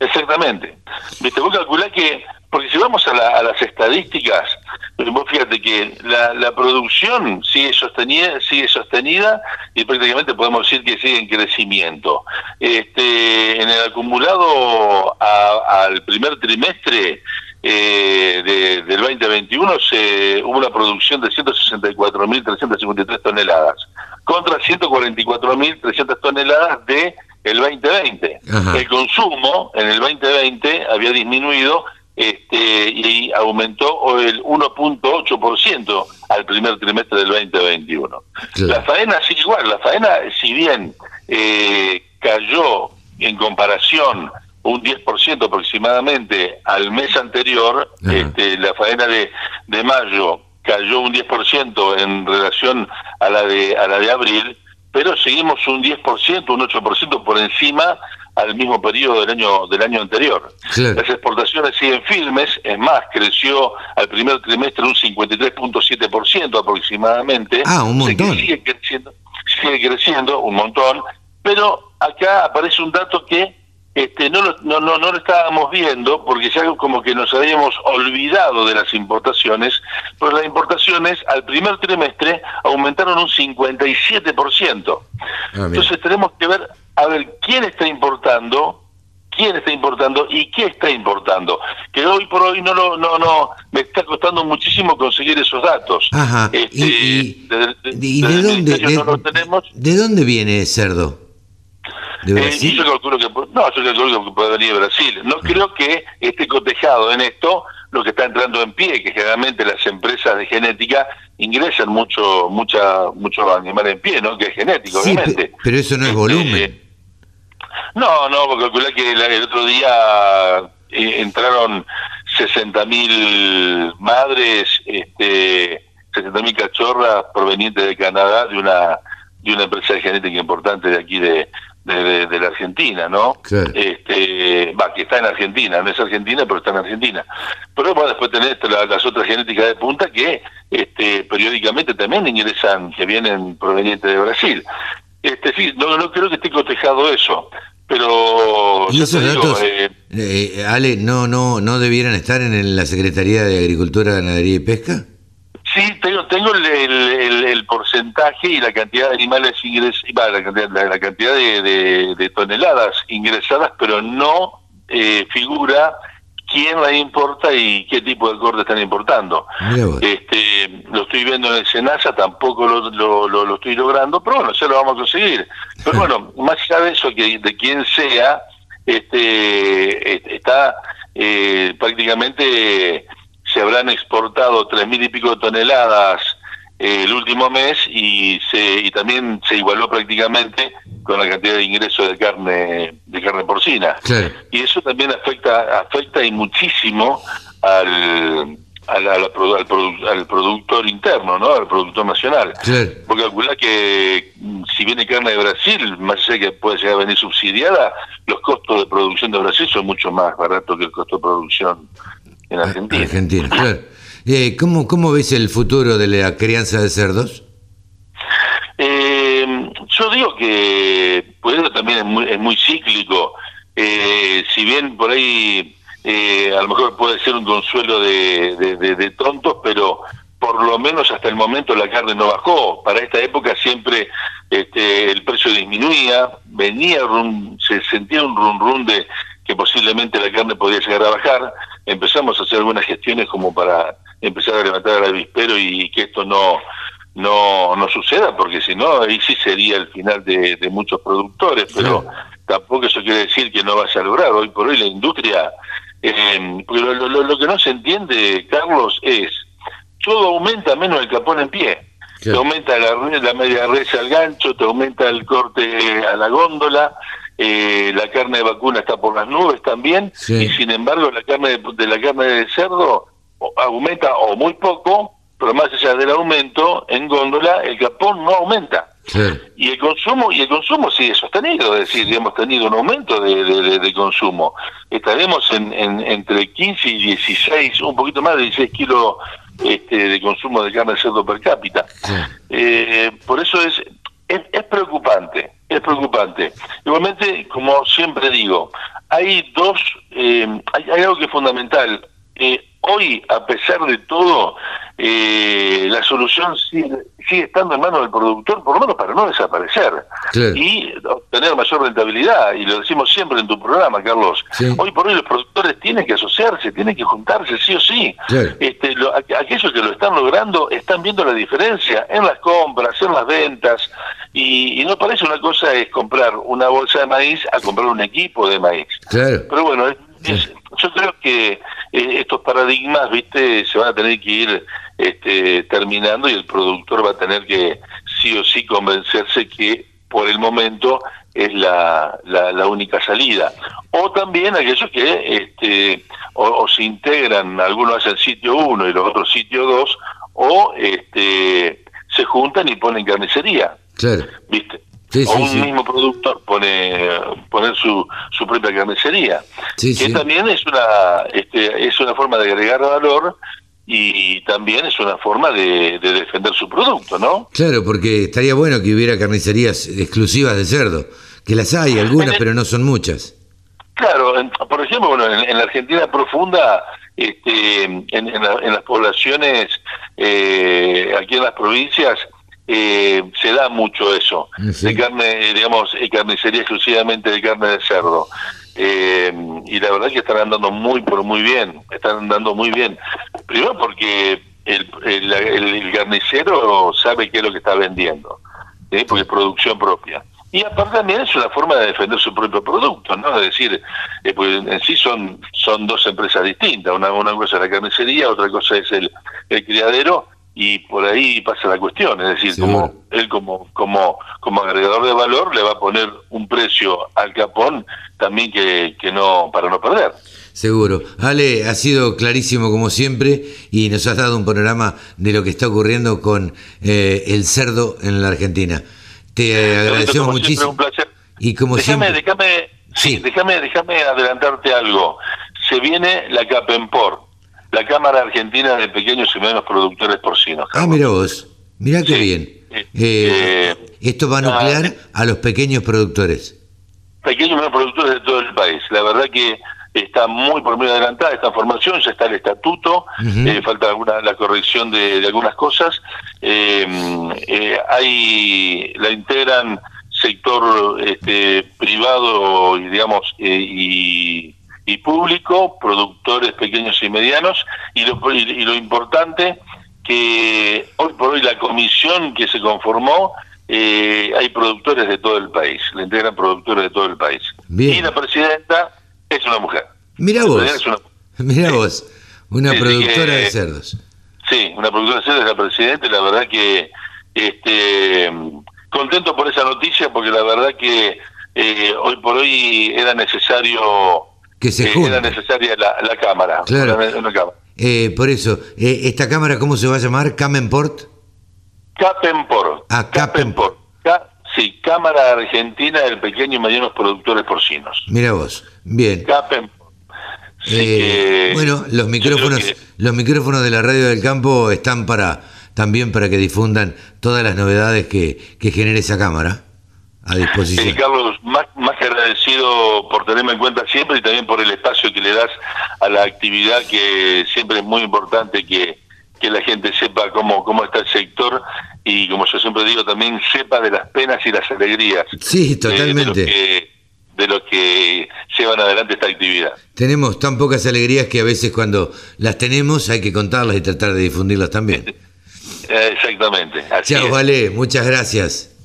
Speaker 13: Exactamente. Viste, vos calculás que, porque si vamos a, a las estadísticas, vos fíjate que la, la, producción sigue sostenida, sigue sostenida y prácticamente podemos decir que sigue en crecimiento. Este, en el acumulado al primer trimestre eh, de, del 2021 se, hubo una producción de 164.353 toneladas contra 144.300 toneladas de el 2020. El consumo en el 2020 había disminuido este, y aumentó el 1.8% al primer trimestre del 2021. La faena sigue igual, la faena si bien eh, cayó en comparación un 10% aproximadamente al mes anterior, este, la faena de, de mayo cayó un 10% en relación a la de a la de abril, pero seguimos un 10%, un 8% por encima al mismo periodo del año del año anterior. Las exportaciones siguen firmes, es más, creció al primer trimestre un 53.7% aproximadamente.
Speaker 2: Ah, un montón.
Speaker 13: Sigue creciendo, sigue creciendo un montón, pero acá aparece un dato que este, no, lo, no, no, no lo estábamos viendo porque ya como que nos habíamos olvidado de las importaciones, pero las importaciones al primer trimestre aumentaron un 57%. Ah, Entonces tenemos que ver a ver quién está importando, quién está importando y qué está importando. Que hoy por hoy no lo, no, no, me está costando muchísimo conseguir esos datos.
Speaker 2: Ajá. ¿Y, de, dónde? De, dónde viene cerdo?
Speaker 13: ¿De eh, yo calculo que, no, yo calculo que puede venir de Brasil. No creo que esté cotejado en esto lo que está entrando en pie, que generalmente las empresas de genética ingresan mucho mucha mucho animal en pie, ¿no? Que es genético, obviamente.
Speaker 2: Pero eso no es este, volumen.
Speaker 13: No, no, porque calculé que el otro día eh, entraron 60.000 madres, este, 60.000 cachorras provenientes de Canadá, de una de una empresa de genética importante de aquí de, de, la Argentina, ¿no? Este, va, que está en Argentina, no es Argentina, pero está en Argentina. Pero bueno, después tenés las otras genéticas de punta que este, periódicamente también ingresan, que vienen provenientes de Brasil. Este, sí, no, no creo que esté cotejado eso pero
Speaker 2: ¿Y esos datos, eh, eh, Ale, no, no, no debieran estar en la Secretaría de Agricultura, Ganadería y Pesca?
Speaker 13: Tengo, el, porcentaje y la cantidad de animales ingresados, la cantidad, la, cantidad de, toneladas ingresadas, pero no eh, figura quién la importa y qué tipo de corte están importando. Este, lo estoy viendo en el Senasa, tampoco lo, lo, lo, estoy logrando, pero bueno, ya lo vamos a conseguir. Pero bueno, más allá de eso, que de quién sea, este, está eh, prácticamente se habrán exportado tres mil y pico de toneladas eh, el último mes y se y también se igualó prácticamente con la cantidad de ingresos de carne de carne porcina y eso también afecta afecta y muchísimo al al, al, productor interno, ¿no? Al productor nacional. Porque calcula que mm, si viene carne de Brasil, más allá que puede llegar a venir subsidiada, los costos de producción de Brasil son mucho más baratos que el costo de producción en Argentina.
Speaker 2: Argentina, claro. Eh, ¿cómo, ¿Cómo ves el futuro de la crianza de cerdos?
Speaker 13: Eh, yo digo que pues eso también es muy, es muy cíclico. Eh, si bien por ahí eh, a lo mejor puede ser un consuelo de, de, tontos, pero por lo menos hasta el momento la carne no bajó. Para esta época siempre este, el precio disminuía, venía, se sentía un run run de que posiblemente la carne podía llegar a bajar. Empezamos a hacer algunas gestiones como para empezar a levantar el avispero y que esto no no, no suceda, porque si no, ahí sí sería el final de, muchos productores, pero tampoco eso quiere decir que no vaya a lograr. Hoy por hoy la industria, eh, lo, lo, que no se entiende, Carlos, es todo aumenta menos el capón en pie. Te aumenta la, la media res al gancho, te aumenta el corte a la góndola, eh, la carne de vacuna está por las nubes también, y sin embargo la carne de, la carne de cerdo aumenta o muy poco, pero más allá del aumento en góndola, el capón no aumenta. Y el consumo y el consumo sigue sostenido, es decir, hemos tenido un aumento de, consumo. Estaremos en, entre 15 y 16, un poquito más de 16 kilos este, de consumo de carne de cerdo per cápita. Eh, por eso es, es preocupante es preocupante. Igualmente, como siempre digo, hay dos, eh, hay, algo que es fundamental. Eh, hoy, a pesar de todo, eh, la solución sigue, estando en manos del productor, por lo menos para no desaparecer y obtener mayor rentabilidad. Y lo decimos siempre en tu programa, Carlos. Hoy por hoy los productores tienen que asociarse, tienen que juntarse, sí o sí. Este, aquellos que lo están logrando están viendo la diferencia en las compras, en las ventas. Y, no parece una cosa es comprar una bolsa de maíz a comprar un equipo de maíz. Pero bueno, yo creo que eh, estos paradigmas, viste, se van a tener que ir este, terminando y el productor va a tener que sí o sí convencerse que por el momento es la, la, única salida. O también aquellos que este, o, se integran, algunos hacen sitio 1 y los otros sitio 2, o este, se juntan y ponen carnicería. ¿Viste? O un mismo productor pone poner su, su propia carnicería que también es una este, es una forma de agregar valor y también es una forma de, defender su producto, ¿no?
Speaker 2: Claro, porque estaría bueno que hubiera carnicerías exclusivas de cerdo, que las hay algunas, pero no son muchas.
Speaker 13: Claro, por ejemplo, bueno, en, la Argentina profunda, este, en, las poblaciones, eh, aquí en las provincias, eh, se da mucho eso, de carne, digamos, carnicería exclusivamente de carne de cerdo. Eh, y la verdad que están andando muy, pero muy bien, están andando muy bien. Primero porque el, el, carnicero sabe qué es lo que está vendiendo, porque es producción propia. Y aparte también es una forma de defender su propio producto, ¿no? Es decir, eh, pues en sí son, son dos empresas distintas, una, una cosa es la carnicería, otra cosa es el, el criadero, y por ahí pasa la cuestión, es decir, como él como como como agregador de valor le va a poner un precio al capón también que, que no para no perder.
Speaker 2: Seguro. Ale, ha sido clarísimo como siempre y nos has dado un panorama de lo que está ocurriendo con eh, el cerdo en la Argentina. Te agradecemos muchísimo.
Speaker 13: un placer.
Speaker 2: Y como
Speaker 13: déjame, déjame, sí. déjame, déjame adelantarte algo. Se viene la Capempor la Cámara Argentina de Pequeños y Medianos Productores Porcinos.
Speaker 2: Ah, mira vos, mira qué bien. Eh, eh, esto va a nuclear ah, a los pequeños productores.
Speaker 13: Pequeños y medianos productores de todo el país. La verdad que está muy por muy adelantada esta formación, ya está el estatuto, eh, falta alguna la corrección de, algunas cosas. hay la integran sector este, privado y digamos y y público, productores pequeños y medianos, y lo, y lo importante que hoy por hoy la comisión que se conformó, eh, hay productores de todo el país, le integran productores de todo el país. Y la presidenta es una mujer.
Speaker 2: Mira vos, mira vos, una productora de cerdos.
Speaker 13: Sí, una productora de cerdos es la presidenta y la verdad que este contento por esa noticia porque la verdad que eh, hoy por hoy era necesario
Speaker 2: que se
Speaker 13: Era necesaria la, cámara.
Speaker 2: Claro. Eh, por eso, eh, ¿esta cámara cómo se va a llamar? ¿Camenport?
Speaker 13: Capenport.
Speaker 2: Ah, Capenport.
Speaker 13: sí, Cámara Argentina del Pequeño y Medianos Productores Porcinos.
Speaker 2: Mira vos, bien.
Speaker 13: Capenport.
Speaker 2: Eh, bueno, los micrófonos, los micrófonos de la radio del campo están para también para que difundan todas las novedades que, que genere esa cámara a disposición.
Speaker 13: Carlos, más, más que agradecido por tenerme en cuenta siempre y también por el espacio que le das a la actividad que siempre es muy importante que, que la gente sepa cómo, cómo está el sector y como yo siempre digo también sepa de las penas y las alegrías.
Speaker 2: Sí, totalmente.
Speaker 13: De, los que, llevan adelante esta actividad.
Speaker 2: Tenemos tan pocas alegrías que a veces cuando las tenemos hay que contarlas y tratar de difundirlas también.
Speaker 13: Exactamente.
Speaker 2: Chao, Vale, muchas gracias.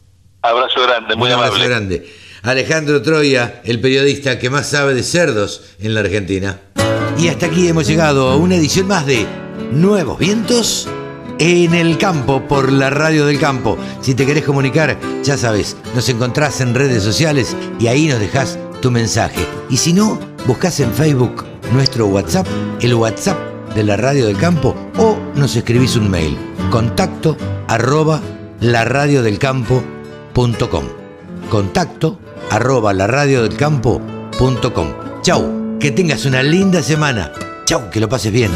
Speaker 13: Abrazo grande, muy Un abrazo
Speaker 2: grande. Alejandro Troya, el periodista que más sabe de cerdos en la Argentina. Y hasta aquí hemos llegado a una edición más de Nuevos Vientos en el campo por la radio del campo. Si te querés comunicar, ya sabes, nos encontrás en redes sociales y ahí nos dejás tu mensaje. Y si no, buscas en Facebook nuestro WhatsApp, el WhatsApp de la radio del campo, o nos escribís un mail, contacto arroba Contacto arroba laradiodelcampo.com. Chau, que tengas una linda semana. Chau, que lo pases bien.